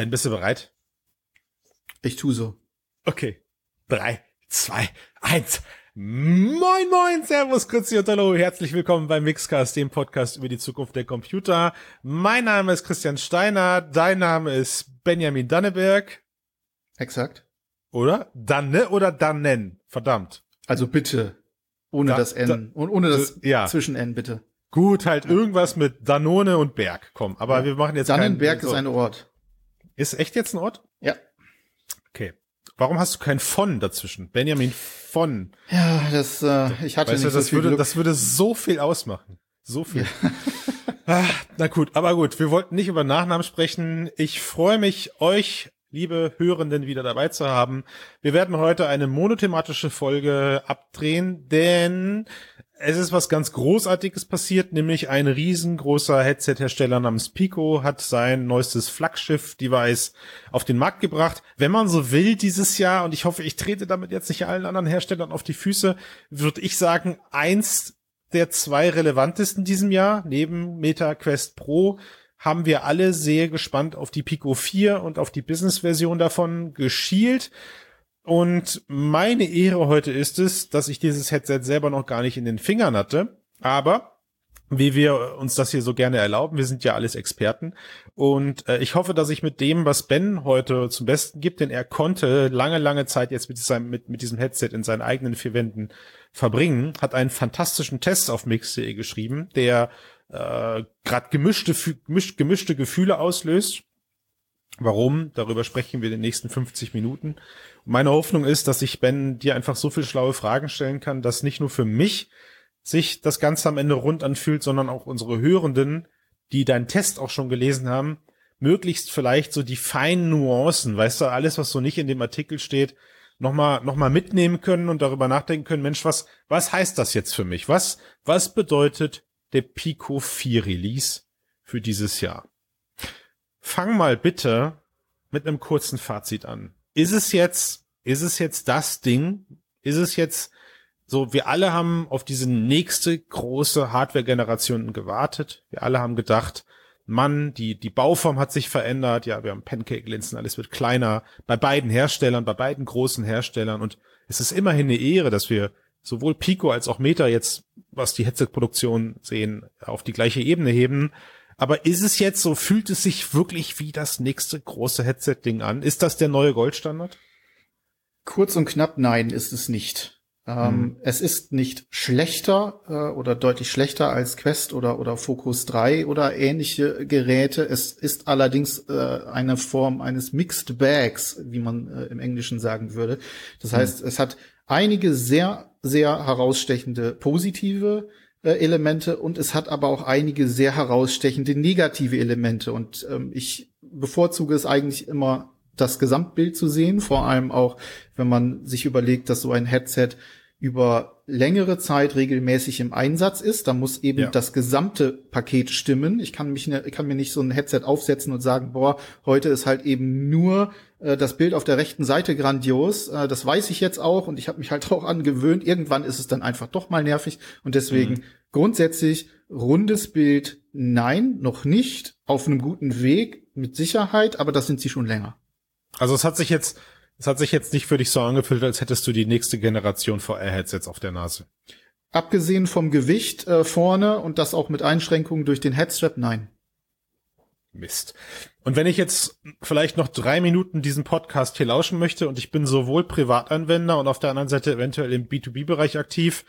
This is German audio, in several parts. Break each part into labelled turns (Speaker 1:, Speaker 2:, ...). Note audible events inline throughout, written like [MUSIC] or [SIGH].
Speaker 1: Ben, bist du bereit?
Speaker 2: Ich tu so.
Speaker 1: Okay. Drei, zwei, eins. Moin, moin, servus, grüezi und hallo. Herzlich willkommen beim Mixcast, dem Podcast über die Zukunft der Computer. Mein Name ist Christian Steiner, dein Name ist Benjamin Danneberg.
Speaker 2: Exakt.
Speaker 1: Oder? Danne oder Dannen? Verdammt.
Speaker 2: Also bitte. Ohne
Speaker 1: Da-
Speaker 2: das N. und ohne das
Speaker 1: ja.
Speaker 2: zwischen N, bitte.
Speaker 1: Gut, halt irgendwas mit Danone und Berg. Komm, aber
Speaker 2: Ja.
Speaker 1: wir machen jetzt
Speaker 2: Dannenberg
Speaker 1: keinen,
Speaker 2: ist ein Ort.
Speaker 1: Ist echt jetzt ein Ort?
Speaker 2: Ja.
Speaker 1: Okay. Warum hast du kein von dazwischen? Benjamin von.
Speaker 2: Ja, das, äh, ich hatte
Speaker 1: Weißt du,
Speaker 2: nicht so
Speaker 1: das
Speaker 2: viel
Speaker 1: würde,
Speaker 2: Glück.
Speaker 1: das würde so viel ausmachen. So viel. [LAUGHS] ah, na gut, aber gut, wir wollten nicht über Nachnamen sprechen. Ich freue mich, euch, liebe Hörenden, wieder dabei zu haben. Wir werden heute eine monothematische Folge abdrehen, denn es ist was ganz Großartiges passiert, nämlich ein riesengroßer Headset-Hersteller namens Pico hat sein neuestes Flaggschiff-Device auf den Markt gebracht. Wenn man so will, dieses Jahr, und ich hoffe, ich trete damit jetzt nicht allen anderen Herstellern auf die Füße, würde ich sagen, eins der zwei relevantesten diesem Jahr, neben Meta Quest Pro, haben wir alle sehr gespannt auf die Pico 4 und auf die Business-Version davon geschielt. Und meine Ehre heute ist es, dass ich dieses Headset selber noch gar nicht in den Fingern hatte. Aber wie wir uns das hier so gerne erlauben, wir sind ja alles Experten. Und äh, ich hoffe, dass ich mit dem, was Ben heute zum Besten gibt, denn er konnte lange, lange Zeit jetzt mit, seinem, mit, mit diesem Headset in seinen eigenen vier Wänden verbringen, hat einen fantastischen Test auf Mix.de geschrieben, der äh, gerade gemischte, Fü- gemisch, gemischte Gefühle auslöst. Warum? Darüber sprechen wir in den nächsten 50 Minuten. Und meine Hoffnung ist, dass ich Ben dir einfach so viel schlaue Fragen stellen kann, dass nicht nur für mich sich das Ganze am Ende rund anfühlt, sondern auch unsere Hörenden, die deinen Test auch schon gelesen haben, möglichst vielleicht so die feinen Nuancen, weißt du, alles, was so nicht in dem Artikel steht, nochmal noch mal mitnehmen können und darüber nachdenken können, Mensch, was, was heißt das jetzt für mich? Was, was bedeutet der Pico 4 Release für dieses Jahr? Fang mal bitte mit einem kurzen Fazit an. Ist es jetzt, ist es jetzt das Ding? Ist es jetzt so, wir alle haben auf diese nächste große Hardware-Generation gewartet. Wir alle haben gedacht, Mann, die, die Bauform hat sich verändert. Ja, wir haben Pancake-Linsen, alles wird kleiner. Bei beiden Herstellern, bei beiden großen Herstellern. Und es ist immerhin eine Ehre, dass wir sowohl Pico als auch Meta jetzt, was die Headset-Produktion sehen, auf die gleiche Ebene heben. Aber ist es jetzt so, fühlt es sich wirklich wie das nächste große Headset-Ding an? Ist das der neue Goldstandard?
Speaker 2: Kurz und knapp, nein, ist es nicht. Ähm, Es ist nicht schlechter äh, oder deutlich schlechter als Quest oder, oder Focus 3 oder ähnliche Geräte. Es ist allerdings äh, eine Form eines Mixed Bags, wie man äh, im Englischen sagen würde. Das heißt, es hat einige sehr, sehr herausstechende positive äh, Elemente und es hat aber auch einige sehr herausstechende negative Elemente. Und ähm, ich bevorzuge es eigentlich immer das Gesamtbild zu sehen, vor allem auch, wenn man sich überlegt, dass so ein Headset über längere Zeit regelmäßig im Einsatz ist, da muss eben
Speaker 1: Ja.
Speaker 2: das gesamte Paket stimmen. Ich kann mich, ne, kann mir nicht so ein Headset aufsetzen und sagen, boah, heute ist halt eben nur äh, das Bild auf der rechten Seite grandios. Äh, das weiß ich jetzt auch und ich habe mich halt [LAUGHS] auch angewöhnt. Irgendwann ist es dann einfach doch mal nervig und deswegen
Speaker 1: Mhm.
Speaker 2: grundsätzlich rundes Bild, nein, noch nicht, auf einem guten Weg mit Sicherheit, aber das sind sie schon länger.
Speaker 1: Also es hat sich jetzt, es hat sich jetzt nicht für dich so angefühlt, als hättest du die nächste Generation VR-Headsets auf der Nase.
Speaker 2: Abgesehen vom Gewicht äh, vorne und das auch mit Einschränkungen durch den Headstrap, nein.
Speaker 1: Mist. Und wenn ich jetzt vielleicht noch drei Minuten diesen Podcast hier lauschen möchte und ich bin sowohl Privatanwender und auf der anderen Seite eventuell im B2B-Bereich aktiv,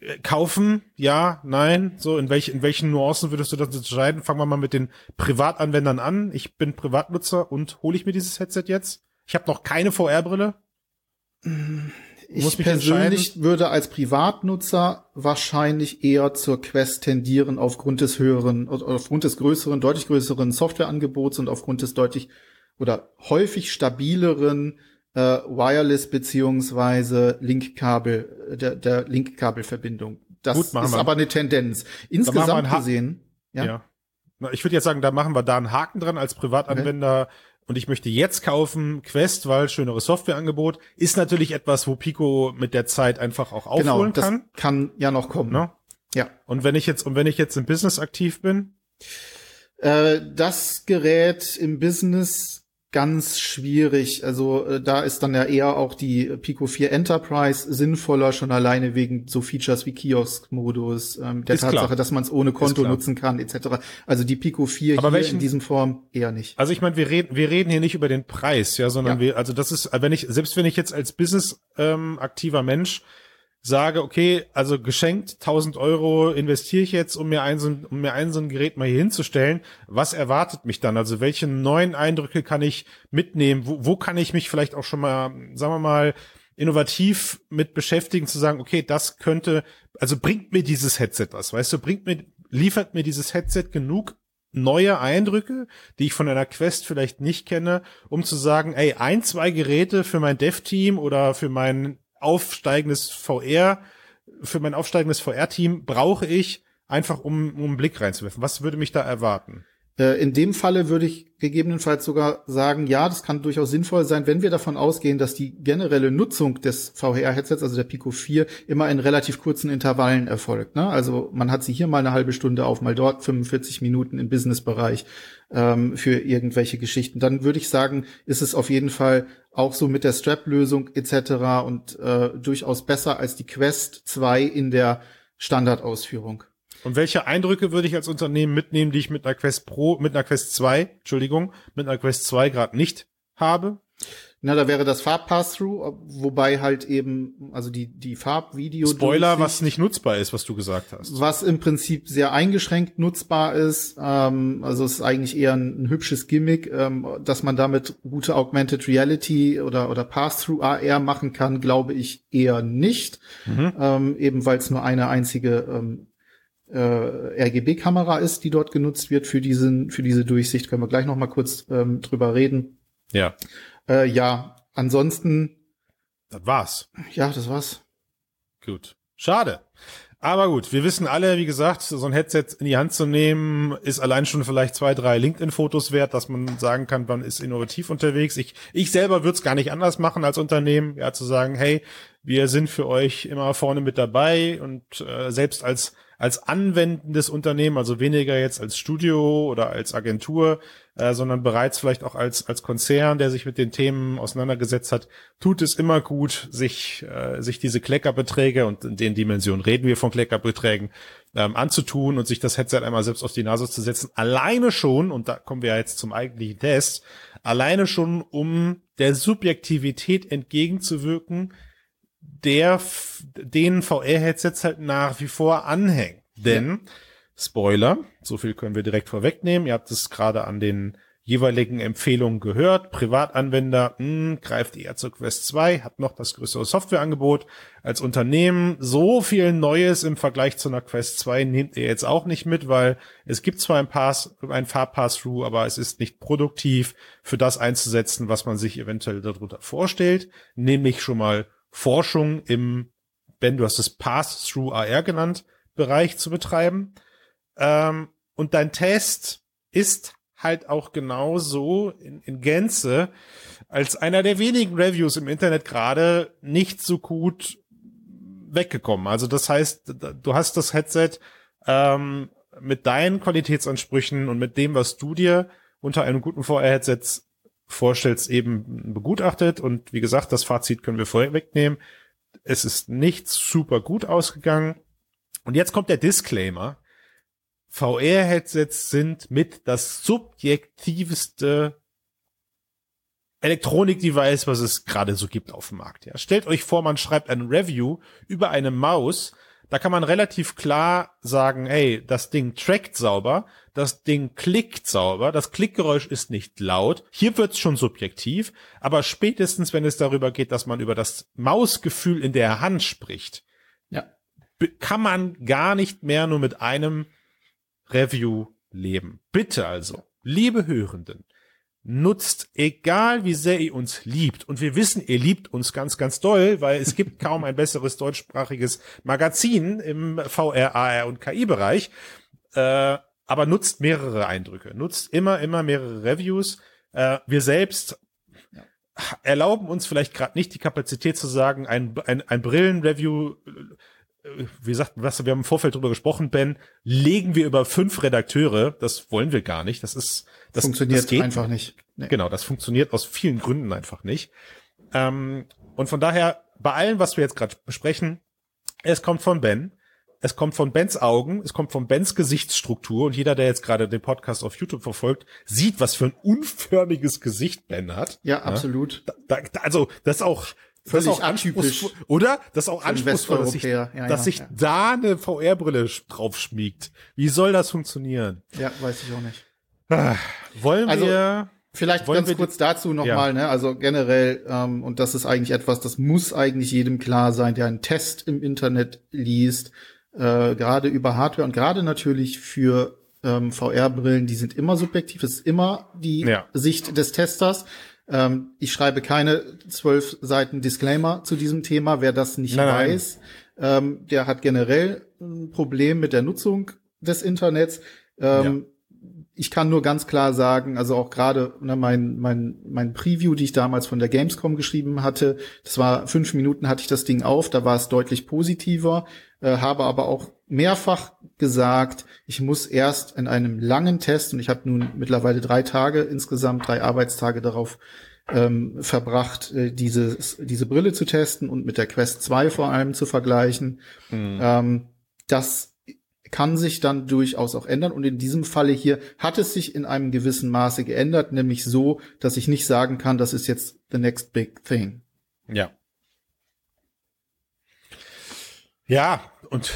Speaker 1: äh, kaufen, ja, nein, so in, welch, in welchen Nuancen würdest du das entscheiden? Fangen wir mal mit den Privatanwendern an. Ich bin Privatnutzer und hole ich mir dieses Headset jetzt? Ich habe noch keine VR-Brille.
Speaker 2: Ich
Speaker 1: Muss mich
Speaker 2: persönlich würde als Privatnutzer wahrscheinlich eher zur Quest tendieren aufgrund des höheren, aufgrund des größeren, deutlich größeren Softwareangebots und aufgrund des deutlich oder häufig stabileren äh, Wireless beziehungsweise Linkkabel, äh, der, der Linkkabelverbindung. Das
Speaker 1: Gut,
Speaker 2: ist
Speaker 1: wir.
Speaker 2: aber eine Tendenz. Insgesamt gesehen, ja,
Speaker 1: Ja. Ich würde jetzt sagen, da machen wir da einen Haken dran als Privatanwender. Und ich möchte jetzt kaufen Quest, weil schöneres Softwareangebot ist natürlich etwas, wo Pico mit der Zeit einfach auch
Speaker 2: genau,
Speaker 1: aufholen
Speaker 2: das
Speaker 1: kann.
Speaker 2: kann ja noch kommen.
Speaker 1: Ne?
Speaker 2: Ja.
Speaker 1: Und wenn ich jetzt und wenn ich jetzt im Business aktiv bin,
Speaker 2: Äh, das Gerät im Business ganz schwierig. Also äh, da ist dann ja eher auch die Pico 4 Enterprise sinnvoller, schon alleine wegen so Features wie Kiosk-Modus, ähm, der ist Tatsache, klar. dass man es ohne Konto nutzen kann, etc. Also die Pico 4
Speaker 1: Aber
Speaker 2: hier
Speaker 1: welchen,
Speaker 2: in diesem Form eher nicht.
Speaker 1: Also ich meine, wir reden, wir reden hier nicht über den Preis, ja, sondern ja. wir, also das ist, wenn ich, selbst wenn ich jetzt als Business ähm, aktiver Mensch sage, okay, also geschenkt 1000 Euro investiere ich jetzt, um mir ein um mir ein so ein Gerät mal hier hinzustellen. Was erwartet mich dann? Also welche neuen Eindrücke kann ich mitnehmen? Wo, wo kann ich mich vielleicht auch schon mal, sagen wir mal, innovativ mit beschäftigen, zu sagen, okay, das könnte, also bringt mir dieses Headset was, weißt du, bringt mir, liefert mir dieses Headset genug neue Eindrücke, die ich von einer Quest vielleicht nicht kenne, um zu sagen, ey, ein, zwei Geräte für mein Dev-Team oder für mein aufsteigendes VR, für mein aufsteigendes VR-Team brauche ich einfach, um, um einen Blick reinzuwerfen. Was würde mich da erwarten?
Speaker 2: Äh, in dem Falle würde ich gegebenenfalls sogar sagen, ja, das kann durchaus sinnvoll sein, wenn wir davon ausgehen, dass die generelle Nutzung des VR-Headsets, also der Pico 4, immer in relativ kurzen Intervallen erfolgt. Ne? Also man hat sie hier mal eine halbe Stunde auf, mal dort 45 Minuten im Businessbereich ähm, für irgendwelche Geschichten. Dann würde ich sagen, ist es auf jeden Fall auch so mit der Strap-Lösung etc. und äh, durchaus besser als die Quest 2 in der Standardausführung.
Speaker 1: Und welche Eindrücke würde ich als Unternehmen mitnehmen, die ich mit einer Quest Pro, mit einer Quest 2, Entschuldigung, mit einer Quest 2 gerade nicht habe?
Speaker 2: Na, da wäre das Farbpass-Through, wobei halt eben, also die, die Farbvideo.
Speaker 1: Spoiler, was nicht nutzbar ist, was du gesagt hast.
Speaker 2: Was im Prinzip sehr eingeschränkt nutzbar ist. Ähm, also es ist eigentlich eher ein, ein hübsches Gimmick, ähm, dass man damit gute Augmented Reality oder, oder Pass-Through AR machen kann, glaube ich eher nicht. Mhm. Ähm, eben weil es nur eine einzige ähm, äh, RGB-Kamera ist, die dort genutzt wird für diesen, für diese Durchsicht. Können wir gleich noch mal kurz ähm, drüber reden.
Speaker 1: Ja.
Speaker 2: Äh, ja, ansonsten.
Speaker 1: Das war's.
Speaker 2: Ja, das war's.
Speaker 1: Gut. Schade. Aber gut, wir wissen alle, wie gesagt, so ein Headset in die Hand zu nehmen, ist allein schon vielleicht zwei, drei LinkedIn-Fotos wert, dass man sagen kann, man ist innovativ unterwegs. Ich, ich selber würde es gar nicht anders machen als Unternehmen, ja, zu sagen, hey, wir sind für euch immer vorne mit dabei und äh, selbst als als anwendendes Unternehmen, also weniger jetzt als Studio oder als Agentur, äh, sondern bereits vielleicht auch als, als Konzern, der sich mit den Themen auseinandergesetzt hat, tut es immer gut, sich, äh, sich diese Kleckerbeträge und in den Dimensionen reden wir von Kleckerbeträgen, ähm, anzutun und sich das Headset einmal selbst auf die Nase zu setzen. Alleine schon, und da kommen wir jetzt zum eigentlichen Test, alleine schon, um der Subjektivität entgegenzuwirken, der den VR-Headsets halt nach wie vor anhängen. Denn, ja. Spoiler, so viel können wir direkt vorwegnehmen. Ihr habt es gerade an den jeweiligen Empfehlungen gehört. Privatanwender mh, hm, greift eher zur Quest 2, hat noch das größere Softwareangebot. Als Unternehmen so viel Neues im Vergleich zu einer Quest 2 nehmt ihr jetzt auch nicht mit, weil es gibt zwar ein Pass, ein Fahrpass-Through, aber es ist nicht produktiv für das einzusetzen, was man sich eventuell darunter vorstellt, nämlich schon mal Forschung im, Ben, du hast es Pass-Through AR genannt, Bereich zu betreiben. Ähm, und dein Test ist halt auch genau so in, in Gänze als einer der wenigen Reviews im Internet gerade nicht so gut weggekommen. Also das heißt, du hast das Headset ähm, mit deinen Qualitätsansprüchen und mit dem, was du dir unter einem guten VR-Headset vorstellst, eben begutachtet. Und wie gesagt, das Fazit können wir vorher wegnehmen. Es ist nicht super gut ausgegangen. Und jetzt kommt der Disclaimer. VR-Headsets sind mit das subjektivste Elektronik-Device, was es gerade so gibt auf dem Markt. Ja. Stellt euch vor, man schreibt ein Review über eine Maus, da kann man relativ klar sagen, hey, das Ding trackt sauber, das Ding klickt sauber, das Klickgeräusch ist nicht laut. Hier wird's schon subjektiv, aber spätestens, wenn es darüber geht, dass man über das Mausgefühl in der Hand spricht, ja. kann man gar nicht mehr nur mit einem Review leben. Bitte also, liebe Hörenden, nutzt, egal wie sehr ihr uns liebt. Und wir wissen, ihr liebt uns ganz, ganz doll, weil es gibt [LAUGHS] kaum ein besseres deutschsprachiges Magazin im VR, AR und KI-Bereich. Äh, aber nutzt mehrere Eindrücke, nutzt immer, immer mehrere Reviews. Äh, wir selbst erlauben uns vielleicht gerade nicht die Kapazität zu sagen, ein, ein, ein Brillenreview wie gesagt, was, wir haben im Vorfeld drüber gesprochen, Ben, legen wir über fünf Redakteure, das wollen wir gar nicht. Das ist, das
Speaker 2: funktioniert
Speaker 1: das geht,
Speaker 2: einfach nicht.
Speaker 1: Nee. Genau, das funktioniert aus vielen Gründen einfach nicht. Ähm, und von daher, bei allem, was wir jetzt gerade besprechen, es kommt von Ben, es kommt von Bens Augen, es kommt von Bens Gesichtsstruktur und jeder, der jetzt gerade den Podcast auf YouTube verfolgt, sieht, was für ein unförmiges Gesicht Ben hat.
Speaker 2: Ja, absolut.
Speaker 1: Da, da, also das ist auch
Speaker 2: Völlig
Speaker 1: das ist auch
Speaker 2: atypisch.
Speaker 1: Oder? Das ist auch anspruchsvoll, dass sich.
Speaker 2: Ja,
Speaker 1: dass
Speaker 2: ja,
Speaker 1: sich
Speaker 2: ja.
Speaker 1: da eine VR-Brille drauf schmiegt. Wie soll das funktionieren?
Speaker 2: Ja, weiß ich auch nicht.
Speaker 1: Ah, wollen
Speaker 2: Also,
Speaker 1: wir,
Speaker 2: Vielleicht
Speaker 1: Wollen
Speaker 2: ganz kurz dazu nochmal,
Speaker 1: Ja.
Speaker 2: ne? Also generell, ähm, und das ist eigentlich etwas, das muss eigentlich jedem klar sein, der einen Test im Internet liest, äh, gerade über Hardware und gerade natürlich für ähm, VR-Brillen, die sind immer subjektiv, es ist immer die
Speaker 1: Ja.
Speaker 2: Sicht des Testers. Ähm, ich schreibe keine zwölf Seiten Disclaimer zu diesem Thema. Wer das nicht
Speaker 1: Nein, nein.
Speaker 2: weiß, ähm, der hat generell ein Problem mit der Nutzung des Internets. Ähm, Ich kann nur ganz klar sagen, also auch gerade ne, mein, mein, mein Preview, die ich damals von der Gamescom geschrieben hatte, das war fünf Minuten hatte ich das Ding auf, da war es deutlich positiver, äh, habe aber auch mehrfach gesagt, ich muss erst in einem langen Test, und ich habe nun mittlerweile drei Tage insgesamt, drei Arbeitstage darauf ähm, verbracht, äh, dieses, diese Brille zu testen und mit der Quest 2 vor allem zu vergleichen. Ähm, das kann sich dann durchaus auch ändern. Und in diesem Falle hier hat es sich in einem gewissen Maße geändert, nämlich so, dass ich nicht sagen kann, das ist jetzt the next big thing.
Speaker 1: ja. Ja, und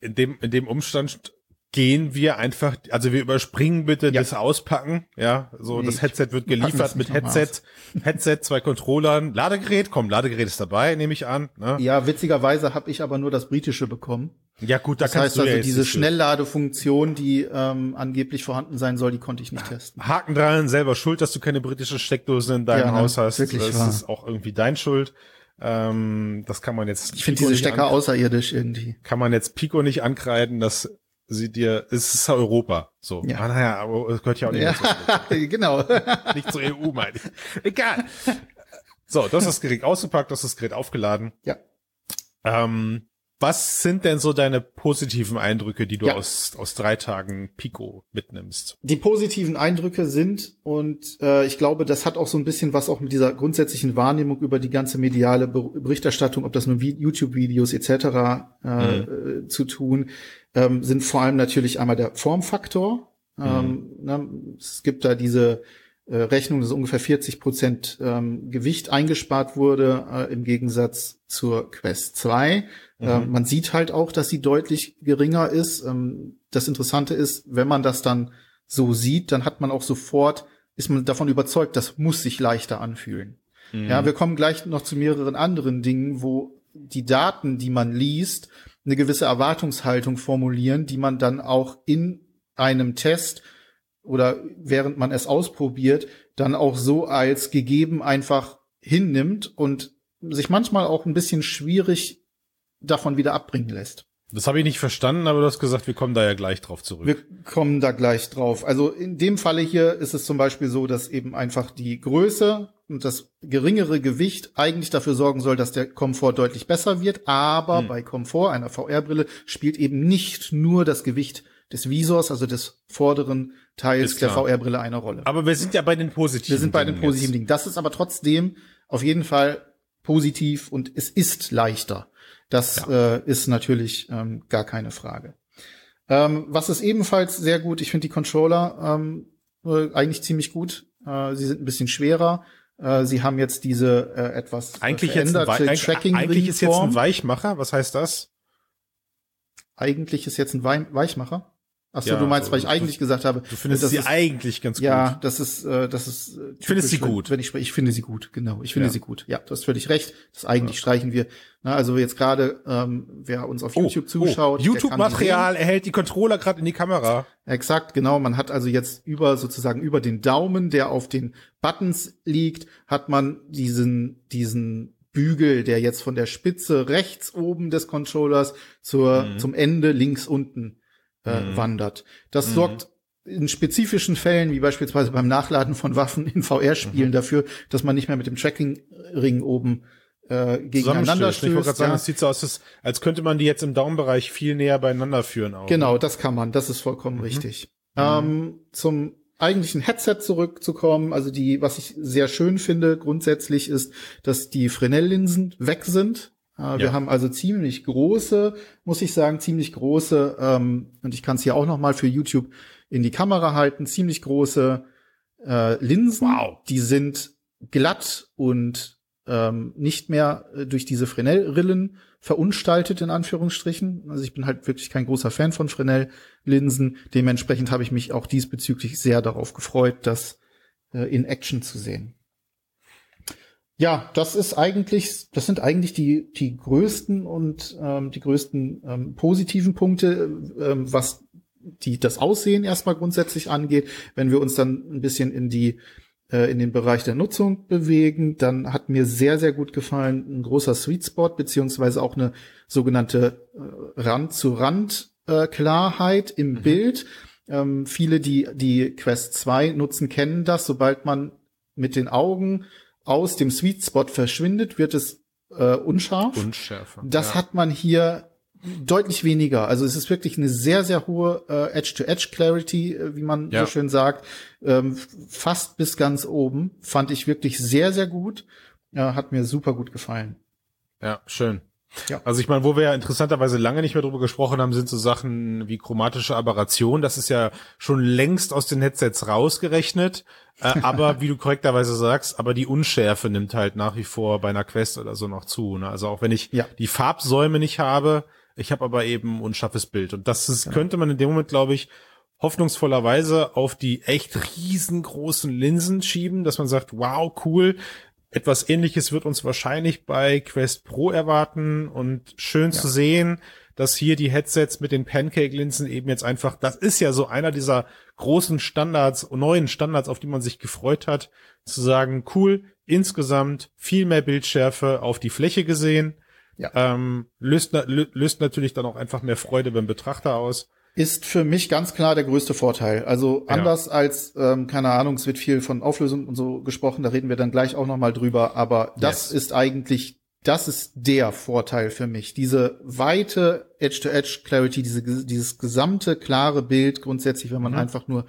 Speaker 1: in dem, in dem Umstand gehen wir einfach, also wir überspringen bitte
Speaker 2: Ja.
Speaker 1: das Auspacken, ja, so
Speaker 2: Nee,
Speaker 1: das Headset wird geliefert mit Headset, [LAUGHS] Headset, zwei Controllern, Ladegerät, komm, Ladegerät ist dabei, nehme ich an, ne?
Speaker 2: Ja, witzigerweise habe ich aber nur das britische bekommen.
Speaker 1: Ja gut, da
Speaker 2: Das
Speaker 1: kannst
Speaker 2: heißt
Speaker 1: du ja
Speaker 2: also,
Speaker 1: jetzt
Speaker 2: diese Schnellladefunktion, die ähm, angeblich vorhanden sein soll, die konnte ich nicht testen.
Speaker 1: Haken dran, selber schuld, dass du keine britische Steckdose in deinem
Speaker 2: Ja,
Speaker 1: Haus hast.
Speaker 2: wirklich
Speaker 1: das
Speaker 2: wahr.
Speaker 1: ist auch irgendwie dein Schuld. Ähm, das kann man jetzt.
Speaker 2: Ich finde diese Stecker außerirdisch irgendwie.
Speaker 1: Kann man jetzt Pico nicht ankreiden, dass sie dir, es ist Europa. So.
Speaker 2: Ja.
Speaker 1: Ah, naja, aber es gehört ja auch nicht,
Speaker 2: Ja,
Speaker 1: mehr [LAUGHS]
Speaker 2: genau.
Speaker 1: zur, [LAUGHS] nicht zur EU, meine ich. Egal. So, das ist das Gerät ausgepackt, das ist das Gerät aufgeladen.
Speaker 2: Ja.
Speaker 1: Ähm, was sind denn so deine positiven Eindrücke, die du
Speaker 2: Ja.
Speaker 1: aus, aus drei Tagen Pico mitnimmst?
Speaker 2: Die positiven Eindrücke sind, und äh, ich glaube, das hat auch so ein bisschen was auch mit dieser grundsätzlichen Wahrnehmung über die ganze mediale Ber Berichterstattung, ob das nun Vi- YouTube-Videos etc. Äh, äh, zu tun, ähm, sind vor allem natürlich einmal der Formfaktor. Ähm, ne, es gibt da diese äh, Rechnung, dass ungefähr 40 Prozent ähm, Gewicht eingespart wurde, äh, im Gegensatz zur Quest 2. Ähm, man sieht halt auch, dass sie deutlich geringer ist. Ähm, das Interessante ist, wenn man das dann so sieht, dann hat man auch sofort, ist man davon überzeugt, das muss sich leichter anfühlen. Ja, wir kommen gleich noch zu mehreren anderen Dingen, wo die Daten, die man liest, eine gewisse Erwartungshaltung formulieren, die man dann auch in einem Test oder während man es ausprobiert, dann auch so als gegeben einfach hinnimmt und sich manchmal auch ein bisschen schwierig davon wieder abbringen lässt.
Speaker 1: Das habe ich nicht verstanden, aber du hast gesagt, wir kommen da ja gleich drauf zurück.
Speaker 2: Wir kommen da gleich drauf. Also in dem Falle hier ist es zum Beispiel so, dass eben einfach die Größe und das geringere Gewicht eigentlich dafür sorgen soll, dass der Komfort deutlich besser wird. Aber
Speaker 1: Hm.
Speaker 2: bei Komfort einer VR-Brille spielt eben nicht nur das Gewicht des Visors, also des vorderen Teils der. VR-Brille eine Rolle.
Speaker 1: aber wir sind ja bei den positiven
Speaker 2: Wir sind bei den
Speaker 1: Dingen
Speaker 2: positiven
Speaker 1: jetzt.
Speaker 2: Dingen. Das ist aber trotzdem auf jeden Fall positiv und es ist leichter. Das äh, ist natürlich ähm, gar keine Frage. Ähm, was ist ebenfalls sehr gut, ich finde die Controller ähm, äh, eigentlich ziemlich gut. Äh, sie sind ein bisschen schwerer. Äh, sie haben jetzt diese äh, etwas
Speaker 1: Eigentlich, jetzt ein,
Speaker 2: veränderte
Speaker 1: eigentlich,
Speaker 2: tracking
Speaker 1: eigentlich ist jetzt ein. Weichmacher. Was heißt das?
Speaker 2: Eigentlich ist jetzt ein Wei- Weichmacher. Ach so,
Speaker 1: Ja,
Speaker 2: du meinst, weil ich
Speaker 1: du-
Speaker 2: eigentlich gesagt habe,
Speaker 1: Du findest
Speaker 2: das
Speaker 1: sie
Speaker 2: ist,
Speaker 1: eigentlich ganz
Speaker 2: Ja,
Speaker 1: gut.
Speaker 2: das ist, äh, das ist. Äh,
Speaker 1: Ich finde sie
Speaker 2: typisch, wenn-
Speaker 1: gut.
Speaker 2: Wenn ich spreche, ich finde sie gut, genau. Ich finde
Speaker 1: Ja.
Speaker 2: sie gut. Ja, du hast völlig recht. Das eigentlich streichen wir. Na, also jetzt gerade, ähm, wer uns auf YouTube zuschaut, der kann die
Speaker 1: YouTube-Material erhält die Controller gerade in die Kamera.
Speaker 2: Exakt, genau. Man hat also jetzt über sozusagen über den Daumen, der auf den Buttons liegt, hat man diesen diesen Bügel, der jetzt von der Spitze rechts oben des Controllers zur
Speaker 1: Mhm.
Speaker 2: zum Ende links unten äh,
Speaker 1: Mhm.
Speaker 2: wandert. Das
Speaker 1: Mhm.
Speaker 2: sorgt in spezifischen Fällen, wie beispielsweise beim Nachladen von Waffen in VR-Spielen,
Speaker 1: Mhm.
Speaker 2: dafür, dass man nicht mehr mit dem Tracking-Ring oben äh, gegeneinander stößt.
Speaker 1: Ich wollte gerade sagen,
Speaker 2: ja.
Speaker 1: es sieht so aus, als könnte man die jetzt im Daumenbereich viel näher beieinander führen. Auch.
Speaker 2: Genau, das kann man. Das ist vollkommen mhm. richtig. Ähm, zum eigentlichen Headset zurückzukommen, also die, was ich sehr schön finde grundsätzlich ist, dass die Fresnel-Linsen weg sind. Äh, ja. Wir haben also ziemlich große, muss ich sagen, ziemlich große, ähm, und ich kann es hier auch noch mal für YouTube in die Kamera halten, ziemlich große äh, Linsen.
Speaker 1: Wow.
Speaker 2: Die sind glatt und ähm, nicht mehr äh, durch diese Fresnel-Rillen verunstaltet, in Anführungsstrichen. Also ich bin halt wirklich kein großer Fan von Fresnel-Linsen. Dementsprechend habe ich mich auch diesbezüglich sehr darauf gefreut, das äh, in Action zu sehen. Ja, das ist eigentlich, das sind eigentlich die, die größten und ähm, die größten ähm, positiven Punkte, ähm, was die das Aussehen erstmal grundsätzlich angeht. Wenn wir uns dann ein bisschen in die äh, in den Bereich der Nutzung bewegen, dann hat mir sehr, sehr gut gefallen ein großer Sweet Spot, beziehungsweise auch eine sogenannte äh, Rand-zu-Rand-Klarheit äh, im mhm. Bild. Ähm, viele, die die Quest 2 nutzen, kennen das. Sobald man mit den Augen aus dem Sweet Spot verschwindet, wird es äh, unscharf.
Speaker 1: Unschärfer.
Speaker 2: Das ja. hat man hier deutlich weniger. Also es ist wirklich eine sehr, sehr hohe äh, Edge-to-Edge-Clarity, äh, wie man ja. so schön sagt. Ähm, fast bis ganz oben. Fand ich wirklich sehr, sehr gut. Äh, hat mir super gut gefallen.
Speaker 1: Ja, schön. Ja. Also ich meine, wo wir ja interessanterweise lange nicht mehr drüber gesprochen haben, sind so Sachen wie chromatische Aberration. Das ist ja schon längst aus den Headsets rausgerechnet. Äh, [LAUGHS] aber wie du korrekterweise sagst, aber die Unschärfe nimmt halt nach wie vor bei einer Quest oder so noch zu. Ne? Also auch wenn ich ja. die Farbsäume nicht habe, ich habe aber eben unscharfes Bild. Und das ist, ja. könnte man in dem Moment, glaube ich, hoffnungsvollerweise auf die echt riesengroßen Linsen schieben, dass man sagt, wow, cool. Etwas ähnliches wird uns wahrscheinlich bei Quest Pro erwarten und schön ja. zu sehen, dass hier die Headsets mit den Pancake-Linsen eben jetzt einfach, das ist ja so einer dieser großen Standards, neuen Standards, auf die man sich gefreut hat, zu sagen, cool, insgesamt viel mehr Bildschärfe auf die Fläche gesehen, ja. Ähm, löst, löst natürlich dann auch einfach mehr Freude beim Betrachter aus.
Speaker 2: Ist für mich ganz klar der größte Vorteil. Also anders ja. als, ähm, keine Ahnung, es wird viel von Auflösung und so gesprochen, da reden wir dann gleich auch noch mal drüber, aber das yes. ist eigentlich, das ist der Vorteil für mich. Diese weite Edge-to-Edge-Clarity, diese, dieses gesamte klare Bild grundsätzlich, wenn man mhm. einfach nur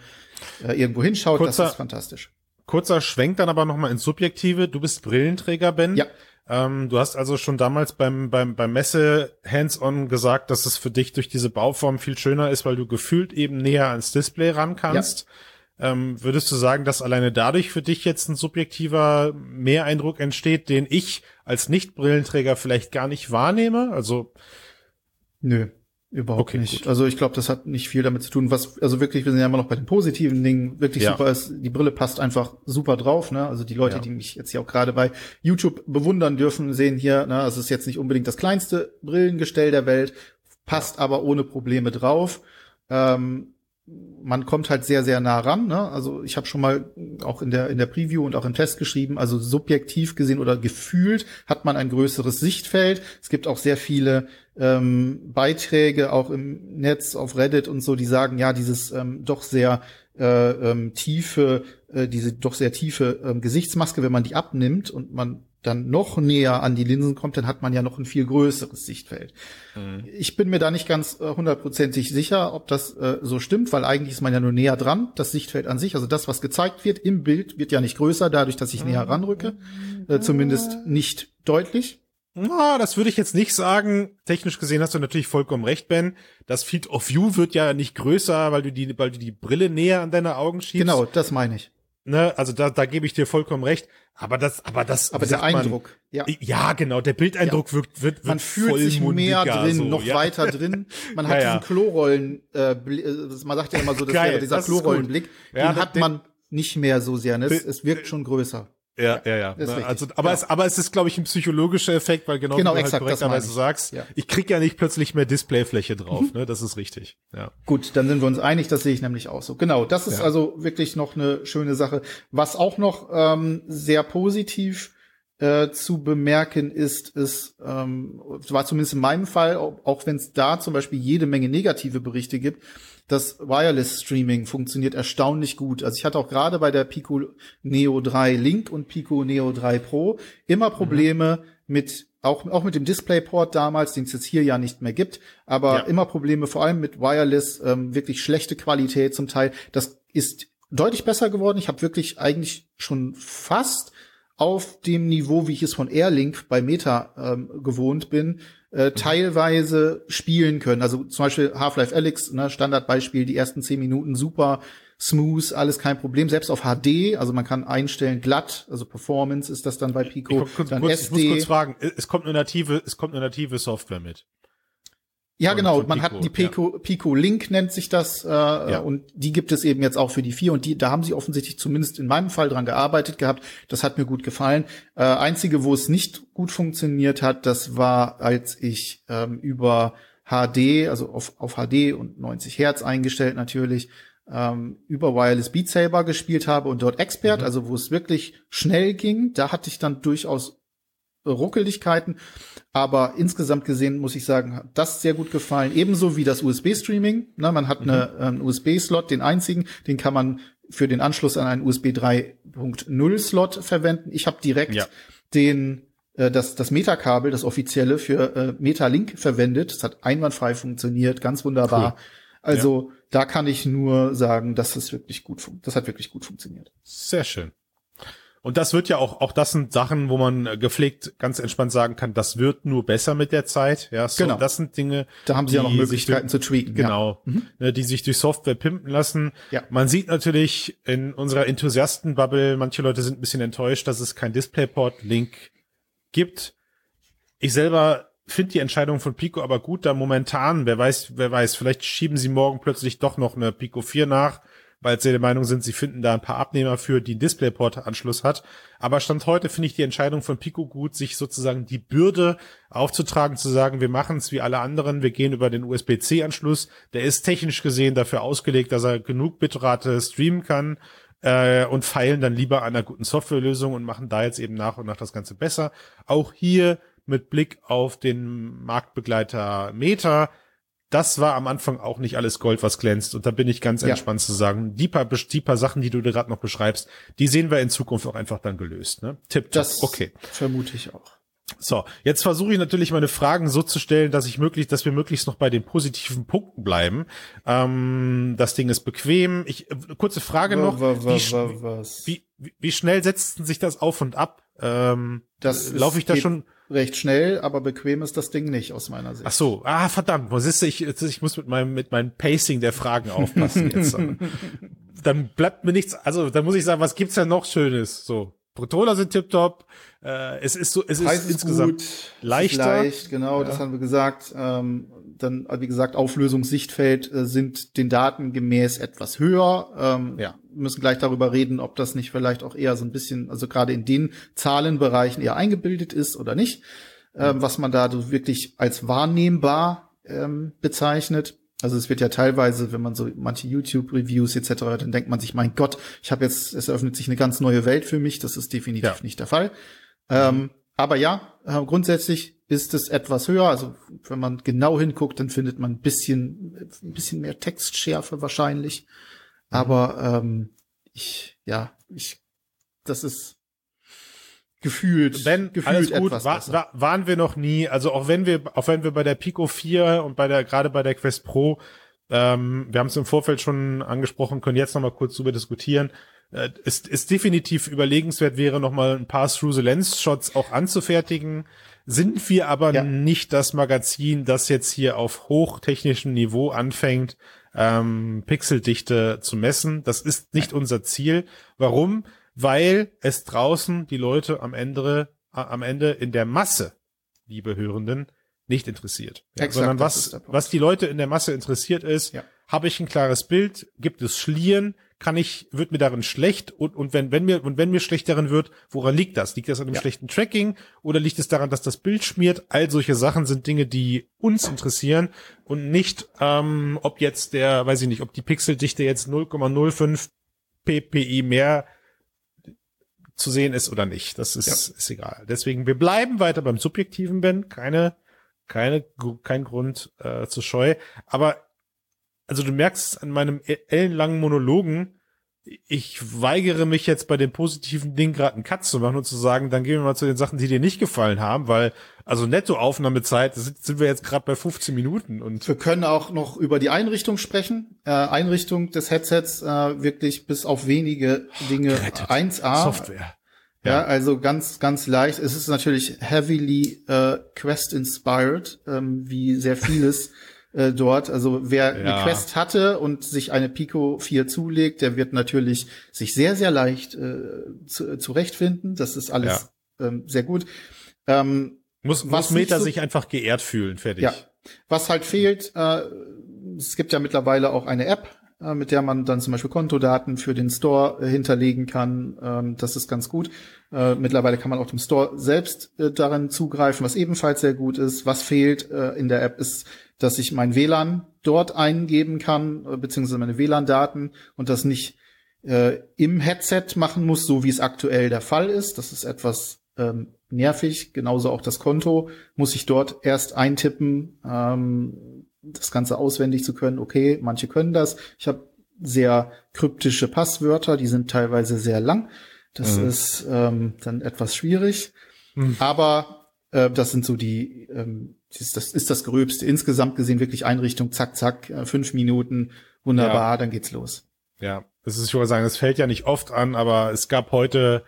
Speaker 2: äh, irgendwo hinschaut, kurzer, das ist fantastisch.
Speaker 1: Kurzer Schwenk dann aber noch mal ins Subjektive. Du bist Brillenträger, Ben.
Speaker 2: Ja.
Speaker 1: Ähm, du hast also schon damals beim, beim, beim Messe Hands-on gesagt, dass es für dich durch diese Bauform viel schöner ist, weil du gefühlt eben näher ans Display ran kannst. Ja. Ähm, würdest du sagen, dass alleine dadurch für dich jetzt ein subjektiver Mehreindruck entsteht, den ich als Nicht-Brillenträger vielleicht gar nicht wahrnehme? Also.
Speaker 2: Nö. Überhaupt okay, nicht. Gut. Also ich glaube, das hat nicht viel damit zu tun. Was, also wirklich, wir sind ja immer noch bei den positiven Dingen. Wirklich ja. super ist, die Brille passt einfach super drauf. Ne? Also die Leute, ja. die mich jetzt hier auch gerade bei YouTube bewundern dürfen, sehen hier, ne, es ist jetzt nicht unbedingt das kleinste Brillengestell der Welt, passt aber ohne Probleme drauf. Ähm, man kommt halt sehr, sehr nah ran. Ne? Also ich habe schon mal auch in der, in der Preview und auch im Test geschrieben, also subjektiv gesehen oder gefühlt hat man ein größeres Sichtfeld. Es gibt auch sehr viele ähm, Beiträge, auch im Netz, auf Reddit und so, die sagen, ja, dieses ähm, doch sehr äh, ähm, tiefe, äh, diese doch sehr tiefe ähm, Gesichtsmaske, wenn man die abnimmt und man dann noch näher an die Linsen kommt, dann hat man ja noch ein viel größeres Sichtfeld. Mhm. Ich bin mir da nicht ganz äh, hundertprozentig äh, sicher, ob das äh, so stimmt, weil eigentlich ist man ja nur näher dran, das Sichtfeld an sich, also das, was gezeigt wird im Bild, wird ja nicht größer, dadurch, dass ich mhm. näher ranrücke, äh, zumindest nicht deutlich.
Speaker 1: Ah, das würde ich jetzt nicht sagen. Technisch gesehen hast du natürlich vollkommen recht, Ben. Das Field of View wird ja nicht größer, weil du die, weil du die Brille näher an deine Augen schiebst.
Speaker 2: Genau, das meine ich.
Speaker 1: Ne, also da, da gebe ich dir vollkommen recht. Aber das, aber das,
Speaker 2: aber der Eindruck,
Speaker 1: man, ja, ja, genau, der Bildeindruck ja. wirkt, wird, wird
Speaker 2: man fühlt sich mehr drin, so, noch ja. weiter drin. Man hat [LAUGHS] ja, diesen Klorollen, äh, äh man sagt ja immer so, das Geil, wäre dieser Klorollenblick, den hat man nicht mehr so sehr. Ne? Es, es wirkt schon größer.
Speaker 1: Ja, ja, ja. ja. Also, aber, genau. es, aber es ist, glaube ich, ein psychologischer Effekt, weil genau,
Speaker 2: genau
Speaker 1: wie du
Speaker 2: exakt,
Speaker 1: halt korrekterweise sagst, ja. ich krieg ja nicht plötzlich mehr Displayfläche drauf. Mhm. Ne? Das ist richtig. Ja.
Speaker 2: Gut, dann sind wir uns einig, das sehe ich nämlich auch so. Genau, das ist ja. also wirklich noch eine schöne Sache. Was auch noch ähm, sehr positiv äh, zu bemerken ist, ist, ähm, war zumindest in meinem Fall, auch, auch wenn es da zum Beispiel jede Menge negative Berichte gibt, das Wireless Streaming funktioniert erstaunlich gut. Also ich hatte auch gerade bei der Pico Neo 3 Link und Pico Neo 3 Pro immer mhm. Probleme mhm. mit auch, auch mit dem DisplayPort damals, den es jetzt hier ja nicht mehr gibt, aber ja. immer Probleme, vor allem mit Wireless, ähm, wirklich schlechte Qualität zum Teil. Das ist deutlich besser geworden. Ich habe wirklich eigentlich schon fast auf dem Niveau, wie ich es von Airlink bei Meta ähm, gewohnt bin, äh, teilweise spielen können. Also zum Beispiel Half-Life Alyx, ne, Standardbeispiel, die ersten zehn Minuten super smooth, alles kein Problem, selbst auf HD, also man kann einstellen glatt, also Performance ist das dann bei Pico.
Speaker 1: Ich, dann kurz, SD. ich muss kurz fragen, es kommt eine native, es kommt eine native Software mit.
Speaker 2: Ja, von, genau. Von man Pico, hat die Pico, ja. Pico Link nennt sich das, äh, ja. und die gibt es eben jetzt auch für die vier und die, da haben sie offensichtlich zumindest in meinem Fall dran gearbeitet gehabt. Das hat mir gut gefallen. Äh, einzige, wo es nicht gut funktioniert hat, das war, als ich ähm, über HD, also auf, auf HD und 90 Hertz eingestellt natürlich, ähm, über Wireless Beat Saber gespielt habe und dort Expert, mhm. also wo es wirklich schnell ging. Da hatte ich dann durchaus Ruckeligkeiten. Aber insgesamt gesehen muss ich sagen, hat das sehr gut gefallen. Ebenso wie das USB-Streaming. Ne, man hat mhm. eine, einen USB-Slot, den einzigen, den kann man für den Anschluss an einen USB 3.0 Slot verwenden. Ich habe direkt ja. den äh, das, das Metakabel, das offizielle für äh, Metalink verwendet. Das hat einwandfrei funktioniert, ganz wunderbar. Cool. Also ja. da kann ich nur sagen, dass es wirklich gut, das hat wirklich gut funktioniert.
Speaker 1: Sehr schön. Und das wird ja auch, auch das sind Sachen, wo man äh, gepflegt ganz entspannt sagen kann, das wird nur besser mit der Zeit. Ja, so, genau. das sind Dinge.
Speaker 2: Da haben sie ja noch Möglichkeiten zu tweaken.
Speaker 1: Genau. Ja. Mhm. Ne, die sich durch Software pimpen lassen. Ja. Man sieht natürlich in unserer Enthusiasten-Bubble, manche Leute sind ein bisschen enttäuscht, dass es kein DisplayPort-Link gibt. Ich selber finde die Entscheidung von Pico aber gut, da momentan, wer weiß, wer weiß, vielleicht schieben sie morgen plötzlich doch noch eine Pico 4 nach weil sie der Meinung sind, sie finden da ein paar Abnehmer für, die einen DisplayPort-Anschluss hat. Aber Stand heute finde ich die Entscheidung von Pico gut, sich sozusagen die Bürde aufzutragen, zu sagen, wir machen es wie alle anderen, wir gehen über den USB-C-Anschluss. Der ist technisch gesehen dafür ausgelegt, dass er genug Bitrate streamen kann äh, und feilen dann lieber an einer guten Softwarelösung und machen da jetzt eben nach und nach das Ganze besser. Auch hier mit Blick auf den Marktbegleiter Meta das war am Anfang auch nicht alles Gold, was glänzt. Und da bin ich ganz ja. entspannt zu sagen, die paar, die paar Sachen, die du dir gerade noch beschreibst, die sehen wir in Zukunft auch einfach dann gelöst. Ne?
Speaker 2: Tipp, das okay. vermute ich auch.
Speaker 1: So, jetzt versuche ich natürlich meine Fragen so zu stellen, dass ich möglichst, dass wir möglichst noch bei den positiven Punkten bleiben. Ähm, das Ding ist bequem. Ich äh, kurze Frage noch: wie, wie, wie, wie, schnell setzten sich das auf und ab? Ähm,
Speaker 2: das laufe ich da schon recht schnell, aber bequem ist das Ding nicht aus meiner Sicht.
Speaker 1: Ach so, ah verdammt, was ist ich ich muss mit meinem mit meinem Pacing der Fragen aufpassen jetzt. [LAUGHS] dann bleibt mir nichts, also dann muss ich sagen, was gibt's denn noch schönes so? Controller sind tiptop. Äh, es ist so, es ist, ist insgesamt gut, leichter.
Speaker 2: Leicht, genau, ja. das haben wir gesagt. Ähm, dann, wie gesagt, Auflösungssichtfeld äh, sind den Daten gemäß etwas höher. Ähm, ja. müssen gleich darüber reden, ob das nicht vielleicht auch eher so ein bisschen, also gerade in den Zahlenbereichen eher eingebildet ist oder nicht. Ähm, was man da so wirklich als wahrnehmbar ähm, bezeichnet. Also es wird ja teilweise, wenn man so manche YouTube-Reviews etc., dann denkt man sich, mein Gott, ich habe jetzt, es eröffnet sich eine ganz neue Welt für mich. Das ist definitiv ja. nicht der Fall. Ähm, aber ja, äh, grundsätzlich ist es etwas höher. Also wenn man genau hinguckt, dann findet man ein bisschen, ein bisschen mehr Textschärfe wahrscheinlich. Aber ähm, ich, ja, ich, das ist gefühlt,
Speaker 1: wenn
Speaker 2: gefühlt
Speaker 1: alles gut, war, war, waren wir noch nie. Also auch wenn wir, auch wenn wir bei der Pico 4 und bei der, gerade bei der Quest Pro, ähm, wir haben es im Vorfeld schon angesprochen, können jetzt noch mal kurz drüber diskutieren. Äh, ist, ist definitiv überlegenswert wäre, noch mal ein paar Through-the-Lens-Shots auch anzufertigen. Sind wir aber ja. nicht das Magazin, das jetzt hier auf hochtechnischem Niveau anfängt, ähm, Pixeldichte zu messen. Das ist nicht unser Ziel. Warum? weil es draußen die Leute am Ende, am Ende in der Masse, liebe Hörenden, nicht interessiert. Ja, Exakt, sondern was, was die Leute in der Masse interessiert ist, ja. habe ich ein klares Bild, gibt es Schlieren, kann ich, wird mir darin schlecht und, und wenn, wenn mir, und wenn mir schlecht darin wird, woran liegt das? Liegt das an dem ja. schlechten Tracking oder liegt es daran, dass das Bild schmiert? All solche Sachen sind Dinge, die uns interessieren und nicht, ähm, ob jetzt der, weiß ich nicht, ob die Pixeldichte jetzt 0,05 ppi mehr zu sehen ist oder nicht. Das ist, ja. ist egal. Deswegen, wir bleiben weiter beim subjektiven Ben. Keine, keine, kein Grund äh, zur Scheu. Aber also du merkst an meinem e-, ellenlangen Monologen, ich weigere mich jetzt bei dem positiven Ding gerade einen Cut zu machen und zu sagen, dann gehen wir mal zu den Sachen, die dir nicht gefallen haben, weil also Nettoaufnahmezeit sind, sind wir jetzt gerade bei 15 Minuten und
Speaker 2: wir können auch noch über die Einrichtung sprechen. Äh, Einrichtung des Headsets äh, wirklich bis auf wenige Dinge Gerettet. 1A
Speaker 1: Software.
Speaker 2: Ja. ja. also ganz ganz leicht. Es ist natürlich heavily äh, Quest inspired, ähm, wie sehr vieles [LAUGHS] äh, dort. Also wer ja. eine Quest hatte und sich eine Pico 4 zulegt, der wird natürlich sich sehr, sehr leicht äh, zu, zurechtfinden. Das ist alles ja. ähm, sehr gut.
Speaker 1: Ähm, muss, muss Meta so, sich einfach geehrt fühlen, fertig. Ja.
Speaker 2: Was halt fehlt, äh, es gibt ja mittlerweile auch eine App, äh, mit der man dann zum Beispiel Kontodaten für den Store äh, hinterlegen kann. Ähm, das ist ganz gut. Äh, mittlerweile kann man auch dem Store selbst äh, darin zugreifen, was ebenfalls sehr gut ist. Was fehlt äh, in der App ist dass ich mein WLAN dort eingeben kann, äh, beziehungsweise meine WLAN-Daten und das nicht äh, im Headset machen muss, so wie es aktuell der Fall ist. Das ist etwas ähm, nervig. Genauso auch das Konto muss ich dort erst eintippen, ähm, das Ganze auswendig zu können. Okay, manche können das. Ich habe sehr kryptische Passwörter, die sind teilweise sehr lang. Das mhm. ist ähm, dann etwas schwierig. Mhm. Aber äh, das sind so die ähm, das, das ist das Gröbste. Insgesamt gesehen wirklich Einrichtung, zack, zack, äh, fünf Minuten, wunderbar, ja. dann geht's los.
Speaker 1: Ja, das ist, ich würde sagen, es fällt ja nicht oft an, aber es gab heute,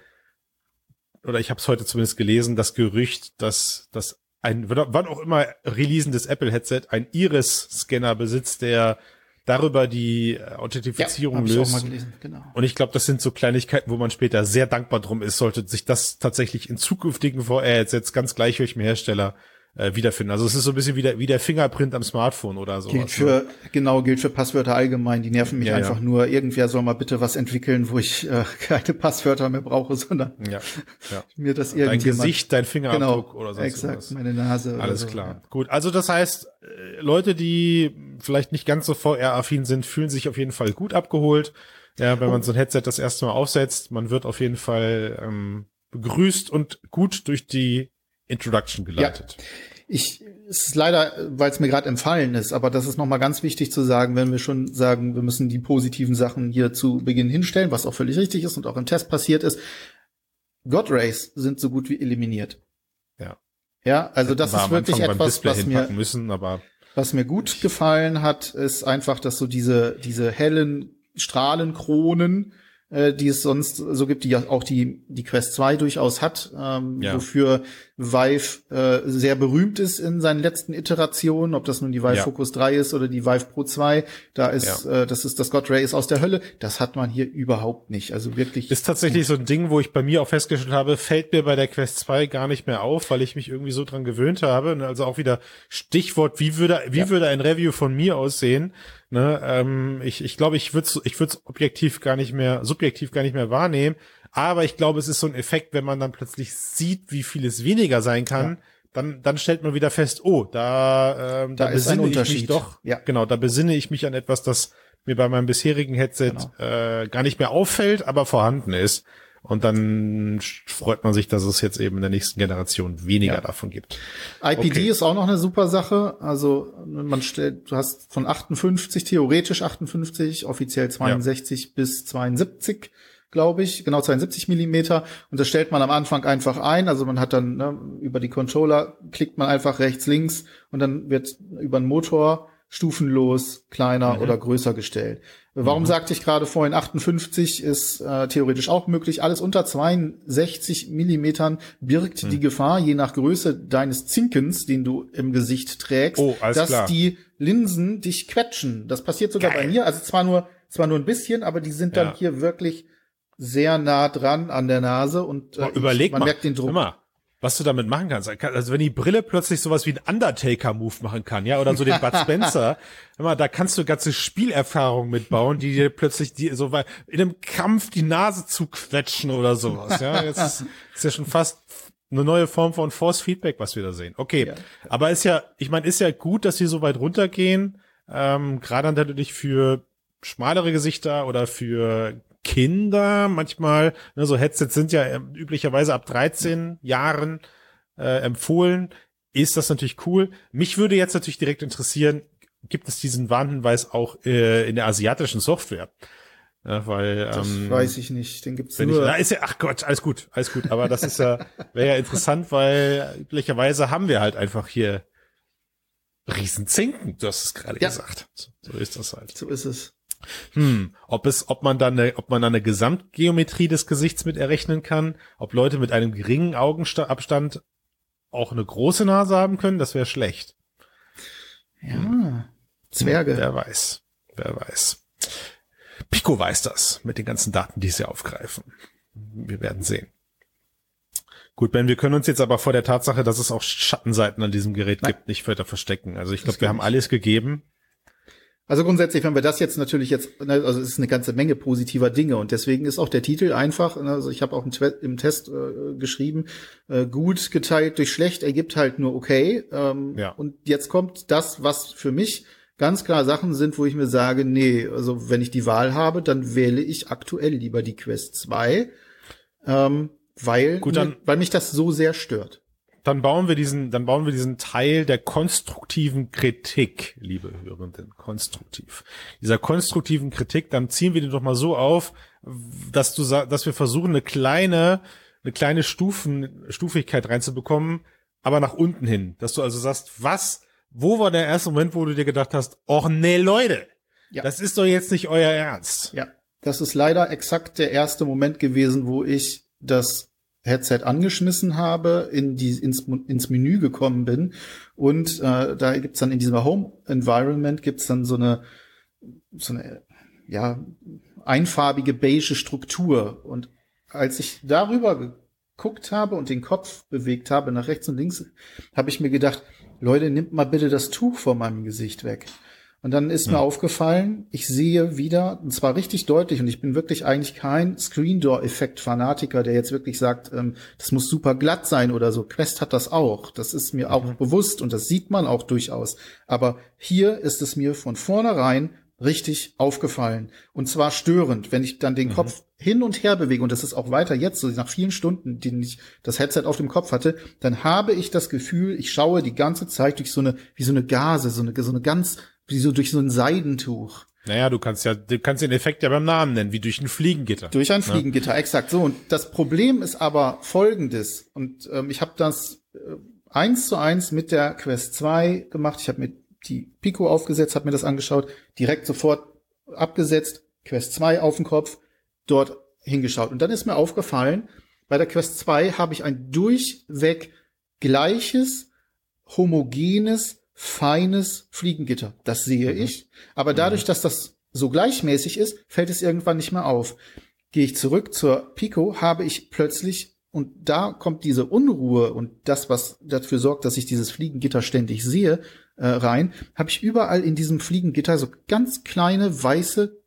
Speaker 1: oder ich habe es heute zumindest gelesen, das Gerücht, dass dass ein, wann auch immer releasendes Apple-Headset ein Iris-Scanner besitzt, der darüber die äh, Authentifizierung ja, löst. Genau. Und ich glaube, das sind so Kleinigkeiten, wo man später sehr dankbar drum ist, sollte sich das tatsächlich in zukünftigen VR-Headsets ganz gleich welchem Hersteller äh, wiederfinden. Also es ist so ein bisschen wie der, wie der Fingerprint am Smartphone oder so.
Speaker 2: Gilt für, ne? genau, gilt für Passwörter allgemein. Die nerven mich ja, einfach ja. nur. Irgendwer soll mal bitte was entwickeln, wo ich äh, [LAUGHS] keine Passwörter mehr brauche, sondern
Speaker 1: ja, ja. [LAUGHS]
Speaker 2: mir das irgendwie.
Speaker 1: Dein Gesicht, dein Fingerabdruck
Speaker 2: genau, oder so. Exakt, was. meine Nase.
Speaker 1: Alles so, klar. Gut, also das heißt, äh, Leute, die vielleicht nicht ganz so VR-affin sind, fühlen sich auf jeden Fall gut abgeholt. Ja, wenn man so ein Headset das erste Mal aufsetzt, man wird auf jeden Fall ähm, begrüßt und gut durch die Introduction geleitet.
Speaker 2: Ja. Ich, es ist leider, weil es mir gerade entfallen ist, aber das ist nochmal ganz wichtig zu sagen, wenn wir schon sagen, wir müssen die positiven Sachen hier zu Beginn hinstellen, was auch völlig richtig ist und auch im Test passiert ist. God Rays sind so gut wie eliminiert.
Speaker 1: Ja.
Speaker 2: Ja, also das ist wirklich etwas, was mir,
Speaker 1: müssen,
Speaker 2: was mir gut gefallen hat, ist einfach, dass so diese, diese hellen Strahlenkronen äh, die es sonst so gibt, die ja auch die, die Quest 2 durchaus hat, ähm, ja. wofür Vive äh, sehr berühmt ist in seinen letzten Iterationen, ob das nun die Vive ja. Focus 3 ist oder die Vive Pro 2, da ist, ja. äh, das ist das God Ray ist aus der Hölle, das hat man hier überhaupt nicht, also wirklich.
Speaker 1: Ist tatsächlich so ein Ding, wo ich bei mir auch festgestellt habe, fällt mir bei der Quest 2 gar nicht mehr auf, weil ich mich irgendwie so dran gewöhnt habe, also auch wieder Stichwort, wie würde, wie würde ein Review von mir aussehen, Ne, ähm, ich ich glaube, ich würde ich würde objektiv gar nicht mehr, subjektiv gar nicht mehr wahrnehmen. Aber ich glaube, es ist so ein Effekt, wenn man dann plötzlich sieht, wie viel es weniger sein kann, ja. dann dann stellt man wieder fest, oh, da ähm, da, da besinne ich mich doch. Ja. Genau, da besinne ich mich an etwas, das mir bei meinem bisherigen Headset genau. äh, gar nicht mehr auffällt, aber vorhanden ist. Und dann freut man sich, dass es jetzt eben in der nächsten Generation weniger ja. davon gibt.
Speaker 2: IPD okay. ist auch noch eine super Sache. Also man stellt, du hast von 58, theoretisch 58, offiziell 62 ja. bis 72 glaube ich, genau 72 Millimeter. Und das stellt man am Anfang einfach ein. Also man hat dann ne, über die Controller klickt man einfach rechts, links und dann wird über den Motor stufenlos kleiner mhm. oder größer gestellt. Warum mhm. sagte ich gerade vorhin 58 ist äh, theoretisch auch möglich? Alles unter 62 Millimetern birgt mhm. die Gefahr, je nach Größe deines Zinkens, den du im Gesicht trägst,
Speaker 1: oh, dass klar.
Speaker 2: die Linsen dich quetschen. Das passiert sogar Geil. bei mir. Also zwar nur, zwar nur ein bisschen, aber die sind dann ja. hier wirklich sehr nah dran an der Nase und
Speaker 1: äh, Überleg ich, man mal. merkt den Druck. Immer was du damit machen kannst. Also wenn die Brille plötzlich sowas wie ein Undertaker-Move machen kann, ja, oder so den Bud [LAUGHS] Spencer, immer, da kannst du ganze Spielerfahrung mitbauen, die dir plötzlich die so in einem Kampf die Nase zu quetschen oder sowas. Ja, jetzt ist, ist ja schon fast eine neue Form von Force Feedback, was wir da sehen. Okay, ja. aber ist ja, ich meine, ist ja gut, dass sie so weit runtergehen, ähm, gerade natürlich für schmalere Gesichter oder für Kinder manchmal, ne, so Headsets sind ja äh, üblicherweise ab 13 Jahren äh, empfohlen, ist das natürlich cool. Mich würde jetzt natürlich direkt interessieren, gibt es diesen Warnhinweis auch äh, in der asiatischen Software? Ja, weil,
Speaker 2: das
Speaker 1: ähm,
Speaker 2: weiß ich nicht. Den gibt's nur.
Speaker 1: Ich, na, ist ja, ach Gott, alles gut, alles gut. Aber das ist ja, wäre ja interessant, weil üblicherweise haben wir halt einfach hier Riesenzinken. Du hast es gerade
Speaker 2: Ja.
Speaker 1: gesagt. So, so ist das halt.
Speaker 2: so ist es.
Speaker 1: Hm, ob es, ob man dann, eine, ob man dann eine Gesamtgeometrie des Gesichts mit errechnen kann, ob Leute mit einem geringen Augenabstand auch eine große Nase haben können, das wäre schlecht.
Speaker 2: Ja. Zwerge.
Speaker 1: Wer weiß, wer weiß. Pico weiß das mit den ganzen Daten, die sie aufgreifen. Wir werden sehen. Gut, Ben, wir können uns jetzt aber vor der Tatsache, dass es auch Schattenseiten an diesem Gerät
Speaker 2: Nein.
Speaker 1: gibt, nicht weiter verstecken. Also ich glaube, wir haben alles gegeben.
Speaker 2: Also grundsätzlich, wenn wir das jetzt natürlich jetzt, ne, also es ist eine ganze Menge positiver Dinge und deswegen ist auch der Titel einfach, ne, also ich habe auch im, Test äh, geschrieben, äh, gut geteilt durch schlecht ergibt halt nur okay. Ähm,
Speaker 1: Ja.
Speaker 2: Und jetzt kommt das, was für mich ganz klar Sachen sind, wo ich mir sage, nee, also wenn ich die Wahl habe, dann wähle ich aktuell lieber die Quest 2, ähm, weil,
Speaker 1: Gut, dann-
Speaker 2: weil mich das so sehr stört.
Speaker 1: Dann bauen wir diesen, dann bauen wir diesen Teil der konstruktiven Kritik, liebe Hörenden, konstruktiv. Dieser konstruktiven Kritik, dann ziehen wir den doch mal so auf, dass du, dass wir versuchen, eine kleine, eine kleine Stufen, Stufigkeit reinzubekommen, aber nach unten hin. Dass du also sagst, was, wo war der erste Moment, wo du dir gedacht hast, och nee, Leute,
Speaker 2: Ja.
Speaker 1: das ist doch jetzt nicht euer Ernst.
Speaker 2: Ja, das ist leider exakt der erste Moment gewesen, wo ich das Headset angeschmissen habe, in die, ins, ins Menü gekommen bin und äh, da gibt's dann in diesem Home Environment gibt's dann so eine so eine ja einfarbige beige Struktur und als ich darüber geguckt habe und den Kopf bewegt habe nach rechts und links, habe ich mir gedacht, Leute, nimmt mal bitte das Tuch vor meinem Gesicht weg. Und dann ist mir aufgefallen, ich sehe wieder, und zwar richtig deutlich, und ich bin wirklich eigentlich kein Screen Door Effekt Fanatiker, der jetzt wirklich sagt, ähm, das muss super glatt sein oder so. Quest hat das auch. Das ist mir auch bewusst und das sieht man auch durchaus. Aber hier ist es mir von vornherein richtig aufgefallen. Und zwar störend, wenn ich dann den Kopf hin und her bewege, und das ist auch weiter jetzt, so nach vielen Stunden, die ich das Headset auf dem Kopf hatte, dann habe ich das Gefühl, ich schaue die ganze Zeit durch so eine, wie so eine Gase, so eine, so eine ganz, wie so durch so ein Seidentuch.
Speaker 1: Naja, du kannst ja, du kannst den Effekt ja beim Namen nennen, wie durch ein Fliegengitter.
Speaker 2: Durch ein Fliegengitter, exakt so. Und das Problem ist aber folgendes. Und ähm, ich habe das äh, eins zu eins mit der Quest 2 gemacht. Ich habe mir die Pico aufgesetzt, habe mir das angeschaut, direkt sofort abgesetzt, Quest 2 auf den Kopf, dort hingeschaut. Und dann ist mir aufgefallen, bei der Quest 2 habe ich ein durchweg gleiches, homogenes, feines Fliegengitter. Das sehe ich. Aber dadurch, dass das so gleichmäßig ist, fällt es irgendwann nicht mehr auf. Gehe ich zurück zur Pico, habe ich plötzlich, und da kommt diese Unruhe und das, was dafür sorgt, dass ich dieses Fliegengitter ständig sehe, äh, rein, habe ich überall in diesem Fliegengitter so ganz kleine weiße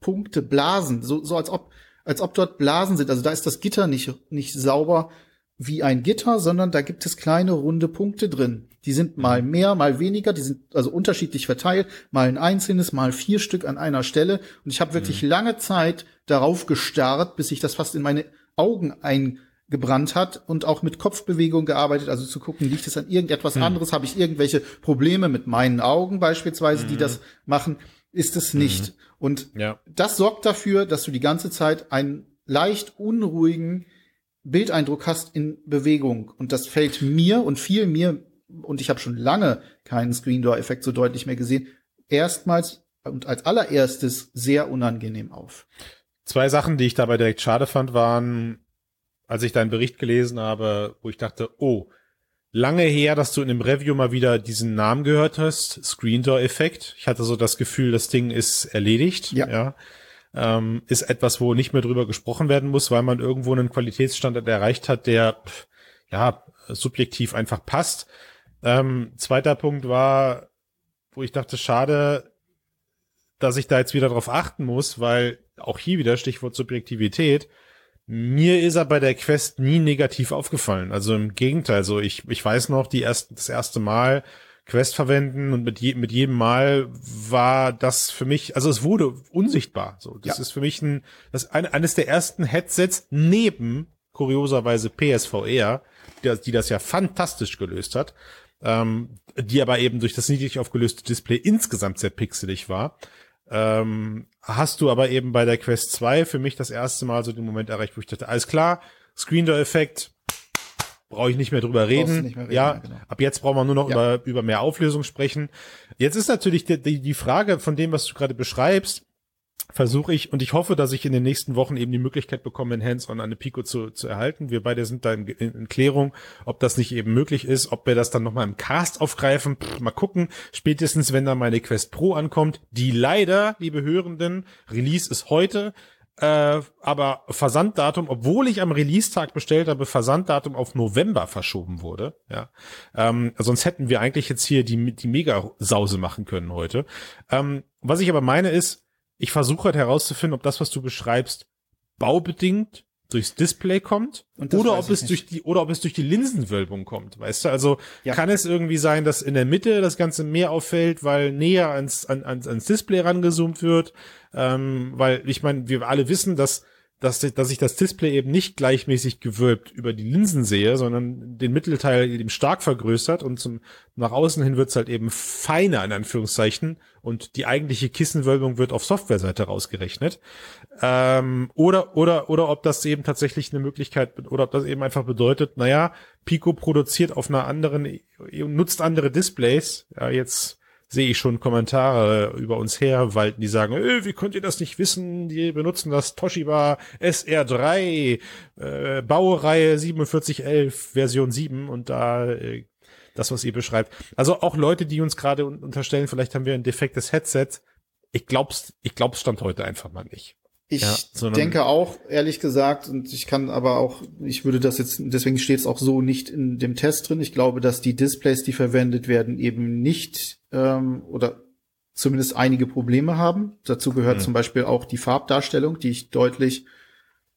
Speaker 2: Punkte, Blasen, so, so als ob, als ob dort Blasen sind. Also da ist das Gitter nicht, nicht sauber wie ein Gitter, sondern da gibt es kleine runde Punkte drin. Die sind mal mehr, mal weniger, die sind also unterschiedlich verteilt, mal ein einzelnes, mal vier Stück an einer Stelle. Und ich habe wirklich lange Zeit darauf gestarrt, bis sich das fast in meine Augen eingebrannt hat und auch mit Kopfbewegung gearbeitet, also zu gucken, liegt es an irgendetwas anderes, habe ich irgendwelche Probleme mit meinen Augen beispielsweise, die das machen, ist es nicht. Und
Speaker 1: Ja.
Speaker 2: das sorgt dafür, dass du die ganze Zeit einen leicht unruhigen Bildeindruck hast in Bewegung. Und das fällt mir und viel mir, und ich habe schon lange keinen Screen Door Effekt so deutlich mehr gesehen, erstmals und als allererstes sehr unangenehm auf.
Speaker 1: Zwei Sachen, die ich dabei direkt schade fand, waren, als ich deinen Bericht gelesen habe, wo ich dachte, oh, lange her, dass du in dem Review mal wieder diesen Namen gehört hast, Screen Door Effekt. Ich hatte so das Gefühl, das Ding ist erledigt.
Speaker 2: Ja.
Speaker 1: ja. Ähm, ist etwas, wo nicht mehr drüber gesprochen werden muss, weil man irgendwo einen Qualitätsstandard erreicht hat, der ja subjektiv einfach passt. Ähm, zweiter Punkt war, wo ich dachte, schade, dass ich da jetzt wieder drauf achten muss, weil auch hier wieder Stichwort Subjektivität. Mir ist er bei der Quest nie negativ aufgefallen. Also im Gegenteil, so ich, ich weiß noch, die ersten, das erste Mal Quest verwenden und mit, je, mit jedem Mal war das für mich, also es wurde unsichtbar. So, das ja. ist für mich ein, das ein, eines der ersten Headsets neben kurioserweise PSVR, die, die das ja fantastisch gelöst hat, ähm, die aber eben durch das niedrig aufgelöste Display insgesamt sehr pixelig war. Ähm, hast du aber eben bei der Quest 2 für mich das erste Mal so den Moment erreicht, wo ich dachte, alles klar, Screen Door Effekt, brauche ich nicht mehr drüber reden. Mehr reden ja, genau. ab jetzt brauchen wir nur noch ja. über, über mehr Auflösung sprechen. Jetzt ist natürlich die, die, die Frage von dem, was du gerade beschreibst, versuche ich und ich hoffe, dass ich in den nächsten Wochen eben die Möglichkeit bekomme, in Hands-on eine Pico zu, zu erhalten. Wir beide sind da in, in, Klärung, ob das nicht eben möglich ist, ob wir das dann nochmal im Cast aufgreifen. Pff, mal gucken. Spätestens, wenn da meine Quest Pro ankommt, die leider, liebe Hörenden, Release ist heute, äh, aber Versanddatum, obwohl ich am Release-Tag bestellt habe, Versanddatum auf November verschoben wurde. Ja, ähm, sonst hätten wir eigentlich jetzt hier die die Mega-Sause machen können heute. Ähm, was ich aber meine ist, ich versuche halt herauszufinden, ob das, was du beschreibst, baubedingt durchs Display kommt oder ob es nicht. durch die oder ob es durch die Linsenwölbung kommt, weißt du? Also ja. kann es irgendwie sein, dass in der Mitte das Ganze mehr auffällt, weil näher ans an, ans, ans Display rangezoomt wird, ähm, weil ich meine, wir alle wissen, dass dass, dass ich das Display eben nicht gleichmäßig gewölbt über die Linsen sehe, sondern den Mittelteil eben stark vergrößert und zum nach außen hin wird's halt eben feiner in Anführungszeichen und die eigentliche Kissenwölbung wird auf Softwareseite rausgerechnet. Ähm, oder oder oder ob das eben tatsächlich eine Möglichkeit oder ob das eben einfach bedeutet, naja, Pico produziert auf einer anderen nutzt andere Displays. Ja, jetzt sehe ich schon Kommentare über uns herwalten, die sagen, äh, wie könnt ihr das nicht wissen? Die benutzen das Toshiba SR3 äh, Baureihe 4711 Version 7 und da äh, das, was ihr beschreibt. Also auch Leute, die uns gerade unterstellen, vielleicht haben wir ein defektes Headset. Ich glaub's, ich glaub's stand heute einfach mal nicht.
Speaker 2: Ich ja, denke auch, ehrlich gesagt, und ich kann aber auch, ich würde das jetzt, deswegen steht es auch so nicht in dem Test drin. Ich glaube, dass die Displays, die verwendet werden, eben nicht ähm, oder zumindest einige Probleme haben. Dazu gehört mhm. zum Beispiel auch die Farbdarstellung, die ich deutlich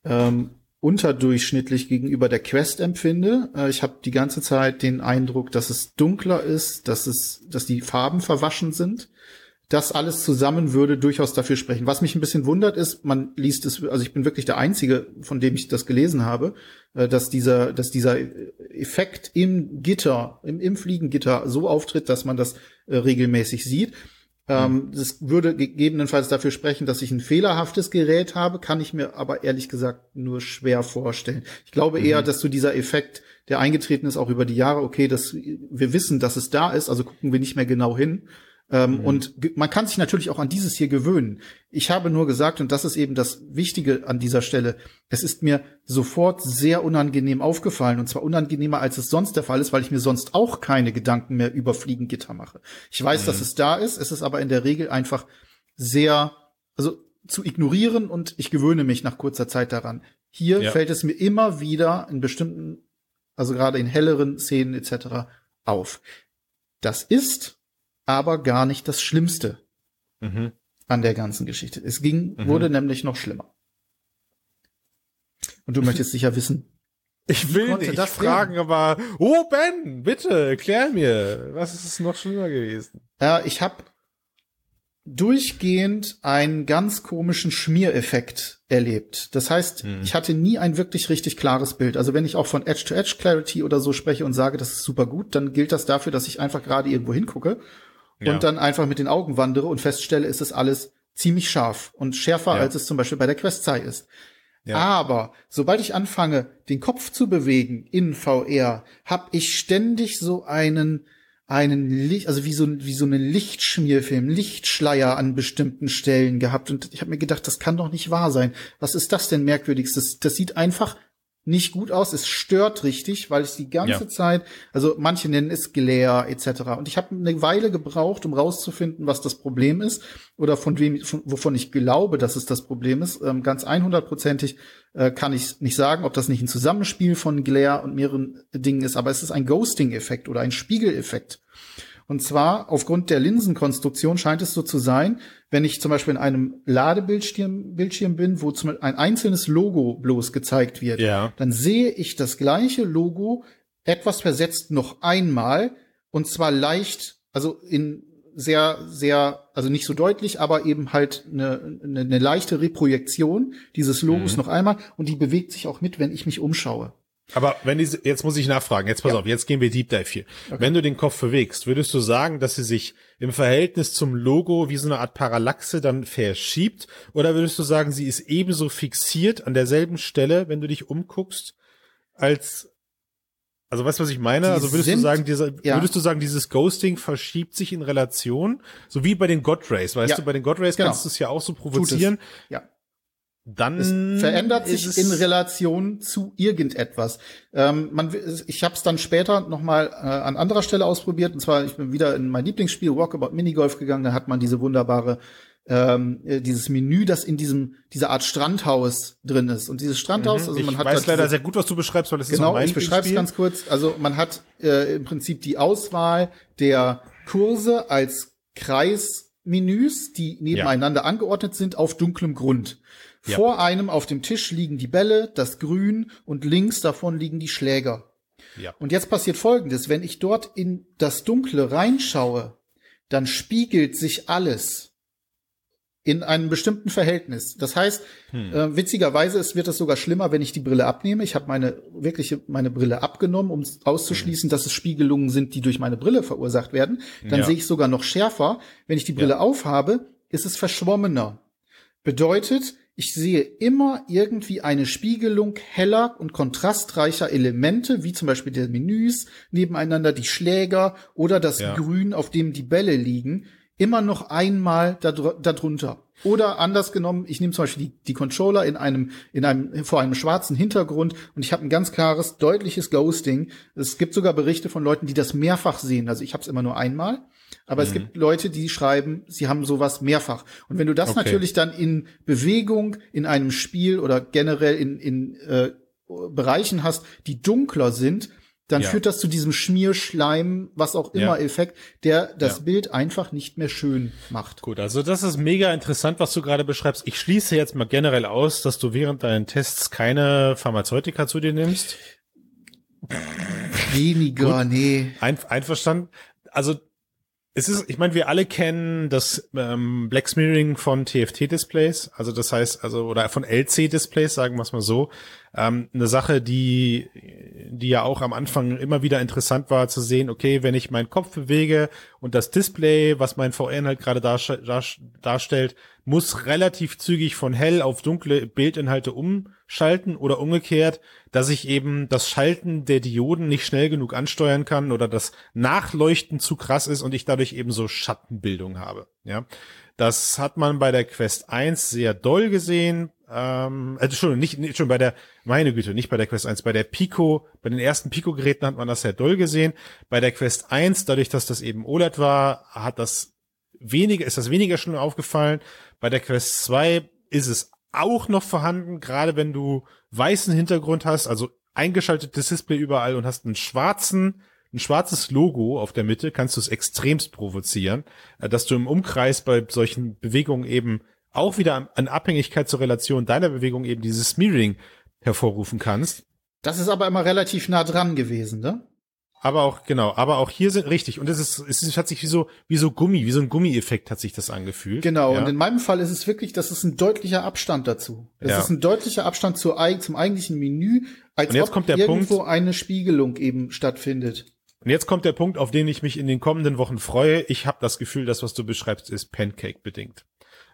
Speaker 2: ähm, unterdurchschnittlich gegenüber der Quest empfinde. Äh, ich habe die ganze Zeit den Eindruck, dass es dunkler ist, dass es, dass die Farben verwaschen sind das alles zusammen würde durchaus dafür sprechen. Was mich ein bisschen wundert ist, man liest es, also ich bin wirklich der Einzige, von dem ich das gelesen habe, äh, dass dieser, dass dieser Effekt im Gitter, im, im Fliegengitter so auftritt, dass man das äh, regelmäßig sieht. Ähm, mhm. Das würde gegebenenfalls dafür sprechen, dass ich ein fehlerhaftes Gerät habe, kann ich mir aber ehrlich gesagt nur schwer vorstellen. Ich glaube mhm. eher, dass so dieser Effekt, der eingetreten ist, auch über die Jahre, okay, dass wir wissen, dass es da ist, also gucken wir nicht mehr genau hin ähm, mhm. Und man kann sich natürlich auch an dieses hier gewöhnen. Ich habe nur gesagt, und das ist eben das Wichtige an dieser Stelle, es ist mir sofort sehr unangenehm aufgefallen, und zwar unangenehmer, als es sonst der Fall ist, weil ich mir sonst auch keine Gedanken mehr über Fliegengitter mache. Ich weiß, mhm. dass es da ist, es ist aber in der Regel einfach sehr, also zu ignorieren und ich gewöhne mich nach kurzer Zeit daran. Hier ja. fällt es mir immer wieder in bestimmten, also gerade in helleren Szenen etc. auf. Das ist aber gar nicht das Schlimmste mhm. an der ganzen Geschichte. Es ging, mhm. wurde nämlich noch schlimmer. Und du [LAUGHS] möchtest sicher wissen.
Speaker 1: Ich will nicht das fragen, werden? aber oh Ben, bitte erklär mir, was ist es noch schlimmer gewesen?
Speaker 2: Ja, ich habe durchgehend einen ganz komischen Schmiereffekt erlebt. Das heißt, hm. ich hatte nie ein wirklich richtig klares Bild. Also wenn ich auch von Edge-to-Edge-Clarity oder so spreche und sage, das ist super gut, dann gilt das dafür, dass ich einfach gerade irgendwo hingucke ja. und dann einfach mit den Augen wandere und feststelle, ist es alles ziemlich scharf und schärfer, ja. als es zum Beispiel bei der Quest 2 ist. Ja. Aber sobald ich anfange, den Kopf zu bewegen in VR, habe ich ständig so einen einen Licht, also wie so wie so einen Lichtschmierfilm, Lichtschleier an bestimmten Stellen gehabt und ich habe mir gedacht, das kann doch nicht wahr sein. Was ist das denn merkwürdigstes? Das sieht einfach nicht gut aus. Es stört richtig, weil ich die ganze ja. Zeit, also manche nennen es Glare etc. Und ich habe eine Weile gebraucht, um rauszufinden, was das Problem ist oder von wem, von, wovon ich glaube, dass es das Problem ist. Ähm, ganz 100%ig äh, kann ich nicht sagen, ob das nicht ein Zusammenspiel von Glare und mehreren Dingen ist, aber es ist ein Ghosting-Effekt oder ein Spiegeleffekt. Und zwar aufgrund der Linsenkonstruktion scheint es so zu sein, wenn ich zum Beispiel in einem Ladebildschirm Bildschirm bin, wo zum Beispiel ein einzelnes Logo bloß gezeigt wird, ja. dann sehe ich das gleiche Logo etwas versetzt noch einmal und zwar leicht Also in sehr, sehr, also nicht so deutlich, aber eben halt eine, eine, eine leichte Reprojektion dieses Logos mhm. noch einmal und die bewegt sich auch mit, wenn ich mich umschaue.
Speaker 1: Aber wenn diese, jetzt muss ich nachfragen, jetzt pass ja. auf, jetzt gehen wir Deep Dive hier. Okay. Wenn du den Kopf bewegst, würdest du sagen, dass sie sich im Verhältnis zum Logo wie so eine Art Parallaxe dann verschiebt? Oder würdest du sagen, sie ist ebenso fixiert an derselben Stelle, wenn du dich umguckst, als, also weißt du, was ich meine? Die also würdest sind, du sagen, dieser, ja. würdest du sagen, dieses Ghosting verschiebt sich in Relation? So wie bei den God Rays, weißt ja. du, bei den God Rays genau. kannst du es ja auch so provozieren.
Speaker 2: Ja dann es verändert sich in Relation zu irgendetwas. Ähm, man, ich habe es dann später noch mal äh, an anderer Stelle ausprobiert. Und zwar, ich bin wieder in mein Lieblingsspiel Walkabout Minigolf gegangen. Da hat man diese wunderbare ähm, äh, dieses Menü, das in diesem dieser Art Strandhaus drin ist. Und dieses Strandhaus,
Speaker 1: mhm. also man ich hat weiß leider sehr gut, was du beschreibst, weil es
Speaker 2: genau, ist mein ich beschreibe es ganz kurz. Also man hat äh, im Prinzip die Auswahl der Kurse als Kreismenüs, die nebeneinander ja. angeordnet sind auf dunklem Grund. Ja. Vor einem auf dem Tisch liegen die Bälle, das Grün und links davon liegen die Schläger. Ja. Und jetzt passiert Folgendes. Wenn ich dort in das Dunkle reinschaue, dann spiegelt sich alles in einem bestimmten Verhältnis. Das heißt, hm. äh, witzigerweise es wird es sogar schlimmer, wenn ich die Brille abnehme. Ich habe meine wirkliche meine Brille abgenommen, um auszuschließen, hm. dass es Spiegelungen sind, die durch meine Brille verursacht werden. Dann ja. sehe ich sogar noch schärfer. Wenn ich die Brille ja. aufhabe, ist es verschwommener. Bedeutet, ich sehe immer irgendwie eine Spiegelung heller und kontrastreicher Elemente, wie zum Beispiel der Menüs nebeneinander, die Schläger oder das ja. Grün, auf dem die Bälle liegen, immer noch einmal darunter. Oder anders genommen, ich nehme zum Beispiel die, die Controller in einem, in einem, vor einem schwarzen Hintergrund und ich habe ein ganz klares, deutliches Ghosting. Es gibt sogar Berichte von Leuten, die das mehrfach sehen. Also ich habe es immer nur einmal. Aber mhm. es gibt Leute, die schreiben, sie haben sowas mehrfach. Und wenn du das okay. natürlich dann in Bewegung, in einem Spiel oder generell in, in äh, Bereichen hast, die dunkler sind, dann ja. führt das zu diesem Schmierschleim, was auch immer ja. Effekt, der das ja. Bild einfach nicht mehr schön macht.
Speaker 1: Gut, also das ist mega interessant, was du gerade beschreibst. Ich schließe jetzt mal generell aus, dass du während deinen Tests keine Pharmazeutika zu dir nimmst.
Speaker 2: Weniger, Gut. nee.
Speaker 1: Ein, einverstanden. Also es ist, ich meine, wir alle kennen das ähm, Black Smearing von TFT-Displays, also das heißt, also oder von LC-Displays, sagen wir es mal so. Ähm, eine Sache, die, die ja auch am Anfang immer wieder interessant war zu sehen, okay, wenn ich meinen Kopf bewege und das Display, was mein VR-Inhalt gerade darstellt, muss relativ zügig von hell auf dunkle Bildinhalte umschalten oder umgekehrt, dass ich eben das Schalten der Dioden nicht schnell genug ansteuern kann oder das Nachleuchten zu krass ist und ich dadurch eben so Schattenbildung habe. Ja, das hat man bei der Quest 1 sehr doll gesehen. Ähm, also schon nicht, nicht schon bei der, meine Güte, nicht bei der Quest 1, bei der Pico, bei den ersten Pico-Geräten hat man das sehr doll gesehen. Bei der Quest 1, dadurch, dass das eben OLED war, hat das weniger, ist das weniger schon aufgefallen. Bei der Quest 2 ist es auch noch vorhanden, gerade wenn du weißen Hintergrund hast, also eingeschaltetes Display überall und hast einen schwarzen, ein schwarzes Logo auf der Mitte, kannst du es extremst provozieren, äh, dass du im Umkreis bei solchen Bewegungen eben auch wieder an Abhängigkeit zur Relation deiner Bewegung eben dieses Smearing hervorrufen kannst.
Speaker 2: Das ist aber immer relativ nah dran gewesen, ne?
Speaker 1: Aber auch, genau, aber auch hier sind richtig. Und es ist, es ist, hat sich wie so, wie so Gummi, wie so ein Gummieffekt hat sich das angefühlt.
Speaker 2: Genau. Ja. Und in meinem Fall ist es wirklich, das ist ein deutlicher Abstand dazu. Es ja. ist ein deutlicher Abstand zur, zum eigentlichen Menü, als
Speaker 1: ob
Speaker 2: irgendwo
Speaker 1: Punkt,
Speaker 2: eine Spiegelung eben stattfindet.
Speaker 1: Und jetzt kommt der Punkt, auf den ich mich in den kommenden Wochen freue. Ich habe das Gefühl, das, was du beschreibst, ist Pancake bedingt.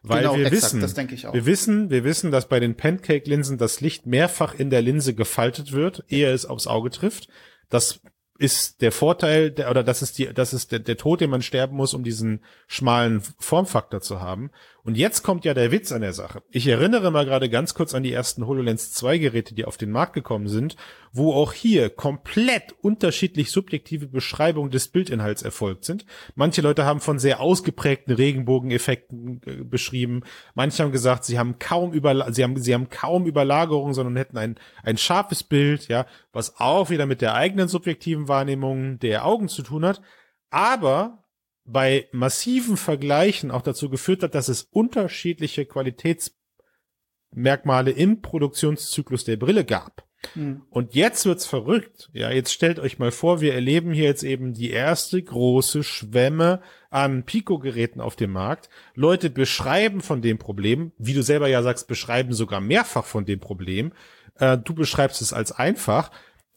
Speaker 1: Weil genau, wir exakt, wissen, wir wissen, wir wissen, dass bei den Pancake-Linsen das Licht mehrfach in der Linse gefaltet wird, ehe es aufs Auge trifft. Das ist der Vorteil, der, oder das ist die, das ist der, der Tod, den man sterben muss, um diesen schmalen Formfaktor zu haben. Und jetzt kommt ja der Witz an der Sache. Ich erinnere mal gerade ganz kurz an die ersten HoloLens 2 Geräte, die auf den Markt gekommen sind, wo auch hier komplett unterschiedlich subjektive Beschreibungen des Bildinhalts erfolgt sind. Manche Leute haben von sehr ausgeprägten Regenbogeneffekten äh, beschrieben. Manche haben gesagt, sie haben kaum über, sie haben, sie haben kaum Überlagerung, sondern hätten ein, ein scharfes Bild, ja, was auch wieder mit der eigenen subjektiven Wahrnehmung der Augen zu tun hat. Aber bei massiven Vergleichen auch dazu geführt hat, dass es unterschiedliche Qualitätsmerkmale im Produktionszyklus der Brille gab. Hm. Und jetzt wird's verrückt. Ja, jetzt stellt euch mal vor, wir erleben hier jetzt eben die erste große Schwemme an Pico-Geräten auf dem Markt. Leute beschreiben von dem Problem, wie du selber ja sagst, beschreiben sogar mehrfach von dem Problem. Äh, du beschreibst es als einfach.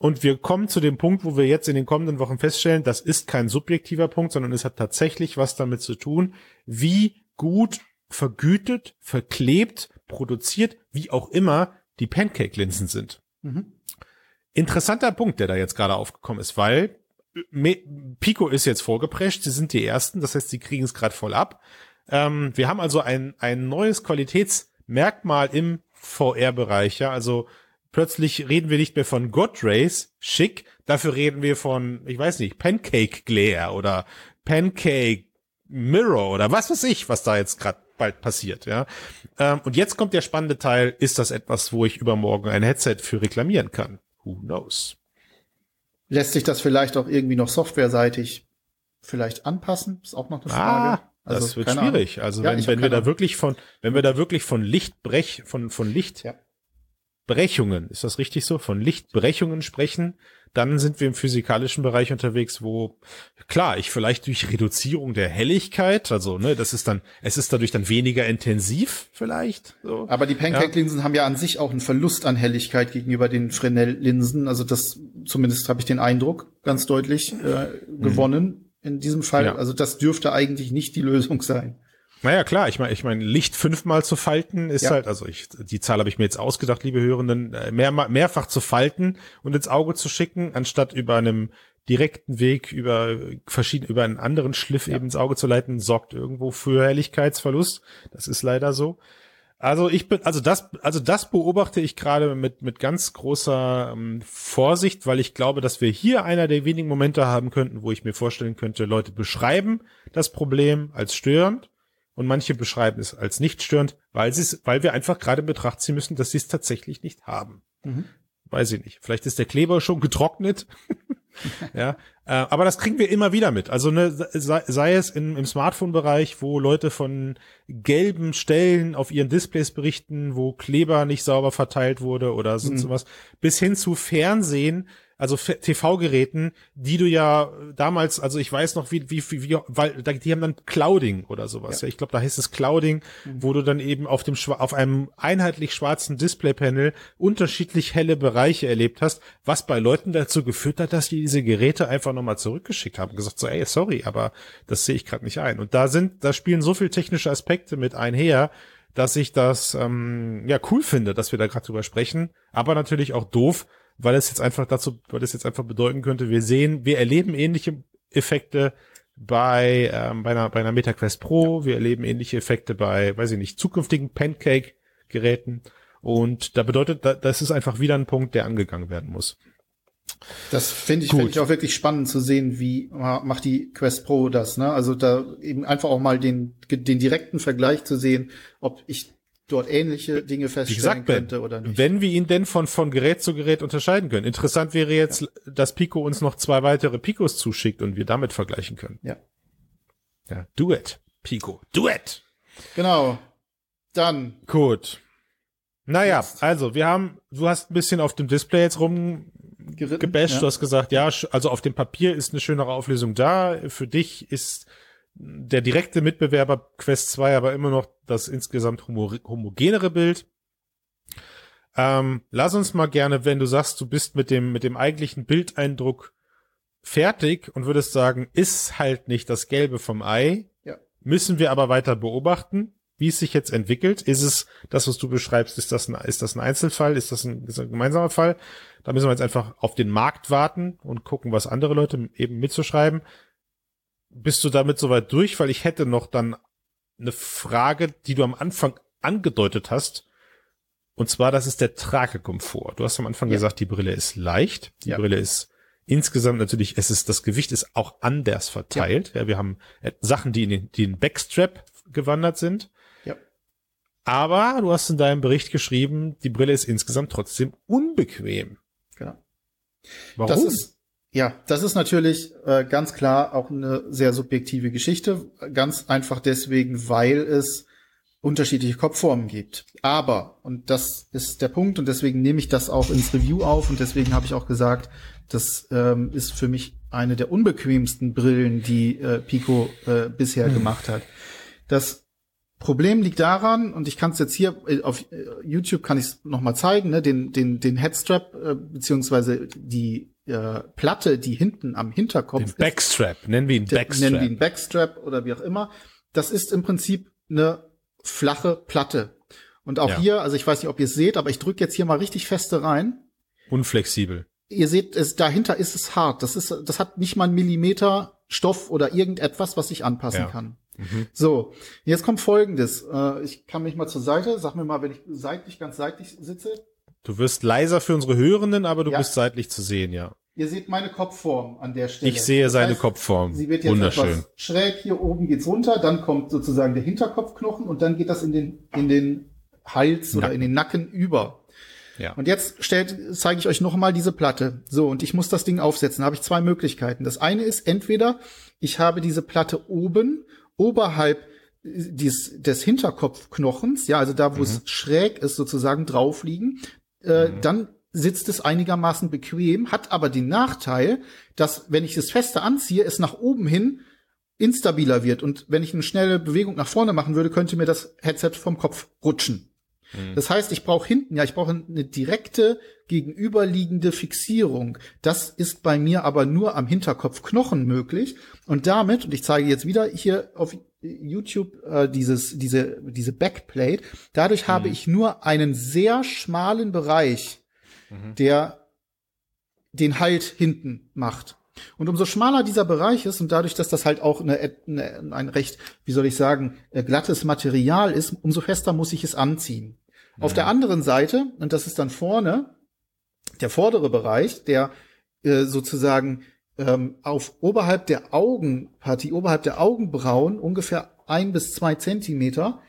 Speaker 1: Und wir kommen zu dem Punkt, wo wir jetzt in den kommenden Wochen feststellen, das ist kein subjektiver Punkt, sondern es hat tatsächlich was damit zu tun, wie gut vergütet, verklebt, produziert, wie auch immer die Pancake-Linsen sind. Mhm. Interessanter Punkt, der da jetzt gerade aufgekommen ist, weil Pico ist jetzt vorgeprescht, sie sind die Ersten, das heißt, sie kriegen es gerade voll ab. Ähm, wir haben also ein, ein neues Qualitätsmerkmal im VR-Bereich, ja, also plötzlich reden wir nicht mehr von God Race, schick, dafür reden wir von, ich weiß nicht, Pancake Glare oder Pancake Mirror oder was weiß ich, was da jetzt gerade bald passiert, ja. Ähm, und jetzt kommt der spannende Teil, ist das etwas, wo ich übermorgen ein Headset für reklamieren kann? Who knows?
Speaker 2: Lässt sich das vielleicht auch irgendwie noch softwareseitig vielleicht anpassen? Ist auch noch eine Frage.
Speaker 1: Ah, also, das wird schwierig. Ahnung. Also ja, wenn, wenn wir da wirklich von, wenn wir da wirklich von Lichtbrech, von, von Licht ja. Brechungen, ist das richtig so? Von Lichtbrechungen sprechen, dann sind wir im physikalischen Bereich unterwegs, wo klar, ich vielleicht durch Reduzierung der Helligkeit, also ne, das ist dann, es ist dadurch dann weniger intensiv vielleicht. So.
Speaker 2: Aber die Pancake-Linsen ja. haben ja an sich auch einen Verlust an Helligkeit gegenüber den Fresnel-Linsen. Also das, zumindest habe ich den Eindruck, ganz deutlich äh, gewonnen mhm. in diesem Fall. Ja. Also das dürfte eigentlich nicht die Lösung sein.
Speaker 1: Naja, klar, ich meine, ich meine, Licht fünfmal zu falten ist ja. halt, also ich, die Zahl habe ich mir jetzt ausgedacht, liebe Hörenden, äh, mehr, mehrfach zu falten und ins Auge zu schicken, anstatt über einem direkten Weg über verschiedene, über einen anderen Schliff ja. eben ins Auge zu leiten, sorgt irgendwo für Helligkeitsverlust. Das ist leider so. Also ich bin, also das, also das beobachte ich gerade mit mit ganz großer ähm, Vorsicht, weil ich glaube, dass wir hier einer der wenigen Momente haben könnten, wo ich mir vorstellen könnte, Leute beschreiben das Problem als störend und manche beschreiben es als nicht störend, weil sie es, weil wir einfach gerade in Betracht ziehen müssen, dass sie es tatsächlich nicht haben. Mhm. Weiß ich nicht. Vielleicht ist der Kleber schon getrocknet. [LAUGHS] ja, äh, aber das kriegen wir immer wieder mit. Also ne, sei, sei es in, im Smartphone-Bereich, wo Leute von gelben Stellen auf ihren Displays berichten, wo Kleber nicht sauber verteilt wurde oder so, mhm. sowas, bis hin zu Fernsehen, also TV-Geräten, die du ja damals, also ich weiß noch, wie, wie, wie, weil die haben dann Clouding oder sowas. Ja. ja ich glaube, da heißt es Clouding, mhm. wo du dann eben auf dem auf einem einheitlich schwarzen Displaypanel unterschiedlich helle Bereiche erlebt hast, was bei Leuten dazu geführt hat, dass die diese Geräte einfach nochmal zurückgeschickt haben, gesagt so, ey, sorry, aber das sehe ich gerade nicht ein. Und da sind, da spielen so viel technische Aspekte mit einher, dass ich das ähm, ja cool finde, dass wir da gerade drüber sprechen, aber natürlich auch doof, weil es jetzt einfach dazu, weil es jetzt einfach bedeuten könnte, wir sehen, wir erleben ähnliche Effekte bei, ähm, bei, einer, bei einer MetaQuest Pro, wir erleben ähnliche Effekte bei, weiß ich nicht, zukünftigen Pancake-Geräten. Und da bedeutet, das ist einfach wieder ein Punkt, der angegangen werden muss.
Speaker 2: Das finde ich, find ich auch wirklich spannend zu sehen, wie macht die Quest Pro das, ne? Also da eben einfach auch mal den, den direkten Vergleich zu sehen, ob ich dort ähnliche Dinge feststellen gesagt, könnte oder nicht.
Speaker 1: Wenn wir ihn denn von, von Gerät zu Gerät unterscheiden können. Interessant wäre jetzt, ja. dass Pico uns noch zwei weitere Picos zuschickt und wir damit vergleichen können.
Speaker 2: Ja.
Speaker 1: Ja, do it, Pico, do it.
Speaker 2: Genau. Dann.
Speaker 1: Gut. Naja, jetzt. also wir haben, du hast ein bisschen auf dem Display jetzt rumgebasht, ja. du hast gesagt, ja, also auf dem Papier ist eine schönere Auflösung da. Für dich ist der direkte Mitbewerber Quest 2 aber immer noch das insgesamt homo homogenere Bild. Ähm, lass uns mal gerne, wenn du sagst, du bist mit dem, mit dem eigentlichen Bildeindruck fertig und würdest sagen, ist halt nicht das Gelbe vom Ei, ja. müssen wir aber weiter beobachten, wie es sich jetzt entwickelt. Ist es das, was du beschreibst, ist das ein, ist das ein Einzelfall, ist das ein, ist das ein gemeinsamer Fall? Da müssen wir jetzt einfach auf den Markt warten und gucken, was andere Leute eben mitzuschreiben bist du damit soweit durch? Weil ich hätte noch dann eine Frage, die du am Anfang angedeutet hast. Und zwar, das ist der Tragekomfort. Du hast am Anfang ja. gesagt, die Brille ist leicht. Die ja. Brille ist insgesamt natürlich, es ist, das Gewicht ist auch anders verteilt. Ja, ja wir haben Sachen, die in den, die in Backstrap gewandert sind. Ja. Aber du hast in deinem Bericht geschrieben, die Brille ist insgesamt trotzdem unbequem.
Speaker 2: Genau. Warum? Das ist, ja, das ist natürlich äh, ganz klar auch eine sehr subjektive Geschichte. Ganz einfach deswegen, weil es unterschiedliche Kopfformen gibt. Aber, und das ist der Punkt, und deswegen nehme ich das auch ins Review auf, und deswegen habe ich auch gesagt, das ähm, ist für mich eine der unbequemsten Brillen, die äh, Pico äh, bisher hm. gemacht hat. Das Problem liegt daran, und ich kann es jetzt hier äh, auf äh, YouTube kann ich es noch mal zeigen, ne, den den den Headstrap äh, beziehungsweise die äh, Platte, die hinten am Hinterkopf den
Speaker 1: Backstrap, ist, nennen wir ihn Backstrap,
Speaker 2: nennen wir ihn Backstrap oder wie auch immer. Das ist im Prinzip eine flache Platte. Und auch ja. hier, also ich weiß nicht, ob ihr es seht, aber ich drücke jetzt hier mal richtig feste rein.
Speaker 1: Unflexibel.
Speaker 2: Ihr seht, es, dahinter ist es hart. Das ist, das hat nicht mal einen Millimeter Stoff oder irgendetwas, was ich anpassen ja. kann. Mhm. So, jetzt kommt Folgendes. Äh, ich kann mich mal zur Seite. Sag mir mal, wenn ich seitlich, ganz seitlich sitze.
Speaker 1: Du wirst leiser für unsere Hörenden, aber du ja. bist seitlich zu sehen, ja.
Speaker 2: Ihr seht meine Kopfform an der Stelle.
Speaker 1: Ich sehe das seine heißt, Kopfform.
Speaker 2: Sie wird jetzt Wunderschön. etwas schräg. Hier oben geht's runter, dann kommt sozusagen der Hinterkopfknochen und dann geht das in den, in den Hals oder in den Nacken über. Ja. Und jetzt stellt, zeige ich euch nochmal diese Platte. So, und ich muss das Ding aufsetzen. Da habe ich zwei Möglichkeiten. Das eine ist entweder, ich habe diese Platte oben, oberhalb des, des Hinterkopfknochens, ja, also da, wo mhm. es schräg ist, sozusagen drauf liegen. Äh, mhm. Dann sitzt es einigermaßen bequem, hat aber den Nachteil, dass wenn ich es fester anziehe, es nach oben hin instabiler wird. Und wenn ich eine schnelle Bewegung nach vorne machen würde, könnte mir das Headset vom Kopf rutschen. Mhm. Das heißt, ich brauche hinten, ja, ich brauche eine direkte gegenüberliegende Fixierung. Das ist bei mir aber nur am Hinterkopfknochen möglich. Und damit, und ich zeige jetzt wieder hier auf YouTube äh, dieses, diese, diese Backplate, dadurch mhm. habe ich nur einen sehr schmalen Bereich mhm. der den Halt hinten macht. Und umso schmaler dieser Bereich ist und dadurch, dass das halt auch eine, eine, ein recht, wie soll ich sagen, äh, glattes Material ist, umso fester muss ich es anziehen. Mhm. Auf der anderen Seite, und das ist dann vorne, der vordere Bereich, der äh, sozusagen ähm, auf oberhalb der Augenpartie, oberhalb der Augenbrauen ungefähr ein bis zwei Zentimeter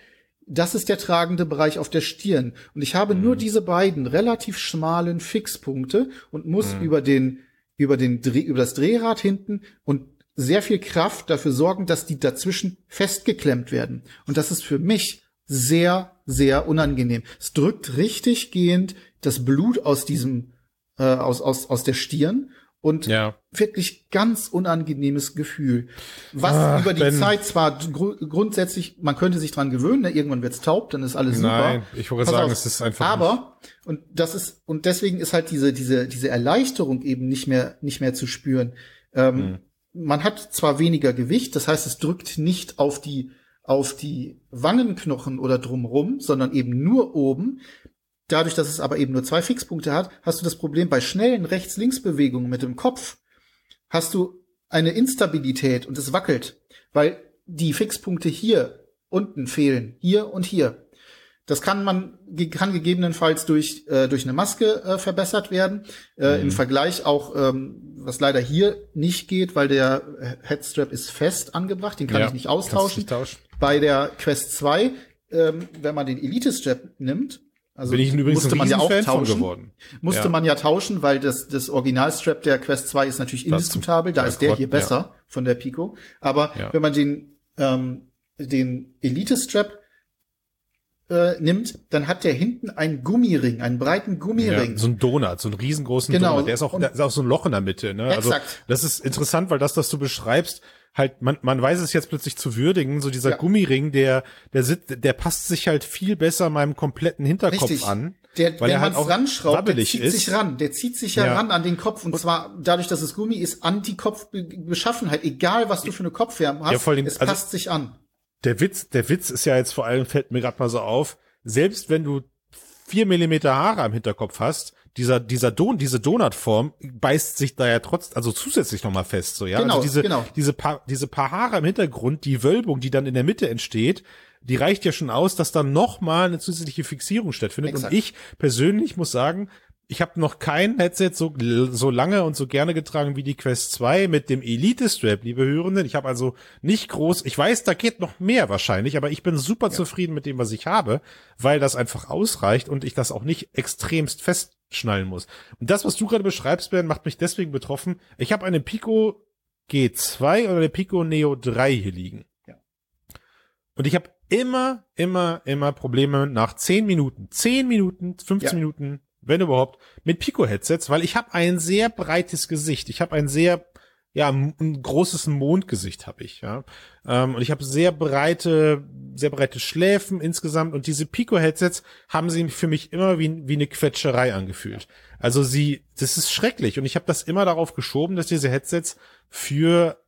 Speaker 2: das ist der tragende Bereich auf der Stirn. Und ich habe mhm. nur diese beiden relativ schmalen Fixpunkte und muss mhm. über den, über den, Dreh, über das Drehrad hinten und sehr viel Kraft dafür sorgen, dass die dazwischen festgeklemmt werden. Und das ist für mich sehr, sehr unangenehm. Es drückt richtig gehend das Blut aus diesem, äh, aus, aus, aus der Stirn und ja. wirklich ganz unangenehmes Gefühl. Was Ach, über die ben. Zeit zwar gru grundsätzlich, man könnte sich dran gewöhnen, ne? irgendwann wird's taub, dann ist alles super. Nein,
Speaker 1: ich wollte sagen, auf, es ist einfach.
Speaker 2: Aber und das ist und deswegen ist halt diese diese diese Erleichterung eben nicht mehr nicht mehr zu spüren. Ähm, hm. Man hat zwar weniger Gewicht, das heißt, es drückt nicht auf die auf die Wangenknochen oder drumrum, sondern eben nur oben. Dadurch, dass es aber eben nur zwei Fixpunkte hat, hast du das Problem bei schnellen Rechts-Links-Bewegungen mit dem Kopf, hast du eine Instabilität und es wackelt, weil die Fixpunkte hier unten fehlen, hier und hier. Das kann man kann gegebenenfalls durch äh, durch eine Maske äh, verbessert werden. Äh, mhm. Im Vergleich auch, ähm, was leider hier nicht geht, weil der Headstrap ist fest angebracht, den kann ja, ich nicht austauschen. Nicht Bei der Quest 2, ähm, wenn man den Elite Strap nimmt, also
Speaker 1: Bin ich übrigens musste man ja auch tauschen. Geworden.
Speaker 2: Musste ja. man ja tauschen, weil das, das Originalstrap der Quest 2 ist natürlich indiskutabel. Da ist der hier besser ja. von der Pico. Aber ja. wenn man den, ähm, den Elite-Strap äh, nimmt, dann hat der hinten einen Gummiring, einen breiten Gummiring.
Speaker 1: Ja, so ein Donut, so einen riesengroßen genau. Donut. Der ist auch, da ist auch so ein Loch in der Mitte. Ne? Also exakt. Also das ist interessant, weil das, was du beschreibst, halt, man, man weiß es jetzt plötzlich zu würdigen, so dieser ja. Gummiring, der, der sitzt, der passt sich halt viel besser meinem kompletten Hinterkopf Richtig. an.
Speaker 2: Der, weil wenn man halt ranschraubt, der zieht ist. sich ran. Der zieht sich ja, ja, ran an den Kopf. Und, und zwar dadurch, dass es Gummi ist, Anti-Kopf-Beschaffenheit. Egal, was du für eine Kopfwärme hast, ja, vor allem, es also, passt sich an.
Speaker 1: Der Witz, der Witz ist ja jetzt vor allem, fällt mir gerade mal so auf, selbst wenn du vier Millimeter Haare am Hinterkopf hast, dieser, dieser Don, diese Donutform beißt sich da ja trotz, also zusätzlich nochmal fest, so, ja.
Speaker 2: Genau,
Speaker 1: also diese,
Speaker 2: genau.
Speaker 1: diese paar, diese paar Haare im Hintergrund, die Wölbung, die dann in der Mitte entsteht, die reicht ja schon aus, dass dann nochmal eine zusätzliche Fixierung stattfindet. Exakt. Und ich persönlich muss sagen, ich habe noch kein Headset so, so lange und so gerne getragen wie die Quest 2 mit dem Elite Strap, liebe Hörenden. Ich habe also nicht groß, ich weiß, da geht noch mehr wahrscheinlich, aber ich bin super ja. zufrieden mit dem, was ich habe, weil das einfach ausreicht und ich das auch nicht extremst festschnallen muss. Und das, was du gerade beschreibst, Ben, macht mich deswegen betroffen. Ich habe eine Pico G2 oder eine Pico Neo 3 hier liegen. Ja. Und ich habe immer, immer, immer Probleme nach 10 Minuten, 10 Minuten, 15 ja. Minuten, wenn überhaupt, mit Pico-Headsets, weil ich habe ein sehr breites Gesicht. Ich habe ein sehr ja, ein großes Mondgesicht habe ich, ja. Ähm, und ich habe sehr breite, sehr breite Schläfen insgesamt und diese Pico-Headsets haben sie für mich immer wie, wie eine Quetscherei angefühlt. Also sie, das ist schrecklich und ich habe das immer darauf geschoben, dass diese Headsets für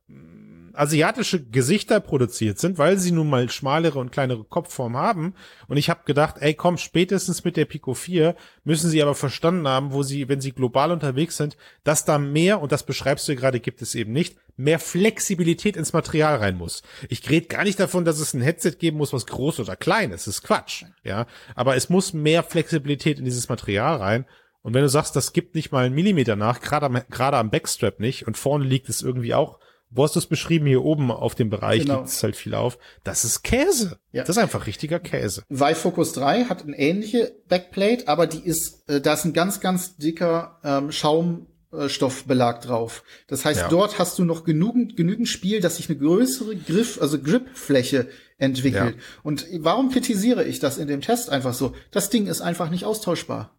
Speaker 1: asiatische Gesichter produziert sind, weil sie nun mal schmalere und kleinere Kopfform haben. Und ich habe gedacht, ey, komm, spätestens mit der Pico 4 müssen sie aber verstanden haben, wo sie, wenn sie global unterwegs sind, dass da mehr, und das beschreibst du gerade, gibt es eben nicht, mehr Flexibilität ins Material rein muss. Ich rede gar nicht davon, dass es ein Headset geben muss, was groß oder klein ist. Das ist Quatsch. Ja. Aber es muss mehr Flexibilität in dieses Material rein. Und wenn du sagst, das gibt nicht mal einen Millimeter nach, gerade am, gerade am Backstrap nicht, und vorne liegt es irgendwie auch wo hast du es beschrieben? Hier oben auf dem Bereich genau. liegt es halt viel auf. Das ist Käse. Ja. Das ist einfach richtiger Käse.
Speaker 2: Vive Focus 3 hat eine ähnliche Backplate, aber die ist, äh, da ist ein ganz, ganz dicker ähm, Schaumstoffbelag drauf. Das heißt, ja. dort hast du noch genügend, genügend Spiel, dass sich eine größere Griff, also Gripfläche entwickelt. Ja. Und warum kritisiere ich das in dem Test einfach so? Das Ding ist einfach nicht austauschbar.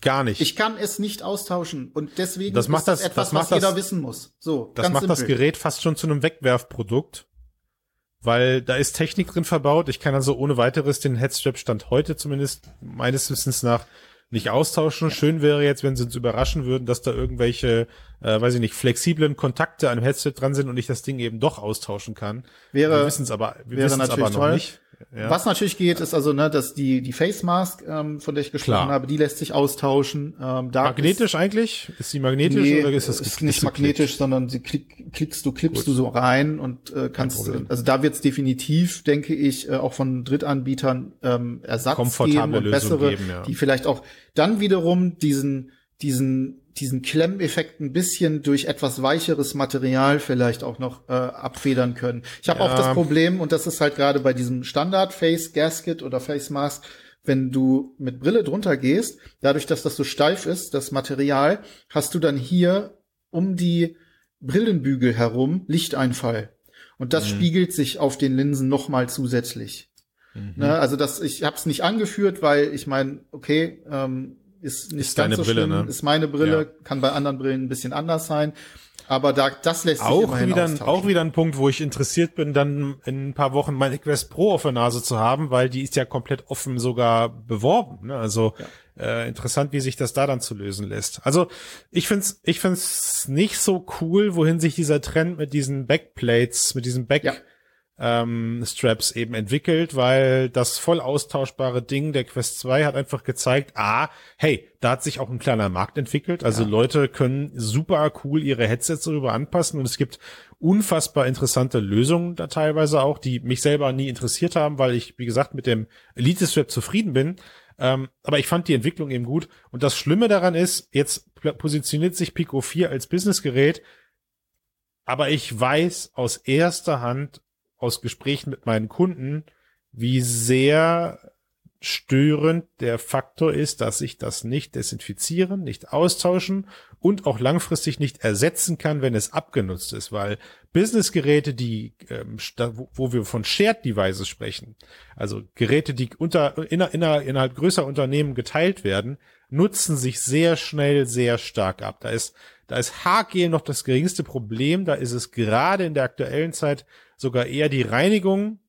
Speaker 1: Gar nicht.
Speaker 2: Ich kann es nicht austauschen und deswegen
Speaker 1: das macht das, das etwas, das macht was
Speaker 2: jeder wissen muss. So,
Speaker 1: das macht simpel. das Gerät fast schon zu einem Wegwerfprodukt, weil da ist Technik drin verbaut. Ich kann also ohne weiteres den Headstrap Stand heute zumindest meines Wissens nach nicht austauschen. Schön wäre jetzt, wenn sie uns überraschen würden, dass da irgendwelche, äh, weiß ich nicht, flexiblen Kontakte an dem Headset dran sind und ich das Ding eben doch austauschen kann.
Speaker 2: Wäre,
Speaker 1: wir wissen es aber,
Speaker 2: wir wissen es aber noch toll. nicht. Ja. Was natürlich geht, ist also, ne, dass die, die Face Mask, ähm, von der ich gesprochen Klar. habe, die lässt sich austauschen.
Speaker 1: Ähm, da magnetisch ist, eigentlich? Ist sie magnetisch nee,
Speaker 2: oder ist das ist nicht magnetisch, sondern sie klick, klickst du, klippst Gut. du so rein und äh, kannst, also da wird es definitiv, denke ich, äh, auch von Drittanbietern ähm, Ersatz geben und bessere, geben, ja. die vielleicht auch dann wiederum diesen, diesen diesen Klemmeffekt ein bisschen durch etwas weicheres Material vielleicht auch noch äh, abfedern können. Ich habe ja. auch das Problem, und das ist halt gerade bei diesem Standard Face Gasket oder Face Mask, wenn du mit Brille drunter gehst, dadurch, dass das so steif ist, das Material, hast du dann hier um die Brillenbügel herum Lichteinfall. Und das mhm. spiegelt sich auf den Linsen nochmal zusätzlich. Mhm. Ne, also das, ich habe es nicht angeführt, weil ich meine, okay, ähm, ist nicht ist ganz so Brille, schlimm, ne? ist meine Brille, ja. kann bei anderen Brillen ein bisschen anders sein. Aber da, das lässt sich
Speaker 1: auch wieder, auch wieder ein Punkt, wo ich interessiert bin, dann in ein paar Wochen meine Quest Pro auf der Nase zu haben, weil die ist ja komplett offen sogar beworben. Ne? Also ja. äh, interessant, wie sich das da dann zu lösen lässt. Also ich find's, ich find's nicht so cool, wohin sich dieser Trend mit diesen Backplates, mit diesem Back ja ähm, Straps eben entwickelt, weil das voll austauschbare Ding der Quest 2 hat einfach gezeigt, ah, hey, da hat sich auch ein kleiner Markt entwickelt. Also ja. Leute können super cool ihre Headsets darüber anpassen und es gibt unfassbar interessante Lösungen da teilweise auch, die mich selber nie interessiert haben, weil ich, wie gesagt, mit dem Elite Strap zufrieden bin. Ähm, aber ich fand die Entwicklung eben gut. Und das Schlimme daran ist, jetzt positioniert sich Pico 4 als Businessgerät, aber ich weiß aus erster Hand, aus Gesprächen mit meinen Kunden, wie sehr störend der Faktor ist, dass ich das nicht desinfizieren, nicht austauschen und auch langfristig nicht ersetzen kann, wenn es abgenutzt ist, weil Businessgeräte, die ähm, wo wir von Shared Devices sprechen, also Geräte, die unter inner, inner, innerhalb größerer Unternehmen geteilt werden, nutzen sich sehr schnell sehr stark ab. Da ist da ist Haargel noch das geringste Problem, da ist es gerade in der aktuellen Zeit sogar eher die Reinigung.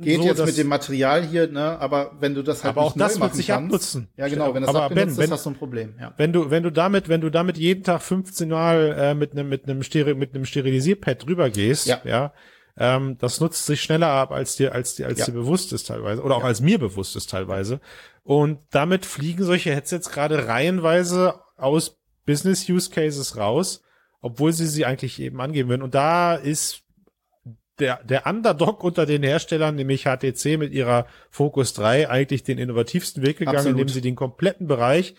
Speaker 2: Geht so, jetzt mit dem Material hier, ne? Aber wenn du das halt
Speaker 1: aber auch das wird sich kannst, abnutzen.
Speaker 2: Ja, genau. Wenn das
Speaker 1: aber ben,
Speaker 2: ist, hast du ein Problem. Ja.
Speaker 1: Wenn du wenn du damit wenn du damit jeden Tag 15 Mal äh, mit einem mit einem Steril mit einem Sterilisierpad drüber gehst, ja, ja ähm, das nutzt sich schneller ab als dir als dir als ja. dir bewusst ist teilweise oder auch ja. als mir bewusst ist teilweise. Und damit fliegen solche Headsets gerade reihenweise aus Business Use Cases raus, obwohl sie sie eigentlich eben angeben würden. Und da ist der, der Underdog unter den Herstellern, nämlich HTC mit ihrer Focus 3, eigentlich den innovativsten Weg gegangen, Absolut. indem sie den kompletten Bereich,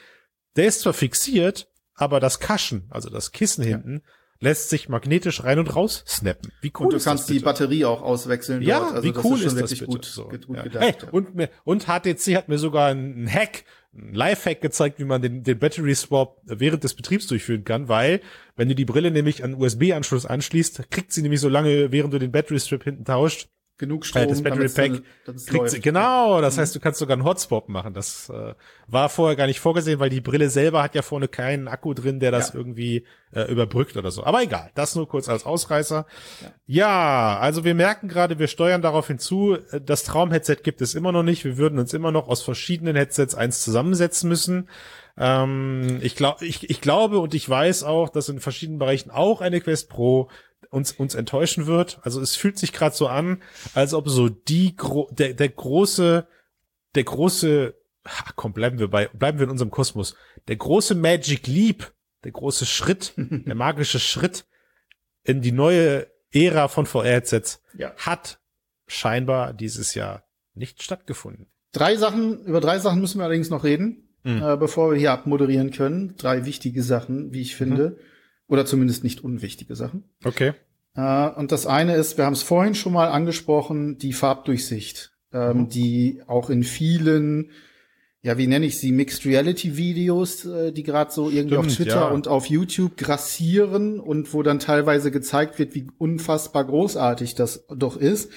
Speaker 1: der ist zwar fixiert, aber das Kaschen, also das Kissen ja. hinten, lässt sich magnetisch rein und raus snappen.
Speaker 2: Wie cool und du kannst das die Batterie auch auswechseln.
Speaker 1: Ja, dort. Also wie cool ist, ist das bitte? Gut, so, gut ja. gedacht, hey, ja. und, und HTC hat mir sogar einen Hack ein Lifehack gezeigt, wie man den, den Battery Swap während des Betriebs durchführen kann, weil wenn du die Brille nämlich an USB-Anschluss anschließt, kriegt sie nämlich so lange, während du den Battery Strip hinten tauscht,
Speaker 2: genug Strom.
Speaker 1: das Battery Pack kriegt sie, genau, das mhm. heißt, du kannst sogar einen Hotspot machen. Das äh, war vorher gar nicht vorgesehen, weil die Brille selber hat ja vorne keinen Akku drin, der das ja. irgendwie äh, überbrückt oder so. Aber egal, das nur kurz als Ausreißer. Ja, ja also wir merken gerade, wir steuern darauf hinzu, äh, das Traumheadset gibt es immer noch nicht. Wir würden uns immer noch aus verschiedenen Headsets eins zusammensetzen müssen. Ähm, ich, glaube, ich, ich glaube und ich weiß auch, dass in verschiedenen Bereichen auch eine Quest Pro uns uns enttäuschen wird. Also es fühlt sich gerade so an, als ob so die gro der der große der große ach komm bleiben wir bei bleiben wir in unserem Kosmos. Der große Magic Leap, der große Schritt, [LAUGHS] der magische Schritt in die neue Ära von VR-Headsets ja. hat scheinbar dieses Jahr nicht stattgefunden.
Speaker 2: Drei Sachen, über drei Sachen müssen wir allerdings noch reden, mhm. äh, bevor wir hier abmoderieren können. Drei wichtige Sachen, wie ich finde. Mhm. Oder zumindest nicht unwichtige Sachen.
Speaker 1: Okay.
Speaker 2: Äh, und das eine ist, wir haben es vorhin schon mal angesprochen, die Farbdurchsicht, ähm, mhm. die auch in vielen, ja, wie nenne ich sie, Mixed Reality Videos, äh, die gerade so irgendwie Stimmt, auf Twitter ja. und auf YouTube grassieren und wo dann teilweise gezeigt wird, wie unfassbar großartig das doch ist.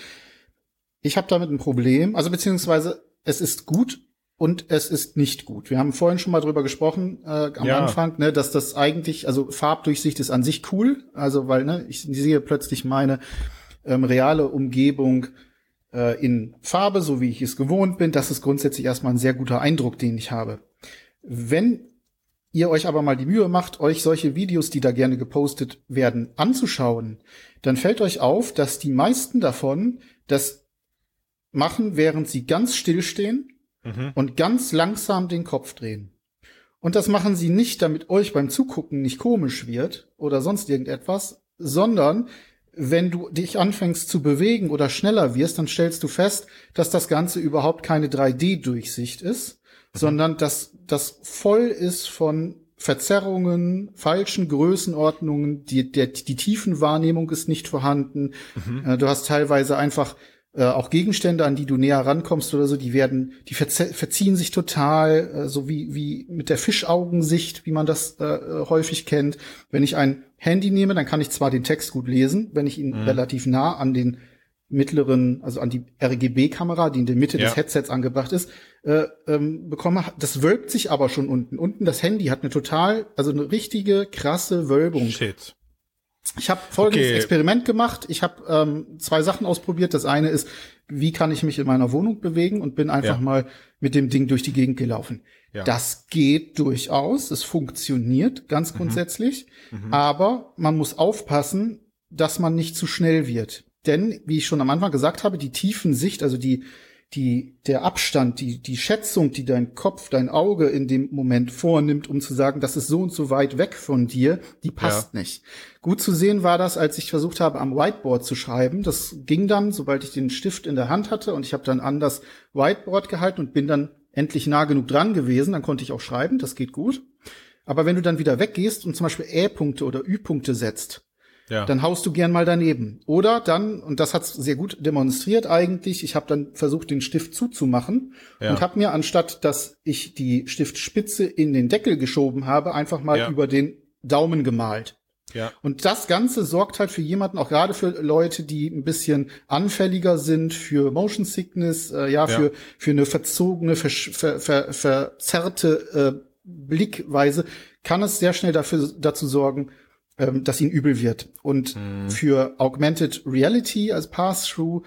Speaker 2: Ich habe damit ein Problem, also beziehungsweise es ist gut und es ist nicht gut. Wir haben vorhin schon mal drüber gesprochen äh, am ja. Anfang, ne, dass das eigentlich, also Farbdurchsicht ist an sich cool, also weil ne, ich sehe plötzlich meine ähm, reale Umgebung äh, in Farbe, so wie ich es gewohnt bin. Das ist grundsätzlich erstmal ein sehr guter Eindruck, den ich habe. Wenn ihr euch aber mal die Mühe macht, euch solche Videos, die da gerne gepostet werden, anzuschauen, dann fällt euch auf, dass die meisten davon das machen, während sie ganz stillstehen mhm. und ganz langsam den Kopf drehen. Und das machen sie nicht, damit euch beim Zugucken nicht komisch wird oder sonst irgendetwas, sondern wenn du dich anfängst zu bewegen oder schneller wirst, dann stellst du fest, dass das Ganze überhaupt keine 3D-Durchsicht ist, mhm. sondern dass das voll ist von Verzerrungen, falschen Größenordnungen, die, der, die Tiefenwahrnehmung ist nicht vorhanden. Mhm. Äh, du hast teilweise einfach äh, auch Gegenstände, an die du näher rankommst oder so, die werden, die verziehen sich total, äh, so wie, wie mit der Fischaugensicht, wie man das äh, äh, häufig kennt. Wenn ich ein Handy nehme, dann kann ich zwar den Text gut lesen, wenn ich ihn mhm. relativ nah an den mittleren, also an die RGB-Kamera, die in der Mitte ja. des Headsets angebracht ist, äh, ähm, bekomme. Das wölbt sich aber schon unten. Unten das Handy hat eine total, also eine richtige krasse Wölbung.
Speaker 1: Shit.
Speaker 2: Ich habe folgendes okay. Experiment gemacht. Ich habe ähm, zwei Sachen ausprobiert. Das eine ist, wie kann ich mich in meiner Wohnung bewegen und bin einfach ja. mal mit dem Ding durch die Gegend gelaufen. Ja. Das geht durchaus. Es funktioniert ganz mhm. grundsätzlich. Mhm. Aber man muss aufpassen, dass man nicht zu schnell wird. Denn, wie ich schon am Anfang gesagt habe, die Tiefensicht, also die die, der Abstand, die, die Schätzung, die dein Kopf, dein Auge in dem Moment vornimmt, um zu sagen, das ist so und so weit weg von dir, die passt ja. nicht. Gut zu sehen war das, als ich versucht habe, am Whiteboard zu schreiben. Das ging dann, sobald ich den Stift in der Hand hatte und ich habe dann an das Whiteboard gehalten und bin dann endlich nah genug dran gewesen, dann konnte ich auch schreiben, das geht gut. Aber wenn du dann wieder weggehst und zum Beispiel Ä-Punkte oder Ü-Punkte setzt, ja. dann haust du gern mal daneben. Oder dann, und das hat's sehr gut demonstriert eigentlich, ich habe dann versucht, den Stift zuzumachen ja. und habe mir, anstatt dass ich die Stiftspitze in den Deckel geschoben habe, einfach mal ja. über den Daumen gemalt. Ja. Und das Ganze sorgt halt für jemanden, auch gerade für Leute, die ein bisschen anfälliger sind für Motion Sickness, äh, ja, für, ja. für eine verzogene, ver, ver, ver, verzerrte äh, Blickweise, kann es sehr schnell dafür, dazu sorgen, ähm, dass ihnen übel wird. Und mhm. für Augmented Reality als Pass-Through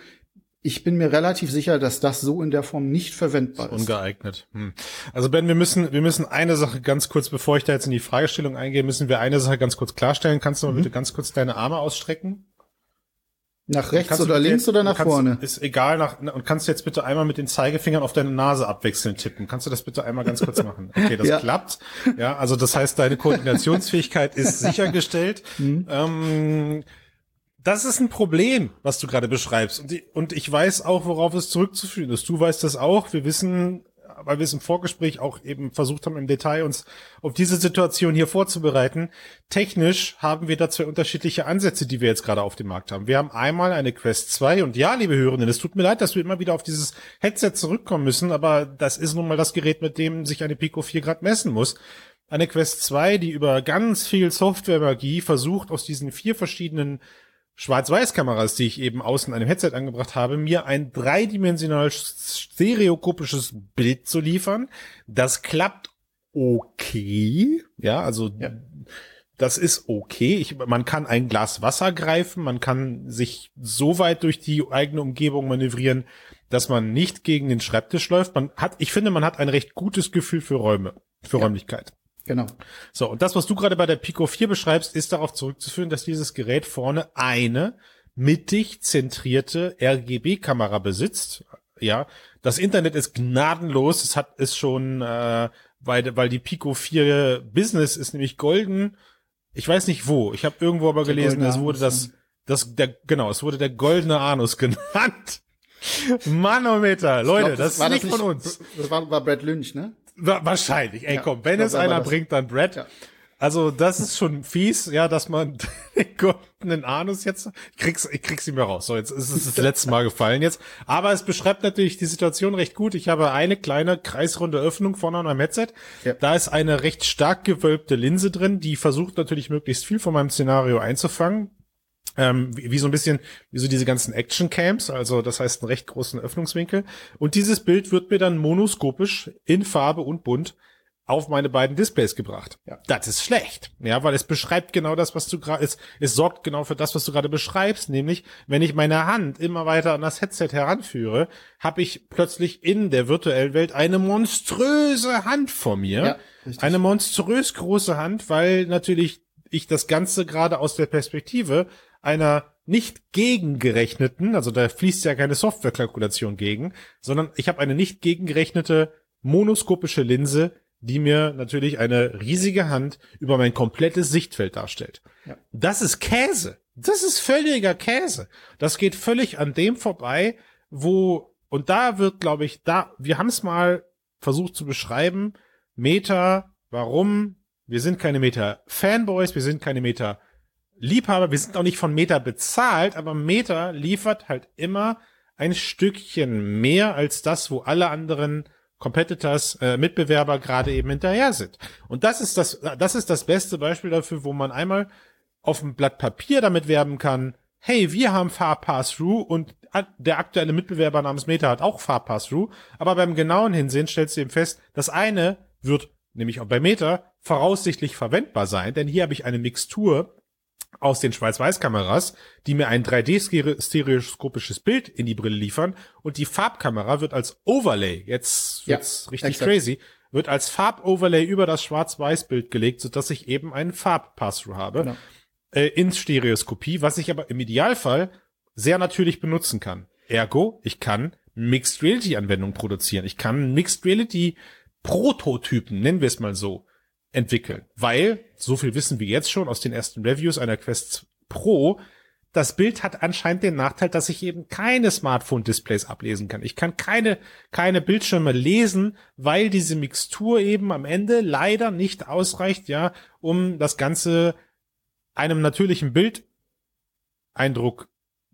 Speaker 2: ich bin mir relativ sicher, dass das so in der Form nicht verwendbar ist.
Speaker 1: Ungeeignet. Hm. Also Ben, wir müssen, wir müssen eine Sache ganz kurz, bevor ich da jetzt in die Fragestellung eingehe, müssen wir eine Sache ganz kurz klarstellen. Kannst du mal mhm. bitte ganz kurz deine Arme ausstrecken?
Speaker 2: Nach rechts oder links jetzt, oder nach
Speaker 1: kannst,
Speaker 2: vorne?
Speaker 1: Ist egal. Nach, und kannst du jetzt bitte einmal mit den Zeigefingern auf deine Nase abwechselnd tippen? Kannst du das bitte einmal ganz kurz machen? [LAUGHS] Okay, das ja. klappt. Ja, also das heißt, deine Koordinationsfähigkeit ist [LAUGHS] sichergestellt. Mhm. Ähm, das ist ein Problem, was du gerade beschreibst. Und, und ich weiß auch, worauf es zurückzuführen ist. Du weißt das auch. Wir wissen, weil wir es im Vorgespräch auch eben versucht haben, im Detail uns auf diese Situation hier vorzubereiten. Technisch haben wir da zwei unterschiedliche Ansätze, die wir jetzt gerade auf dem Markt haben. Wir haben einmal eine Quest 2 und ja, liebe Hörenden, es tut mir leid, dass wir immer wieder auf dieses Headset zurückkommen müssen, aber das ist nun mal das Gerät, mit dem sich eine Pico 4 Grad messen muss. Eine Quest 2, die über ganz viel Softwaremagie versucht, aus diesen vier verschiedenen Schwarz-Weiß-Kameras, die ich eben außen an dem Headset angebracht habe, mir ein dreidimensional stereokopisches Bild zu liefern. Das klappt okay. Ja, also ja. das ist okay. Ich, man kann ein Glas Wasser greifen, man kann sich so weit durch die eigene Umgebung manövrieren, dass man nicht gegen den Schreibtisch läuft. Man hat, ich finde, man hat ein recht gutes Gefühl für Räume, für ja. Räumlichkeit.
Speaker 2: Genau.
Speaker 1: So, und das, was du gerade bei der Pico 4 beschreibst, ist darauf zurückzuführen, dass dieses Gerät vorne eine mittig zentrierte RGB-Kamera besitzt. Ja, das Internet ist gnadenlos. Es hat es schon, äh, weil, weil die Pico 4 Business ist nämlich golden. Ich weiß nicht wo. Ich habe irgendwo aber der gelesen, es wurde das, das, der, genau, es wurde der goldene Anus [LAUGHS] genannt. Manometer, Leute, glaub, das, das, ist nicht, nicht von uns.
Speaker 2: Das war, war Brad Lynch, ne?
Speaker 1: Wahrscheinlich. Ey, ja, komm, wenn es einer bringt, dann Brad. Ja. Also das ist schon fies, ja, dass man [LAUGHS] den goldenen Anus jetzt, ich krieg's, ich krieg's nicht mehr raus. So, jetzt ist es das letzte Mal gefallen jetzt. Aber es beschreibt natürlich die Situation recht gut. Ich habe eine kleine kreisrunde Öffnung vorne an meinem Headset. Ja. Da ist eine recht stark gewölbte Linse drin, die versucht natürlich möglichst viel von meinem Szenario einzufangen. Ähm, wie, wie so ein bisschen, wie so diese ganzen Action-Camps, also das heißt einen recht großen Öffnungswinkel. Und dieses Bild wird mir dann monoskopisch in Farbe und bunt auf meine beiden Displays gebracht. Ja. Das ist schlecht. Ja, weil es beschreibt genau das, was du gerade, es, es sorgt genau für das, was du gerade beschreibst, nämlich, wenn ich meine Hand immer weiter an das Headset heranführe, habe ich plötzlich in der virtuellen Welt eine monströse Hand vor mir. Ja, eine monströs große Hand, weil natürlich ich das Ganze gerade aus der Perspektive einer nicht gegengerechneten, also da fließt ja keine Softwarekalkulation gegen, sondern ich habe eine nicht gegengerechnete monoskopische Linse, die mir natürlich eine riesige Hand über mein komplettes Sichtfeld darstellt. Ja. Das ist Käse. Das ist völliger Käse. Das geht völlig an dem vorbei, wo, und da wird, glaube ich, da, wir haben es mal versucht zu beschreiben, Meta, warum, wir sind keine Meta-Fanboys, wir sind keine Meta- Liebhaber, wir sind auch nicht von Meta bezahlt, aber Meta liefert halt immer ein Stückchen mehr als das, wo alle anderen Competitors, äh, Mitbewerber gerade eben hinterher sind. Und das ist das, das ist das beste Beispiel dafür, wo man einmal auf dem Blatt Papier damit werben kann, hey, wir haben Far Pass-Through und der aktuelle Mitbewerber namens Meta hat auch Far Pass-Through, aber beim genauen Hinsehen stellst du eben fest, das eine wird, nämlich auch bei Meta, voraussichtlich verwendbar sein, denn hier habe ich eine Mixtur aus den Schwarz-Weiß-Kameras, die mir ein 3D-stereoskopisches Bild in die Brille liefern und die Farbkamera wird als Overlay, jetzt wird's ja, richtig exakt. crazy, wird als Farboverlay über das Schwarz-Weiß-Bild gelegt, sodass ich eben einen Farb-Pass-Through habe genau. äh, in Stereoskopie, was ich aber im Idealfall sehr natürlich benutzen kann. Ergo, ich kann Mixed Reality Anwendungen produzieren. Ich kann Mixed Reality Prototypen, nennen wir es mal so, entwickeln. Weil, so viel wissen wir jetzt schon aus den ersten Reviews einer Quest Pro, das Bild hat anscheinend den Nachteil, dass ich eben keine Smartphone-Displays ablesen kann. Ich kann keine, keine Bildschirme lesen, weil diese Mixtur eben am Ende leider nicht ausreicht, ja, um das Ganze einem natürlichen Bildeindruck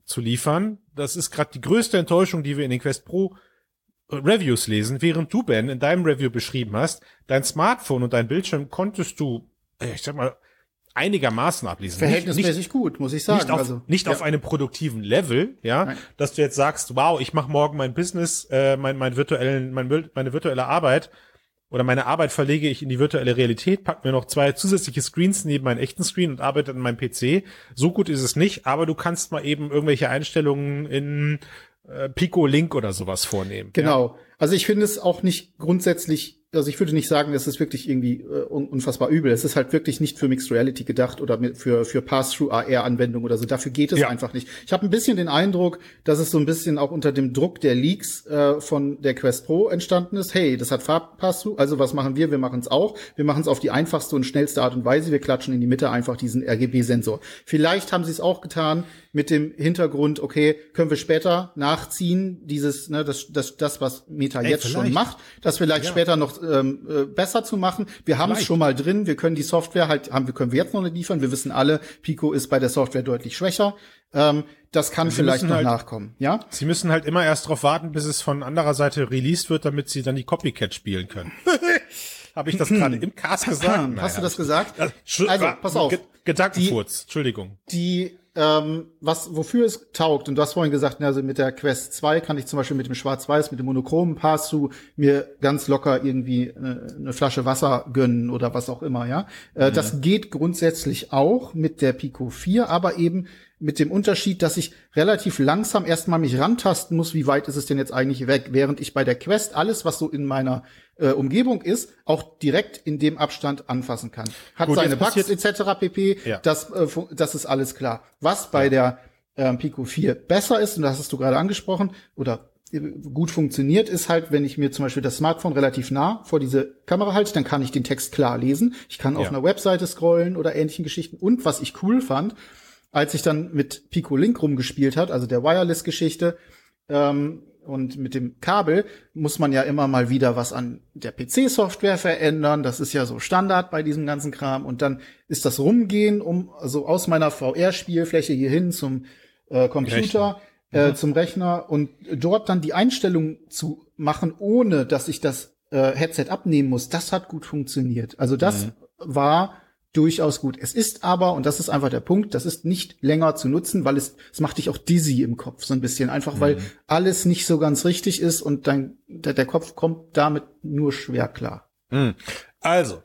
Speaker 1: zu liefern. Das ist gerade die größte Enttäuschung, die wir in den Quest Pro Reviews lesen, während du, Ben, in deinem Review beschrieben hast, dein Smartphone und dein Bildschirm konntest du, äh, ich sag mal, einigermaßen ablesen.
Speaker 2: Verhältnismäßig nicht, gut, muss ich sagen.
Speaker 1: Nicht auf, also, nicht ja. auf einem produktiven Level, ja, Nein. dass du jetzt sagst, wow, ich mache morgen mein Business, äh, mein, mein virtuellen, mein, meine virtuelle Arbeit oder meine Arbeit verlege ich in die virtuelle Realität, pack mir noch zwei zusätzliche Screens neben meinen echten Screen und arbeite an meinem PC. So gut ist es nicht, aber du kannst mal eben irgendwelche Einstellungen in äh, Pico Link oder sowas vornehmen.
Speaker 2: Genau. Ja? Also ich finde es auch nicht grundsätzlich also ich würde nicht sagen, es ist wirklich irgendwie äh, unfassbar übel. Es ist halt wirklich nicht für Mixed Reality gedacht oder für, für Pass-Through AR-Anwendungen oder so. Dafür geht es ja. einfach nicht. Ich habe ein bisschen den Eindruck, dass es so ein bisschen auch unter dem Druck der Leaks äh, von der Quest Pro entstanden ist. Hey, das hat Farb-Pass-Through, also was machen wir? Wir machen es auch. Wir machen es auf die einfachste und schnellste Art und Weise. Wir klatschen in die Mitte einfach diesen RGB-Sensor. Vielleicht haben sie es auch getan mit dem Hintergrund, okay, können wir später nachziehen, dieses, ne, das, das, das was Meta Ey, jetzt vielleicht. schon macht, das vielleicht ja. später noch ähm, äh, besser zu machen. Wir haben es schon mal drin, wir können die Software halt, haben, wir können wir jetzt noch nicht liefern. Wir wissen alle, Pico ist bei der Software deutlich schwächer. Ähm, das kann sie vielleicht noch halt, nachkommen, ja?
Speaker 1: Sie müssen halt immer erst darauf warten, bis es von anderer Seite released wird, damit sie dann die Copycat spielen können. [LAUGHS] Habe ich das gerade im Cast gesagt?
Speaker 2: Hast du das gesagt?
Speaker 1: Also, pass auf. Gedankenfurz, Entschuldigung.
Speaker 2: Die ähm, was, wofür es taugt, und du hast vorhin gesagt, also mit der Quest 2 kann ich zum Beispiel mit dem Schwarz-Weiß, mit dem monochromen Pass-Through mir ganz locker irgendwie eine, eine, Flasche Wasser gönnen oder was auch immer, ja. Äh, mhm. Das geht grundsätzlich auch mit der Pico 4, aber eben mit dem Unterschied, dass ich relativ langsam erstmal mich rantasten muss, wie weit ist es denn jetzt eigentlich weg, während ich bei der Quest alles, was so in meiner äh, Umgebung ist, auch direkt in dem Abstand anfassen kann. Hat Gut, seine Bugs etc. pp. Ja. Das, äh, das ist alles klar. Was bei der äh, Pico 4 besser ist, und das hast du gerade angesprochen, oder äh, gut funktioniert, ist halt, wenn ich mir zum Beispiel das Smartphone relativ nah vor diese Kamera halte, dann kann ich den Text klar lesen. Ich kann ja. auf einer Webseite scrollen oder ähnlichen Geschichten. Und was ich cool fand, als ich dann mit Pico Link rumgespielt hat, also der Wireless-Geschichte, ähm, und mit dem Kabel muss man ja immer mal wieder was an der PC-Software verändern. Das ist ja so Standard bei diesem ganzen Kram. Und dann ist das Rumgehen, um also aus meiner VR-Spielfläche hier hin zum äh, Computer, Rechner. Äh, mhm. zum Rechner und dort dann die Einstellung zu machen, ohne dass ich das äh, Headset abnehmen muss. Das hat gut funktioniert. Also das mhm. war durchaus gut. Es ist aber, und das ist einfach der Punkt, das ist nicht länger zu nutzen, weil es, es macht dich auch dizzy im Kopf, so ein bisschen. Einfach weil mhm. alles nicht so ganz richtig ist und dann der, der Kopf kommt damit nur schwer klar.
Speaker 1: Mhm. Also,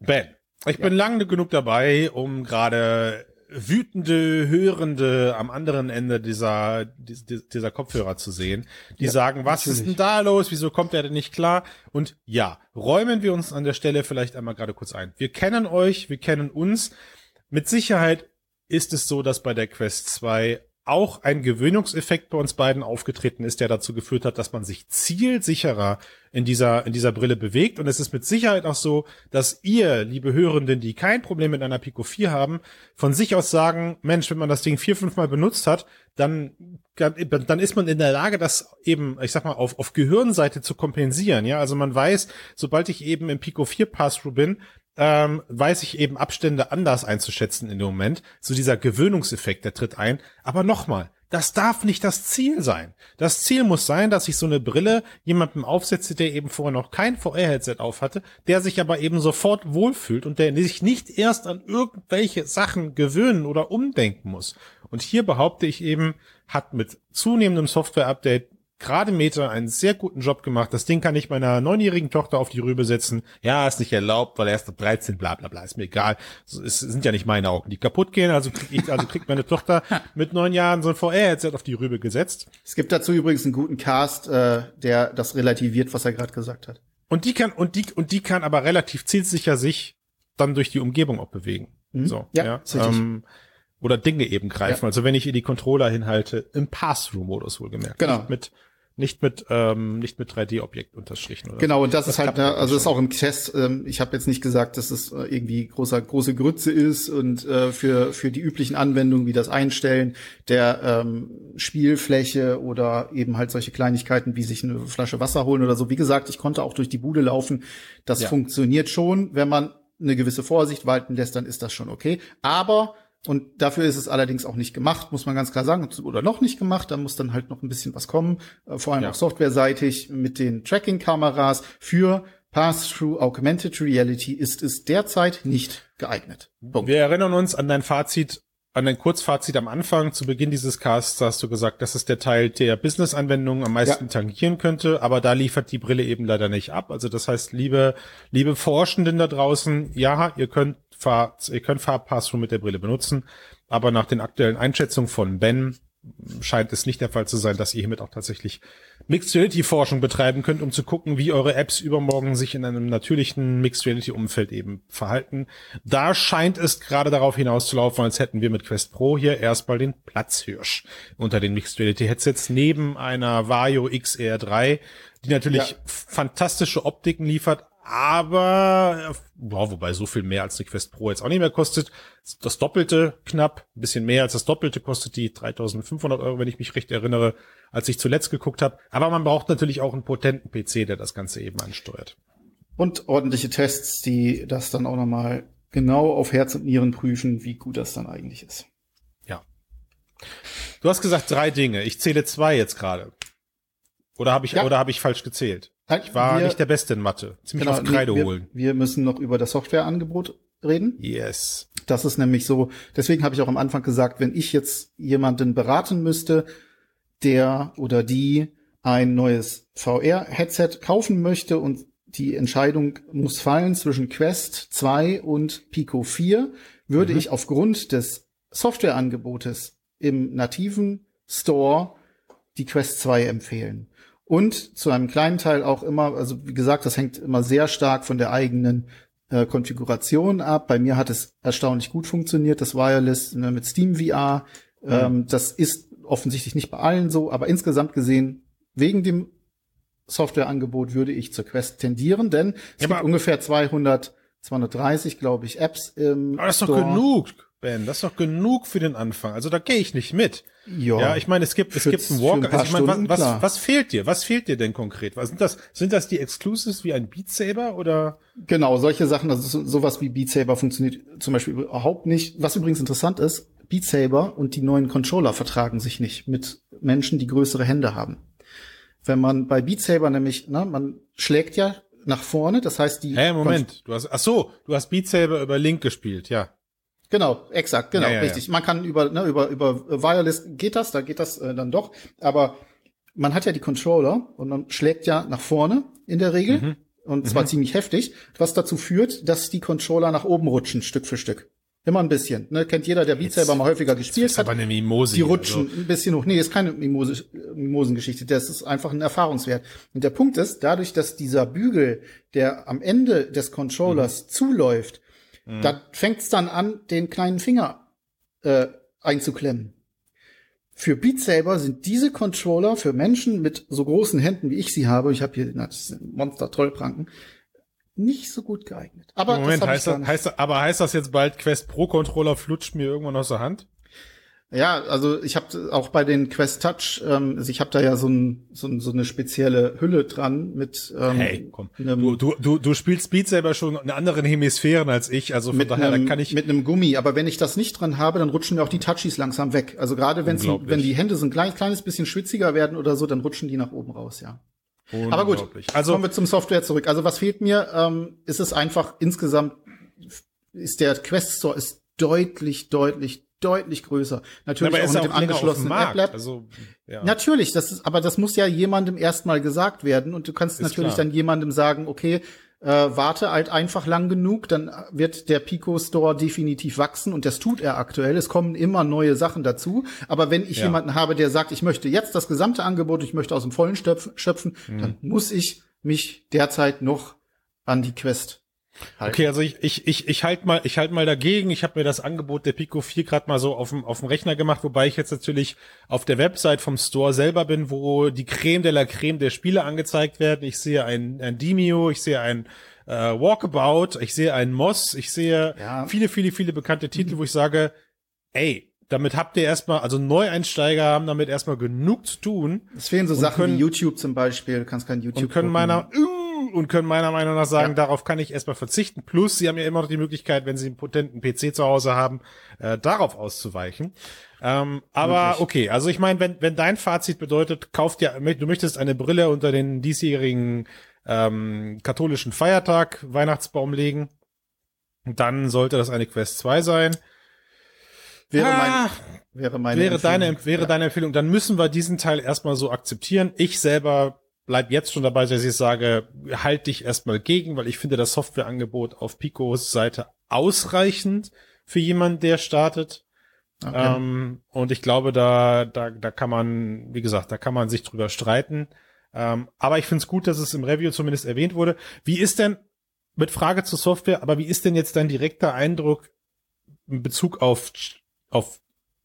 Speaker 1: Ben, ich ja. bin lange genug dabei, um gerade wütende Hörende am anderen Ende dieser, dieser Kopfhörer zu sehen, die ja, sagen, was natürlich. ist denn da los? Wieso kommt er denn nicht klar? Und ja, räumen wir uns an der Stelle vielleicht einmal gerade kurz ein. Wir kennen euch, wir kennen uns. Mit Sicherheit ist es so, dass bei der Quest 2 auch ein Gewöhnungseffekt bei uns beiden aufgetreten ist, der dazu geführt hat, dass man sich zielsicherer in dieser, in dieser Brille bewegt. Und es ist mit Sicherheit auch so, dass ihr, liebe Hörenden, die kein Problem mit einer Pico 4 haben, von sich aus sagen, Mensch, wenn man das Ding vier, fünf Mal benutzt hat, dann, dann ist man in der Lage, das eben, ich sag mal, auf, auf Gehirnseite zu kompensieren. Ja, also man weiß, sobald ich eben im Pico 4 Pass-Through bin, ähm, weiß ich eben Abstände anders einzuschätzen in dem Moment. So dieser Gewöhnungseffekt, der tritt ein. Aber nochmal, das darf nicht das Ziel sein. Das Ziel muss sein, dass ich so eine Brille jemandem aufsetze, der eben vorher noch kein VR-Headset auf hatte, der sich aber eben sofort wohlfühlt und der sich nicht erst an irgendwelche Sachen gewöhnen oder umdenken muss. Und hier behaupte ich eben, hat mit zunehmendem Software-Update gerade Meta einen sehr guten Job gemacht. Das Ding kann ich meiner neunjährigen Tochter auf die Rübe setzen. Ja, ist nicht erlaubt, weil er erst 13, bla bla bla, ist mir egal. Es sind ja nicht meine Augen, die kaputt gehen. Also krieg ich, also kriegt meine Tochter [LAUGHS] mit neun Jahren so ein VR-Headset auf die Rübe gesetzt.
Speaker 2: Es gibt dazu übrigens einen guten Cast, äh, der das relativiert, was er gerade gesagt hat.
Speaker 1: Und die kann, und die, und die kann aber relativ zielsicher sich dann durch die Umgebung auch bewegen. Mhm. So, ja, ja. Ähm, oder Dinge eben greifen. Ja. Also wenn ich ihr die Controller hinhalte, im Pass-Through-Modus wohlgemerkt.
Speaker 2: Genau.
Speaker 1: Nicht mit, nicht mit, ähm, nicht mit 3D-Objekt unterstrichen. Oder
Speaker 2: genau, und das, das ist halt, ne, also ist auch im Test, ähm, ich habe jetzt nicht gesagt, dass es äh, irgendwie großer, große Grütze ist und äh, für, für die üblichen Anwendungen wie das Einstellen der ähm, Spielfläche oder eben halt solche Kleinigkeiten wie sich eine Flasche Wasser holen oder so. Wie gesagt, ich konnte auch durch die Bude laufen. Das ja. funktioniert schon. Wenn man eine gewisse Vorsicht walten lässt, dann ist das schon okay. Aber und dafür ist es allerdings auch nicht gemacht, muss man ganz klar sagen, oder noch nicht gemacht. Da muss dann halt noch ein bisschen was kommen, äh, vor allem ja. auch softwareseitig mit den Tracking-Kameras. Für Pass-Through Augmented Reality ist es derzeit nicht geeignet.
Speaker 1: Punkt. Wir erinnern uns an dein Fazit, an dein Kurzfazit am Anfang. Zu Beginn dieses Casts hast du gesagt, das ist der Teil, der Business-Anwendungen am meisten ja. tangieren könnte, aber da liefert die Brille eben leider nicht ab. Also das heißt, liebe, liebe Forschenden da draußen, ja, ihr könnt Fahr ihr könnt Farbpass-Through mit der Brille benutzen, aber nach den aktuellen Einschätzungen von Ben scheint es nicht der Fall zu sein, dass ihr hiermit auch tatsächlich Mixed Reality Forschung betreiben könnt, um zu gucken, wie eure Apps übermorgen sich in einem natürlichen Mixed Reality Umfeld eben verhalten. Da scheint es gerade darauf hinauszulaufen, als hätten wir mit Quest Pro hier erstmal den Platzhirsch unter den Mixed Reality Headsets neben einer Vario XR3, die natürlich ja. fantastische Optiken liefert, aber boah, wobei so viel mehr als eine Quest Pro jetzt auch nicht mehr kostet. Das Doppelte knapp, ein bisschen mehr als das Doppelte kostet die 3500 Euro, wenn ich mich recht erinnere, als ich zuletzt geguckt habe. Aber man braucht natürlich auch einen potenten PC, der das Ganze eben ansteuert.
Speaker 2: Und ordentliche Tests, die das dann auch nochmal genau auf Herz und Nieren prüfen, wie gut das dann eigentlich ist.
Speaker 1: Ja. Du hast gesagt drei Dinge. Ich zähle zwei jetzt gerade. Oder habe ich, ja. oder habe ich falsch gezählt? Ich war wir, nicht der Beste in Mathe. Ziemlich genau, auf Kreide
Speaker 2: wir,
Speaker 1: holen.
Speaker 2: Wir müssen noch über das Softwareangebot reden.
Speaker 1: Yes.
Speaker 2: Das ist nämlich so, deswegen habe ich auch am Anfang gesagt, wenn ich jetzt jemanden beraten müsste, der oder die ein neues VR-Headset kaufen möchte und die Entscheidung muss fallen zwischen Quest 2 und Pico 4, würde mhm. ich aufgrund des Softwareangebotes im nativen Store die Quest 2 empfehlen. Und zu einem kleinen Teil auch immer, also wie gesagt, das hängt immer sehr stark von der eigenen äh, Konfiguration ab. Bei mir hat es erstaunlich gut funktioniert, das Wireless ne, mit Steam VR. Mhm. Ähm, das ist offensichtlich nicht bei allen so, aber insgesamt gesehen, wegen dem Softwareangebot würde ich zur Quest tendieren, denn es ja, gibt ungefähr 200, 230, glaube ich, Apps im
Speaker 1: Aber das ist Store. doch genug, Ben. Das ist doch genug für den Anfang. Also da gehe ich nicht mit. Ja, ja ich meine, es gibt, es gibt einen Walker. Ein also ich meine, was, was, was fehlt dir? Was fehlt dir denn konkret? Was sind das? Sind das die Exclusives wie ein Beat Saber oder?
Speaker 2: Genau, solche Sachen. Also sowas wie Beat Saber funktioniert zum Beispiel überhaupt nicht. Was übrigens interessant ist, Beat Saber und die neuen Controller vertragen sich nicht mit Menschen, die größere Hände haben. Wenn man bei Beat Saber nämlich, ne, man schlägt ja nach vorne, das heißt die.
Speaker 1: Hä, hey, Moment, du hast, ach so, du hast Beat Saber über Link gespielt, ja.
Speaker 2: Genau, exakt, genau, ja, ja, richtig. Ja. Man kann über, ne, über, über Wireless geht das, da geht das äh, dann doch, aber man hat ja die Controller und man schlägt ja nach vorne in der Regel mhm. und zwar mhm. ziemlich heftig, was dazu führt, dass die Controller nach oben rutschen, Stück für Stück. Immer ein bisschen. Ne? Kennt jeder, der Beat selber mal häufiger gespielt
Speaker 1: ist hat. aber eine Mimose.
Speaker 2: Die rutschen also. ein bisschen hoch. Nee, ist keine Mimose, Mimosengeschichte. Das ist einfach ein Erfahrungswert. Und der Punkt ist, dadurch, dass dieser Bügel, der am Ende des Controllers mhm. zuläuft, mhm. da fängt es dann an, den kleinen Finger äh, einzuklemmen. Für Beat Saber sind diese Controller für Menschen mit so großen Händen, wie ich sie habe, ich habe hier na, das sind Monster Trollpranken, nicht so gut geeignet.
Speaker 1: Aber Moment, das heißt, das, heißt, aber heißt das jetzt bald Quest Pro Controller flutscht mir irgendwann aus der Hand?
Speaker 2: Ja, also ich habe auch bei den Quest Touch, ähm, also ich habe da ja so, ein, so, ein, so eine spezielle Hülle dran mit.
Speaker 1: Ähm, hey, komm, du, du, du, du spielst Beat selber schon in anderen Hemisphären als ich, also von daher
Speaker 2: einem,
Speaker 1: kann ich
Speaker 2: mit einem Gummi. Aber wenn ich das nicht dran habe, dann rutschen mir auch die Touchies langsam weg. Also gerade wenn sie, wenn die Hände so ein klein, kleines bisschen schwitziger werden oder so, dann rutschen die nach oben raus, ja. Aber gut, also kommen wir zum Software zurück. Also was fehlt mir? Ähm, ist es einfach insgesamt ist der Quest Store ist deutlich, deutlich, deutlich größer. Natürlich
Speaker 1: aber
Speaker 2: auch mit dem angeschlossenen App Lab.
Speaker 1: Also,
Speaker 2: ja. Natürlich, das ist, aber das muss ja jemandem erstmal gesagt werden und du kannst ist natürlich klar. dann jemandem sagen, okay, äh, warte halt einfach lang genug, dann wird der Pico Store definitiv wachsen und das tut er aktuell. Es kommen immer neue Sachen dazu. Aber wenn ich ja. jemanden habe, der sagt, ich möchte jetzt das gesamte Angebot, ich möchte aus dem Vollen schöpfen, mhm. dann muss ich mich derzeit noch an die Quest
Speaker 1: Halt. Okay, also ich ich ich ich halt mal ich halt mal dagegen. Ich habe mir das Angebot der Pico 4 gerade mal so auf dem auf dem Rechner gemacht, wobei ich jetzt natürlich auf der Website vom Store selber bin, wo die Creme de la Creme der Spiele angezeigt werden. Ich sehe ein ein Demio, ich sehe ein äh, Walkabout, ich sehe ein Moss, ich sehe ja. viele viele viele bekannte Titel, wo ich sage, ey, damit habt ihr erstmal, also Neueinsteiger haben damit erstmal genug zu tun.
Speaker 2: Es fehlen so Sachen können, wie YouTube zum Beispiel, du kannst kein YouTube
Speaker 1: und können gucken. meiner und können meiner Meinung nach sagen, ja. darauf kann ich erstmal verzichten. Plus, sie haben ja immer noch die Möglichkeit, wenn sie einen potenten PC zu Hause haben, äh, darauf auszuweichen. Ähm, aber Möglich. okay, also ich meine, wenn, wenn dein Fazit bedeutet, kauft ja, du möchtest eine Brille unter den diesjährigen ähm, katholischen Feiertag Weihnachtsbaum legen, dann sollte das eine Quest 2 sein.
Speaker 2: Wäre, ah, mein, wäre meine
Speaker 1: wäre deine wäre ja. deine Empfehlung, dann müssen wir diesen Teil erstmal so akzeptieren. Ich selber bleib jetzt schon dabei, dass ich sage, halt dich erstmal gegen, weil ich finde das Softwareangebot auf Picos Seite ausreichend für jemanden, der startet. Okay. Ähm, und ich glaube, da, da, da kann man, wie gesagt, da kann man sich drüber streiten. Ähm, aber ich finde es gut, dass es im Review zumindest erwähnt wurde. Wie ist denn, mit Frage zur Software, aber wie ist denn jetzt dein direkter Eindruck in Bezug auf, auf,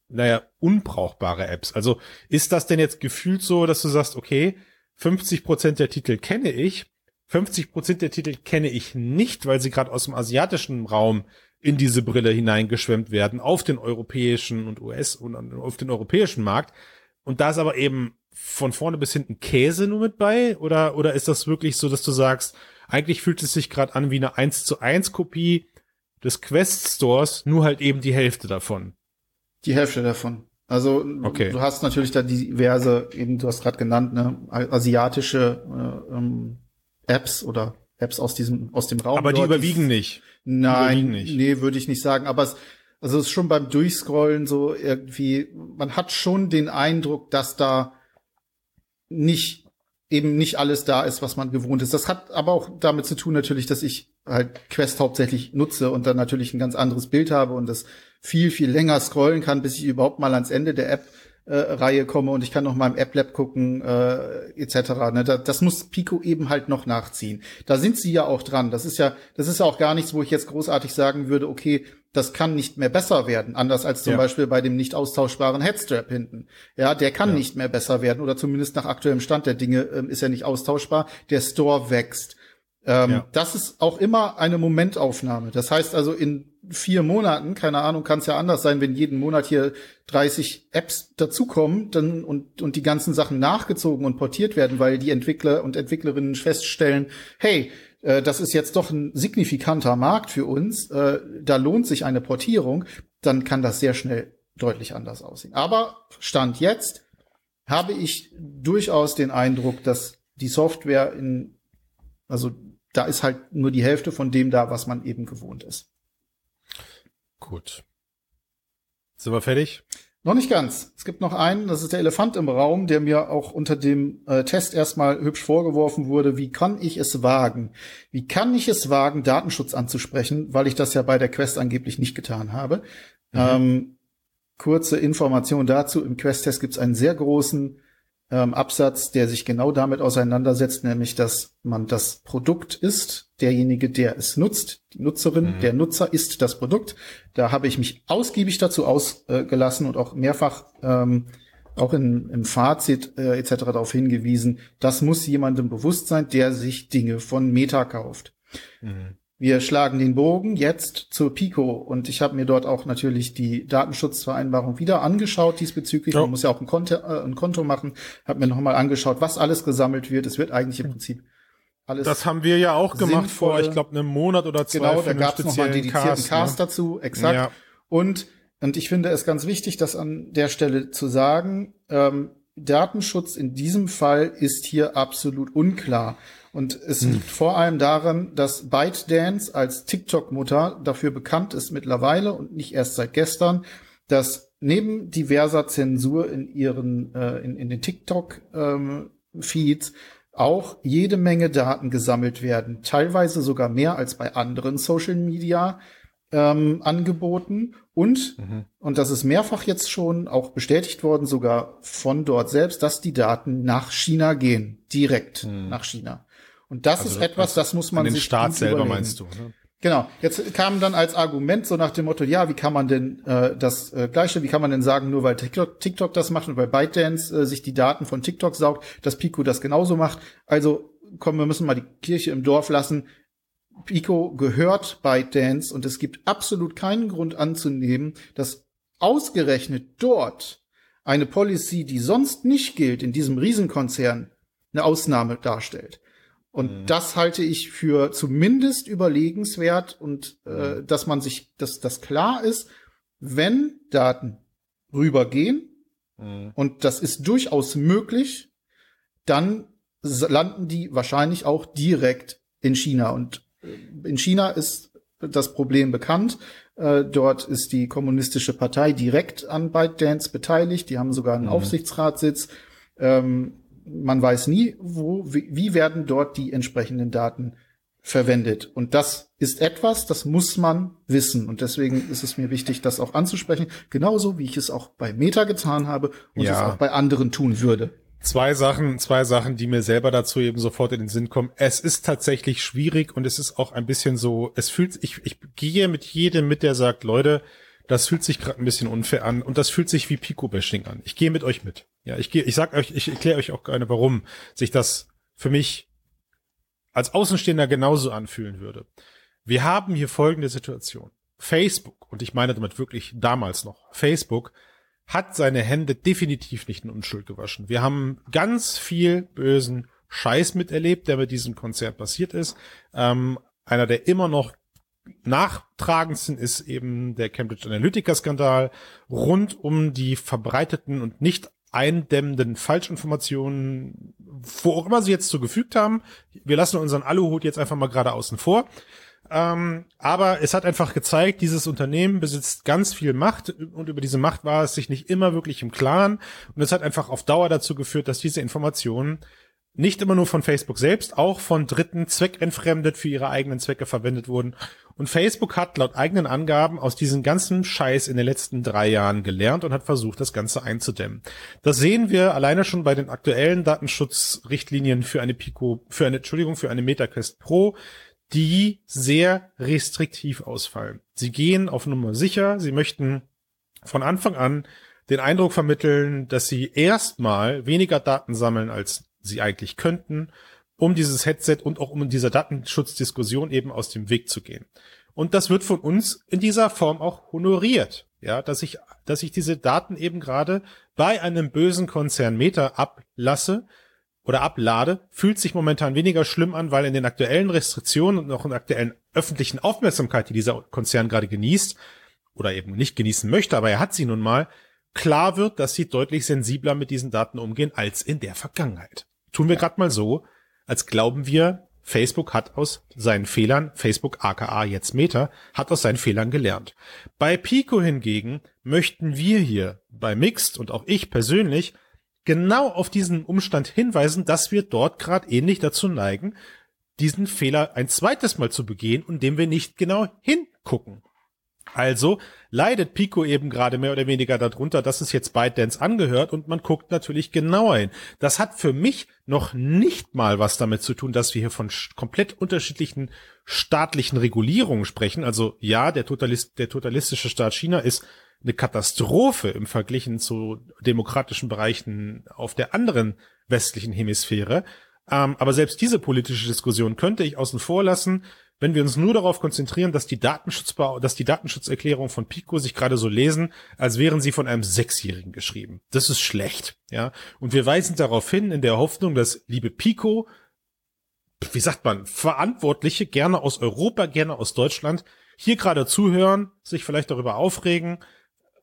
Speaker 1: naja, unbrauchbare Apps? Also ist das denn jetzt gefühlt so, dass du sagst, okay, 50 Prozent der Titel kenne ich, 50 Prozent der Titel kenne ich nicht, weil sie gerade aus dem asiatischen Raum in diese Brille hineingeschwemmt werden, auf den europäischen und US und auf den europäischen Markt. Und da ist aber eben von vorne bis hinten Käse nur mit bei? Oder, oder ist das wirklich so, dass du sagst, eigentlich fühlt es sich gerade an wie eine 1 zu 1 Kopie des Quest Stores, nur halt eben die Hälfte davon?
Speaker 2: Die Hälfte davon. Also okay. du hast natürlich da diverse, eben du hast gerade genannt, ne, asiatische äh, ähm, Apps oder Apps aus diesem, aus dem Raum.
Speaker 1: Aber die überwiegen nicht.
Speaker 2: Nein, nicht. nee, würde ich nicht sagen. Aber es, also es ist schon beim Durchscrollen so irgendwie, man hat schon den Eindruck, dass da nicht eben nicht alles da ist, was man gewohnt ist. Das hat aber auch damit zu tun natürlich, dass ich halt Quest hauptsächlich nutze und dann natürlich ein ganz anderes Bild habe und das viel, viel länger scrollen kann, bis ich überhaupt mal ans Ende der App äh, Reihe komme und ich kann noch mal im App Lab gucken äh, etc. Ne? Da, das muss Pico eben halt noch nachziehen. Da sind sie ja auch dran. Das ist ja, das ist ja auch gar nichts, wo ich jetzt großartig sagen würde, okay, das kann nicht mehr besser werden, anders als zum ja. Beispiel bei dem nicht austauschbaren Headstrap hinten. Ja, der kann ja. nicht mehr besser werden oder zumindest nach aktuellem Stand der Dinge ähm, ist er nicht austauschbar. Der Store wächst. Ähm, ja. Das ist auch immer eine Momentaufnahme. Das heißt also in vier Monaten, keine Ahnung, kann es ja anders sein, wenn jeden Monat hier 30 Apps dazukommen dann, und, und die ganzen Sachen nachgezogen und portiert werden, weil die Entwickler und Entwicklerinnen feststellen, hey, äh, das ist jetzt doch ein signifikanter Markt für uns, äh, da lohnt sich eine Portierung, dann kann das sehr schnell deutlich anders aussehen. Aber Stand jetzt habe ich durchaus den Eindruck, dass die Software in, also da ist halt nur die Hälfte von dem da, was man eben gewohnt ist.
Speaker 1: Gut. Sind wir fertig?
Speaker 2: Noch nicht ganz. Es gibt noch einen, das ist der Elefant im Raum, der mir auch unter dem äh, Test erstmal hübsch vorgeworfen wurde. Wie kann ich es wagen? Wie kann ich es wagen, Datenschutz anzusprechen, weil ich das ja bei der Quest angeblich nicht getan habe? Mhm. Ähm, kurze Information dazu. Im Quest-Test gibt es einen sehr großen ähm, Absatz, der sich genau damit auseinandersetzt, nämlich dass man das Produkt ist, derjenige, der es nutzt, die Nutzerin, mhm. der Nutzer ist das Produkt. Da habe ich mich ausgiebig dazu ausgelassen und auch mehrfach ähm, auch in, im Fazit äh, etc. darauf hingewiesen, das muss jemandem bewusst sein, der sich Dinge von Meta kauft. Mhm. Wir schlagen den Bogen jetzt zur Pico und ich habe mir dort auch natürlich die Datenschutzvereinbarung wieder angeschaut diesbezüglich. Ja. Man muss ja auch ein Konto, äh, ein Konto machen. Habe mir nochmal angeschaut, was alles gesammelt wird. Es wird eigentlich im Prinzip alles.
Speaker 1: Das haben wir ja auch gemacht vor, ich glaube, einem Monat oder zwei.
Speaker 2: Genau, da gab es nochmal dedizierten Cast, Cast ne? dazu, exakt. Ja. Und und ich finde es ganz wichtig, das an der Stelle zu sagen. Ähm, Datenschutz in diesem Fall ist hier absolut unklar. Und es hm. liegt vor allem daran, dass ByteDance als TikTok-Mutter dafür bekannt ist mittlerweile und nicht erst seit gestern, dass neben diverser Zensur in ihren äh, in, in den TikTok-Feeds ähm, auch jede Menge Daten gesammelt werden, teilweise sogar mehr als bei anderen Social Media ähm, angeboten und mhm. und das ist mehrfach jetzt schon auch bestätigt worden, sogar von dort selbst, dass die Daten nach China gehen, direkt mhm. nach China. Und das also ist etwas, das muss man
Speaker 1: den
Speaker 2: sich
Speaker 1: Staat selber überlegen. meinst du? Ne?
Speaker 2: Genau. Jetzt kam dann als Argument so nach dem Motto, ja, wie kann man denn äh, das äh, gleiche, wie kann man denn sagen, nur weil TikTok, TikTok das macht und weil ByteDance äh, sich die Daten von TikTok saugt, dass Pico das genauso macht. Also komm, wir müssen mal die Kirche im Dorf lassen. Pico gehört ByteDance und es gibt absolut keinen Grund anzunehmen, dass ausgerechnet dort eine Policy, die sonst nicht gilt in diesem Riesenkonzern, eine Ausnahme darstellt. Und mhm. das halte ich für zumindest überlegenswert und äh, mhm. dass man sich, dass das klar ist, wenn Daten rübergehen, mhm. und das ist durchaus möglich, dann landen die wahrscheinlich auch direkt in China. Und äh, in China ist das Problem bekannt. Äh, dort ist die kommunistische Partei direkt an ByteDance beteiligt. Die haben sogar einen mhm. Aufsichtsratssitz. Ähm, man weiß nie, wo, wie, wie werden dort die entsprechenden Daten verwendet. Und das ist etwas, das muss man wissen. Und deswegen ist es mir wichtig, das auch anzusprechen. Genauso wie ich es auch bei Meta getan habe und ja. es auch bei anderen tun würde.
Speaker 1: Zwei Sachen, zwei Sachen, die mir selber dazu eben sofort in den Sinn kommen. Es ist tatsächlich schwierig und es ist auch ein bisschen so, es fühlt, ich, ich gehe mit jedem mit, der sagt, Leute, das fühlt sich gerade ein bisschen unfair an und das fühlt sich wie Pico-Bashing an. Ich gehe mit euch mit. Ja, ich gehe, ich sag euch, ich erkläre euch auch gerne, warum sich das für mich als Außenstehender genauso anfühlen würde. Wir haben hier folgende Situation. Facebook, und ich meine damit wirklich damals noch, Facebook hat seine Hände definitiv nicht in Unschuld gewaschen. Wir haben ganz viel bösen Scheiß miterlebt, der mit diesem Konzert passiert ist. Ähm, einer, der immer noch nachtragendsten ist eben der Cambridge Analytica-Skandal rund um die verbreiteten und nicht eindämmenden Falschinformationen wo auch immer sie jetzt zugefügt haben. Wir lassen unseren Aluhut jetzt einfach mal gerade außen vor. Ähm, aber es hat einfach gezeigt, dieses Unternehmen besitzt ganz viel Macht und über diese Macht war es sich nicht immer wirklich im Klaren. Und es hat einfach auf Dauer dazu geführt, dass diese Informationen nicht immer nur von Facebook selbst, auch von Dritten zweckentfremdet für ihre eigenen Zwecke verwendet wurden. Und Facebook hat laut eigenen Angaben aus diesem ganzen Scheiß in den letzten drei Jahren gelernt und hat versucht, das Ganze einzudämmen. Das sehen wir alleine schon bei den aktuellen Datenschutzrichtlinien für eine Pico, für eine, Entschuldigung, für eine MetaQuest Pro, die sehr restriktiv ausfallen. Sie gehen auf Nummer sicher, sie möchten von Anfang an den Eindruck vermitteln, dass sie erstmal weniger Daten sammeln, als sie eigentlich könnten, um dieses Headset und auch um dieser Datenschutzdiskussion eben aus dem Weg zu gehen. Und das wird von uns in dieser Form auch honoriert. Ja, dass ich, dass ich diese Daten eben gerade bei einem bösen Konzern Meta ablasse, oder ablade, fühlt sich momentan weniger schlimm an, weil in den aktuellen Restriktionen und auch in der aktuellen öffentlichen Aufmerksamkeit, die dieser Konzern gerade genießt, oder eben nicht genießen möchte, aber er hat sie nun mal, klar wird, dass sie deutlich sensibler mit diesen Daten umgehen als in der Vergangenheit. Tun wir gerade mal so, als glauben wir, Facebook hat aus seinen Fehlern, Facebook aka jetzt Meta, hat aus seinen Fehlern gelernt. Bei Pico hingegen möchten wir hier bei Mixed und auch ich persönlich genau auf diesen Umstand hinweisen, dass wir dort gerade ähnlich dazu neigen, diesen Fehler ein zweites Mal zu begehen und dem wir nicht genau hingucken. Also leidet Pico eben gerade mehr oder weniger darunter, dass es jetzt ByteDance angehört und man guckt natürlich genauer hin. Das hat für mich noch nicht mal was damit zu tun, dass wir hier von komplett unterschiedlichen staatlichen Regulierungen sprechen. Also ja, der, Totalist, der totalistische Staat China ist eine Katastrophe im Verglichen zu demokratischen Bereichen auf der anderen westlichen Hemisphäre. Ähm, aber selbst diese politische Diskussion könnte ich außen vor lassen, wenn wir uns nur darauf konzentrieren, dass die Datenschutzba dass die Datenschutzerklärung von Pico sich gerade so lesen, als wären sie von einem Sechsjährigen geschrieben. Das ist schlecht, ja. Und wir weisen darauf hin in der Hoffnung, dass liebe Pico, wie sagt man, Verantwortliche gerne aus Europa, gerne aus Deutschland hier gerade zuhören, sich vielleicht darüber aufregen,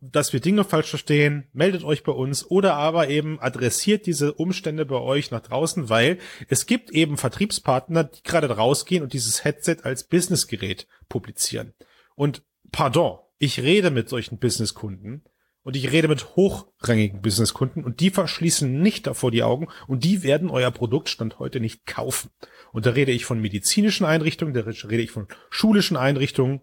Speaker 1: dass wir Dinge falsch verstehen, meldet euch bei uns oder aber eben adressiert diese Umstände bei euch nach draußen, weil es gibt eben Vertriebspartner, die gerade rausgehen und dieses Headset als Businessgerät publizieren. Und pardon, ich rede mit solchen Businesskunden und ich rede mit hochrangigen Businesskunden und die verschließen nicht davor die Augen und die werden euer Produktstand heute nicht kaufen. Und da rede ich von medizinischen Einrichtungen, da rede ich von schulischen Einrichtungen,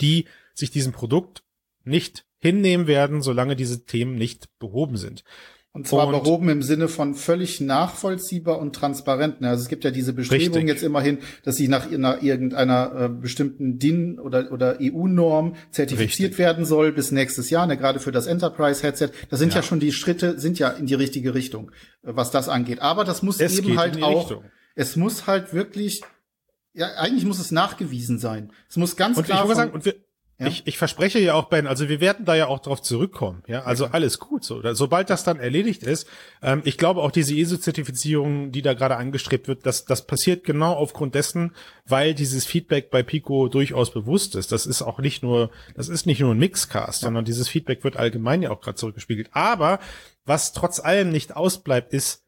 Speaker 1: die sich diesem Produkt nicht hinnehmen werden, solange diese Themen nicht behoben sind.
Speaker 2: Und zwar und, behoben im Sinne von völlig nachvollziehbar und transparent. Also es gibt ja diese Bestrebung richtig. jetzt immerhin, dass sie nach, nach irgendeiner äh, bestimmten DIN oder, oder EU-Norm zertifiziert richtig. werden soll bis nächstes Jahr, ne, gerade für das Enterprise-Headset. Das sind ja. ja. schon die Schritte, sind ja in die richtige Richtung, äh, was das angeht. Aber das muss es eben halt auch, Richtung. es muss halt wirklich, ja, eigentlich muss es nachgewiesen sein. Es muss ganz
Speaker 1: und
Speaker 2: klar.
Speaker 1: Ich sagen, und wir, ja? Ich, ich verspreche ja auch, Ben, also wir werden da ja auch drauf zurückkommen. Ja, also okay. alles gut. So, sobald das dann erledigt ist, ähm, ich glaube auch diese ISO-Zertifizierung, die da gerade angestrebt wird, das, das passiert genau aufgrund dessen, weil dieses Feedback bei Pico durchaus bewusst ist. Das ist auch nicht nur, das ist nicht nur ein Mixcast, ja. sondern dieses Feedback wird allgemein ja auch gerade zurückgespiegelt. Aber was trotz allem nicht ausbleibt, ist,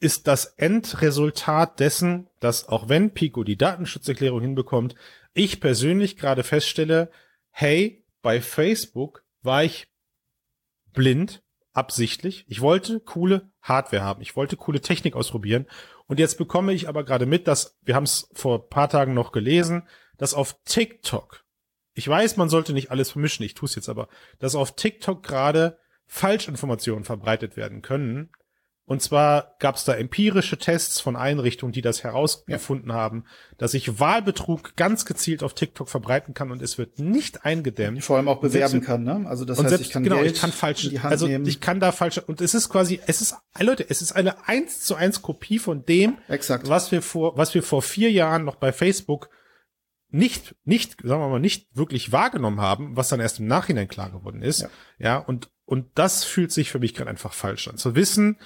Speaker 1: ist das Endresultat dessen, dass auch wenn Pico die Datenschutzerklärung hinbekommt, ich persönlich gerade feststelle, hey, bei Facebook war ich blind, absichtlich. Ich wollte coole Hardware haben. Ich wollte coole Technik ausprobieren. Und jetzt bekomme ich aber gerade mit, dass, wir haben es vor paar Tagen noch gelesen, dass auf TikTok, ich weiß, man sollte nicht alles vermischen, ich tue es jetzt aber, dass auf TikTok gerade Falschinformationen verbreitet werden können, und zwar gab es da empirische Tests von Einrichtungen, die das herausgefunden ja. haben, dass ich Wahlbetrug ganz gezielt auf TikTok verbreiten kann und es wird nicht eingedämmt.
Speaker 2: Vor allem auch bewerben kann, ne? Also das heißt,
Speaker 1: selbst,
Speaker 2: ich kann
Speaker 1: genau, Geld ich kann falsche, also nehmen. ich kann da falsche und es ist quasi, es ist, Leute, es ist eine eins zu eins Kopie von dem,
Speaker 2: Exakt.
Speaker 1: was wir vor, was wir vor vier Jahren noch bei Facebook nicht, nicht, sagen wir mal, nicht wirklich wahrgenommen haben, was dann erst im Nachhinein klar geworden ist. Ja, ja und, und das fühlt sich für mich gerade einfach falsch an. Zu wissen,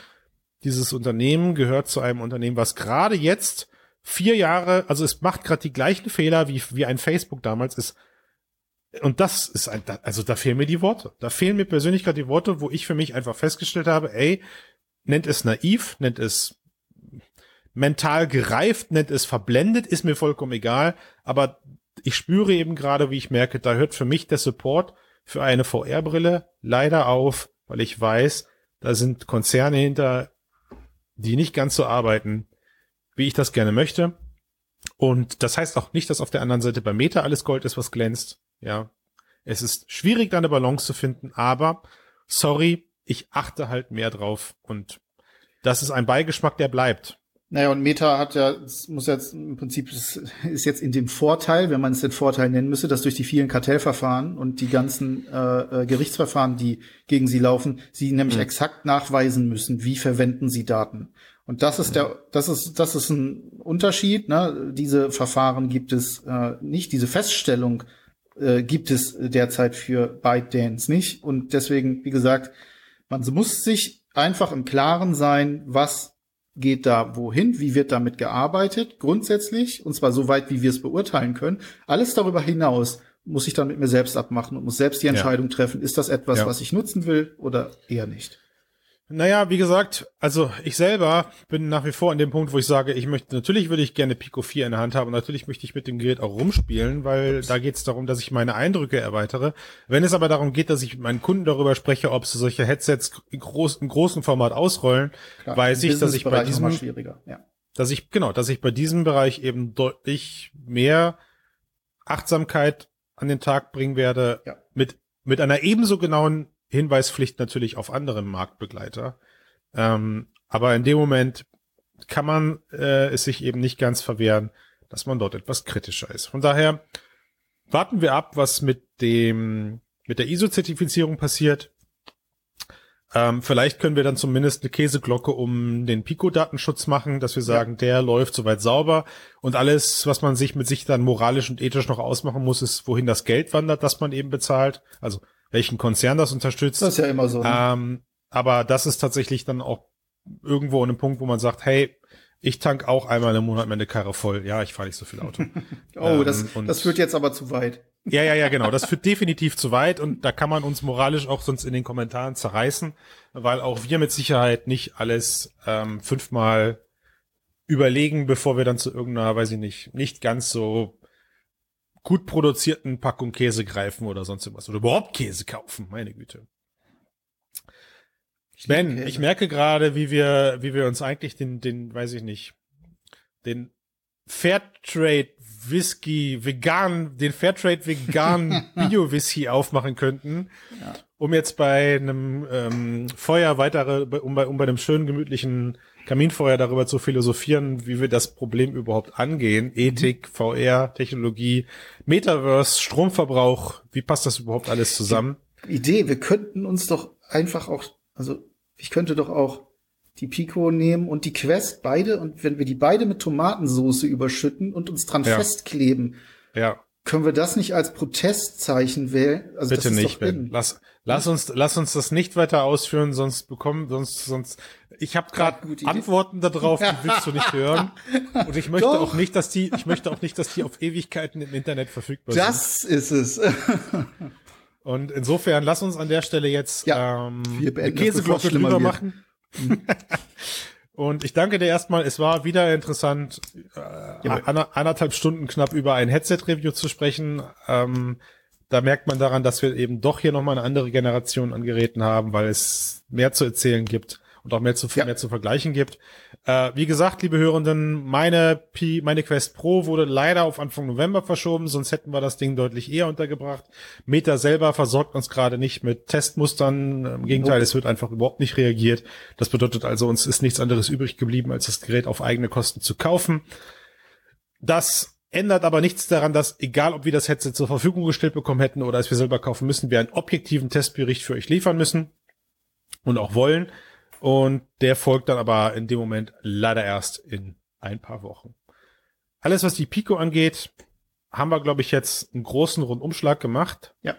Speaker 1: dieses Unternehmen gehört zu einem Unternehmen, was gerade jetzt vier Jahre, also es macht gerade die gleichen Fehler wie, wie ein Facebook damals ist. Und das ist ein, also da fehlen mir die Worte. Da fehlen mir persönlich gerade die Worte, wo ich für mich einfach festgestellt habe, ey, nennt es naiv, nennt es mental gereift, nennt es verblendet, ist mir vollkommen egal, aber ich spüre eben gerade, wie ich merke, da hört für mich der Support für eine VR-Brille leider auf, weil ich weiß, da sind Konzerne hinter, die nicht ganz so arbeiten, wie ich das gerne möchte. Und das heißt auch nicht, dass auf der anderen Seite bei Meta alles Gold ist, was glänzt. Ja. Es ist schwierig, da eine Balance zu finden, aber sorry, ich achte halt mehr drauf und das ist ein Beigeschmack, der bleibt.
Speaker 2: Naja, und Meta hat ja, muss jetzt im Prinzip, ist jetzt in dem Vorteil, wenn man es den Vorteil nennen müsste, dass durch die vielen Kartellverfahren und die ganzen äh, äh Gerichtsverfahren, die gegen sie laufen, sie nämlich mhm. exakt nachweisen müssen, wie verwenden sie Daten. Und das ist der, das ist, das ist ein Unterschied. Ne? Diese Verfahren gibt es äh, nicht, diese Feststellung äh, gibt es derzeit für ByteDance nicht. Und deswegen, wie gesagt, man muss sich einfach im Klaren sein, was geht da wohin, wie wird damit gearbeitet, grundsätzlich, und zwar so weit, wie wir es beurteilen können. Alles darüber hinaus muss ich dann mit mir selbst abmachen und muss selbst die Entscheidung ja. treffen, ist das etwas, ja. was ich nutzen will oder eher nicht.
Speaker 1: Naja, wie gesagt, also ich selber bin nach wie vor an dem Punkt, wo ich sage, ich möchte, natürlich würde ich gerne Pico 4 in der Hand haben, natürlich möchte ich mit dem Gerät auch rumspielen, weil da geht es darum, dass ich meine Eindrücke erweitere. Wenn es aber darum geht, dass ich mit meinen Kunden darüber spreche, ob sie solche Headsets in, groß, in großen Format ausrollen, Klar, weiß ich, dass ich bei diesem, ja. dass ich, genau, dass ich bei diesem Bereich eben deutlich mehr Achtsamkeit an den Tag bringen werde, ja. mit, mit einer ebenso genauen Hinweispflicht natürlich auf andere Marktbegleiter. Ähm, aber in dem Moment kann man äh, es sich eben nicht ganz verwehren, dass man dort etwas kritischer ist. Von daher warten wir ab, was mit dem mit der ISO-Zertifizierung passiert. Ähm, vielleicht können wir dann zumindest eine Käseglocke um den Pico-Datenschutz machen, dass wir sagen, ja. der läuft soweit sauber und alles, was man sich mit sich dann moralisch und ethisch noch ausmachen muss, ist, wohin das Geld wandert, das man eben bezahlt. Also welchen Konzern das unterstützt.
Speaker 2: Das ist ja immer so.
Speaker 1: Ne? Ähm, aber das ist tatsächlich dann auch irgendwo an einem Punkt, wo man sagt, hey, ich tank auch einmal im Monat meine Karre voll. Ja, ich fahre nicht so viel Auto. [LAUGHS]
Speaker 2: oh, ähm, das, das führt jetzt aber zu weit.
Speaker 1: Ja, ja, ja, genau. Das führt [LAUGHS] definitiv zu weit und da kann man uns moralisch auch sonst in den Kommentaren zerreißen, weil auch wir mit Sicherheit nicht alles ähm, fünfmal überlegen, bevor wir dann zu irgendeiner, weiß ich nicht, nicht ganz so gut produzierten Packung Käse greifen oder sonst irgendwas. Oder überhaupt Käse kaufen, meine Güte. Ich ben, ich merke gerade, wie wir, wie wir uns eigentlich den, den, weiß ich nicht, den Fairtrade Whisky vegan, den Fairtrade vegan [LAUGHS] Bio Whisky aufmachen könnten, ja. um jetzt bei einem ähm, Feuer weitere, um bei, um bei einem schönen gemütlichen Kaminfeuer darüber zu philosophieren, wie wir das Problem überhaupt angehen. Ethik, VR, Technologie, Metaverse, Stromverbrauch, wie passt das überhaupt alles zusammen?
Speaker 2: Die Idee, wir könnten uns doch einfach auch, also ich könnte doch auch die Pico nehmen und die Quest beide und wenn wir die beide mit Tomatensoße überschütten und uns dran ja. festkleben,
Speaker 1: ja.
Speaker 2: Können wir das nicht als Protestzeichen wählen?
Speaker 1: Also Bitte nicht, Ben. Lass, lass uns, lass uns das nicht weiter ausführen, sonst bekommen, sonst, sonst. Ich habe gerade Antworten darauf, die willst du nicht hören. [LAUGHS] Und ich möchte Doch. auch nicht, dass die, ich möchte auch nicht, dass die auf Ewigkeiten im Internet verfügbar
Speaker 2: das sind. Das ist es. [LAUGHS]
Speaker 1: Und insofern lass uns an der Stelle jetzt
Speaker 2: ja, ähm,
Speaker 1: eine Käseglocke drüber machen. [LAUGHS] Und ich danke dir erstmal. Es war wieder interessant, äh, ja. anderthalb Stunden knapp über ein Headset-Review zu sprechen. Ähm, da merkt man daran, dass wir eben doch hier nochmal eine andere Generation an Geräten haben, weil es mehr zu erzählen gibt und auch mehr zu, ja. mehr zu vergleichen gibt. Äh, wie gesagt, liebe Hörenden, meine P, meine Quest Pro wurde leider auf Anfang November verschoben, sonst hätten wir das Ding deutlich eher untergebracht. Meta selber versorgt uns gerade nicht mit Testmustern. Im Gegenteil, es wird einfach überhaupt nicht reagiert. Das bedeutet also, uns ist nichts anderes übrig geblieben, als das Gerät auf eigene Kosten zu kaufen. Das ändert aber nichts daran, dass egal ob wir das Headset zur Verfügung gestellt bekommen hätten oder es wir selber kaufen müssen, wir einen objektiven Testbericht für euch liefern müssen und auch wollen. Und der folgt dann aber in dem Moment leider erst in ein paar Wochen. Alles, was die Pico angeht, haben wir, glaube ich, jetzt einen großen Rundumschlag gemacht.
Speaker 2: Ja.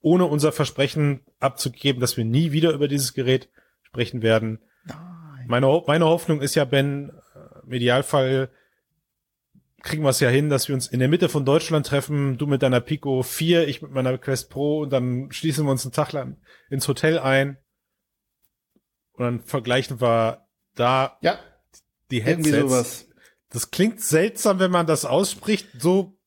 Speaker 1: Ohne unser Versprechen abzugeben, dass wir nie wieder über dieses Gerät sprechen werden.
Speaker 2: Nein.
Speaker 1: Meine, meine Hoffnung ist ja, Ben, im Idealfall kriegen wir es ja hin, dass wir uns in der Mitte von Deutschland treffen, du mit deiner Pico 4, ich mit meiner Quest Pro und dann schließen wir uns einen Tag lang ins Hotel ein und dann vergleichen wir da
Speaker 2: ja,
Speaker 1: die Headsets. Irgendwie sowas. Das klingt seltsam, wenn man das ausspricht. So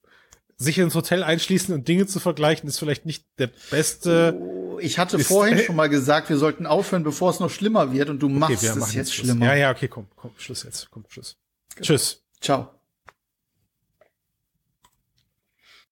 Speaker 1: sich ins Hotel einschließen und Dinge zu vergleichen, ist vielleicht nicht der beste.
Speaker 2: Oh, ich hatte vorhin schon mal gesagt, wir sollten aufhören, bevor es noch schlimmer wird und du machst okay, es jetzt schlimmer.
Speaker 1: Ja, ja, okay, komm, komm, Schluss jetzt, komm, Tschüss. Tschüss.
Speaker 2: Ciao.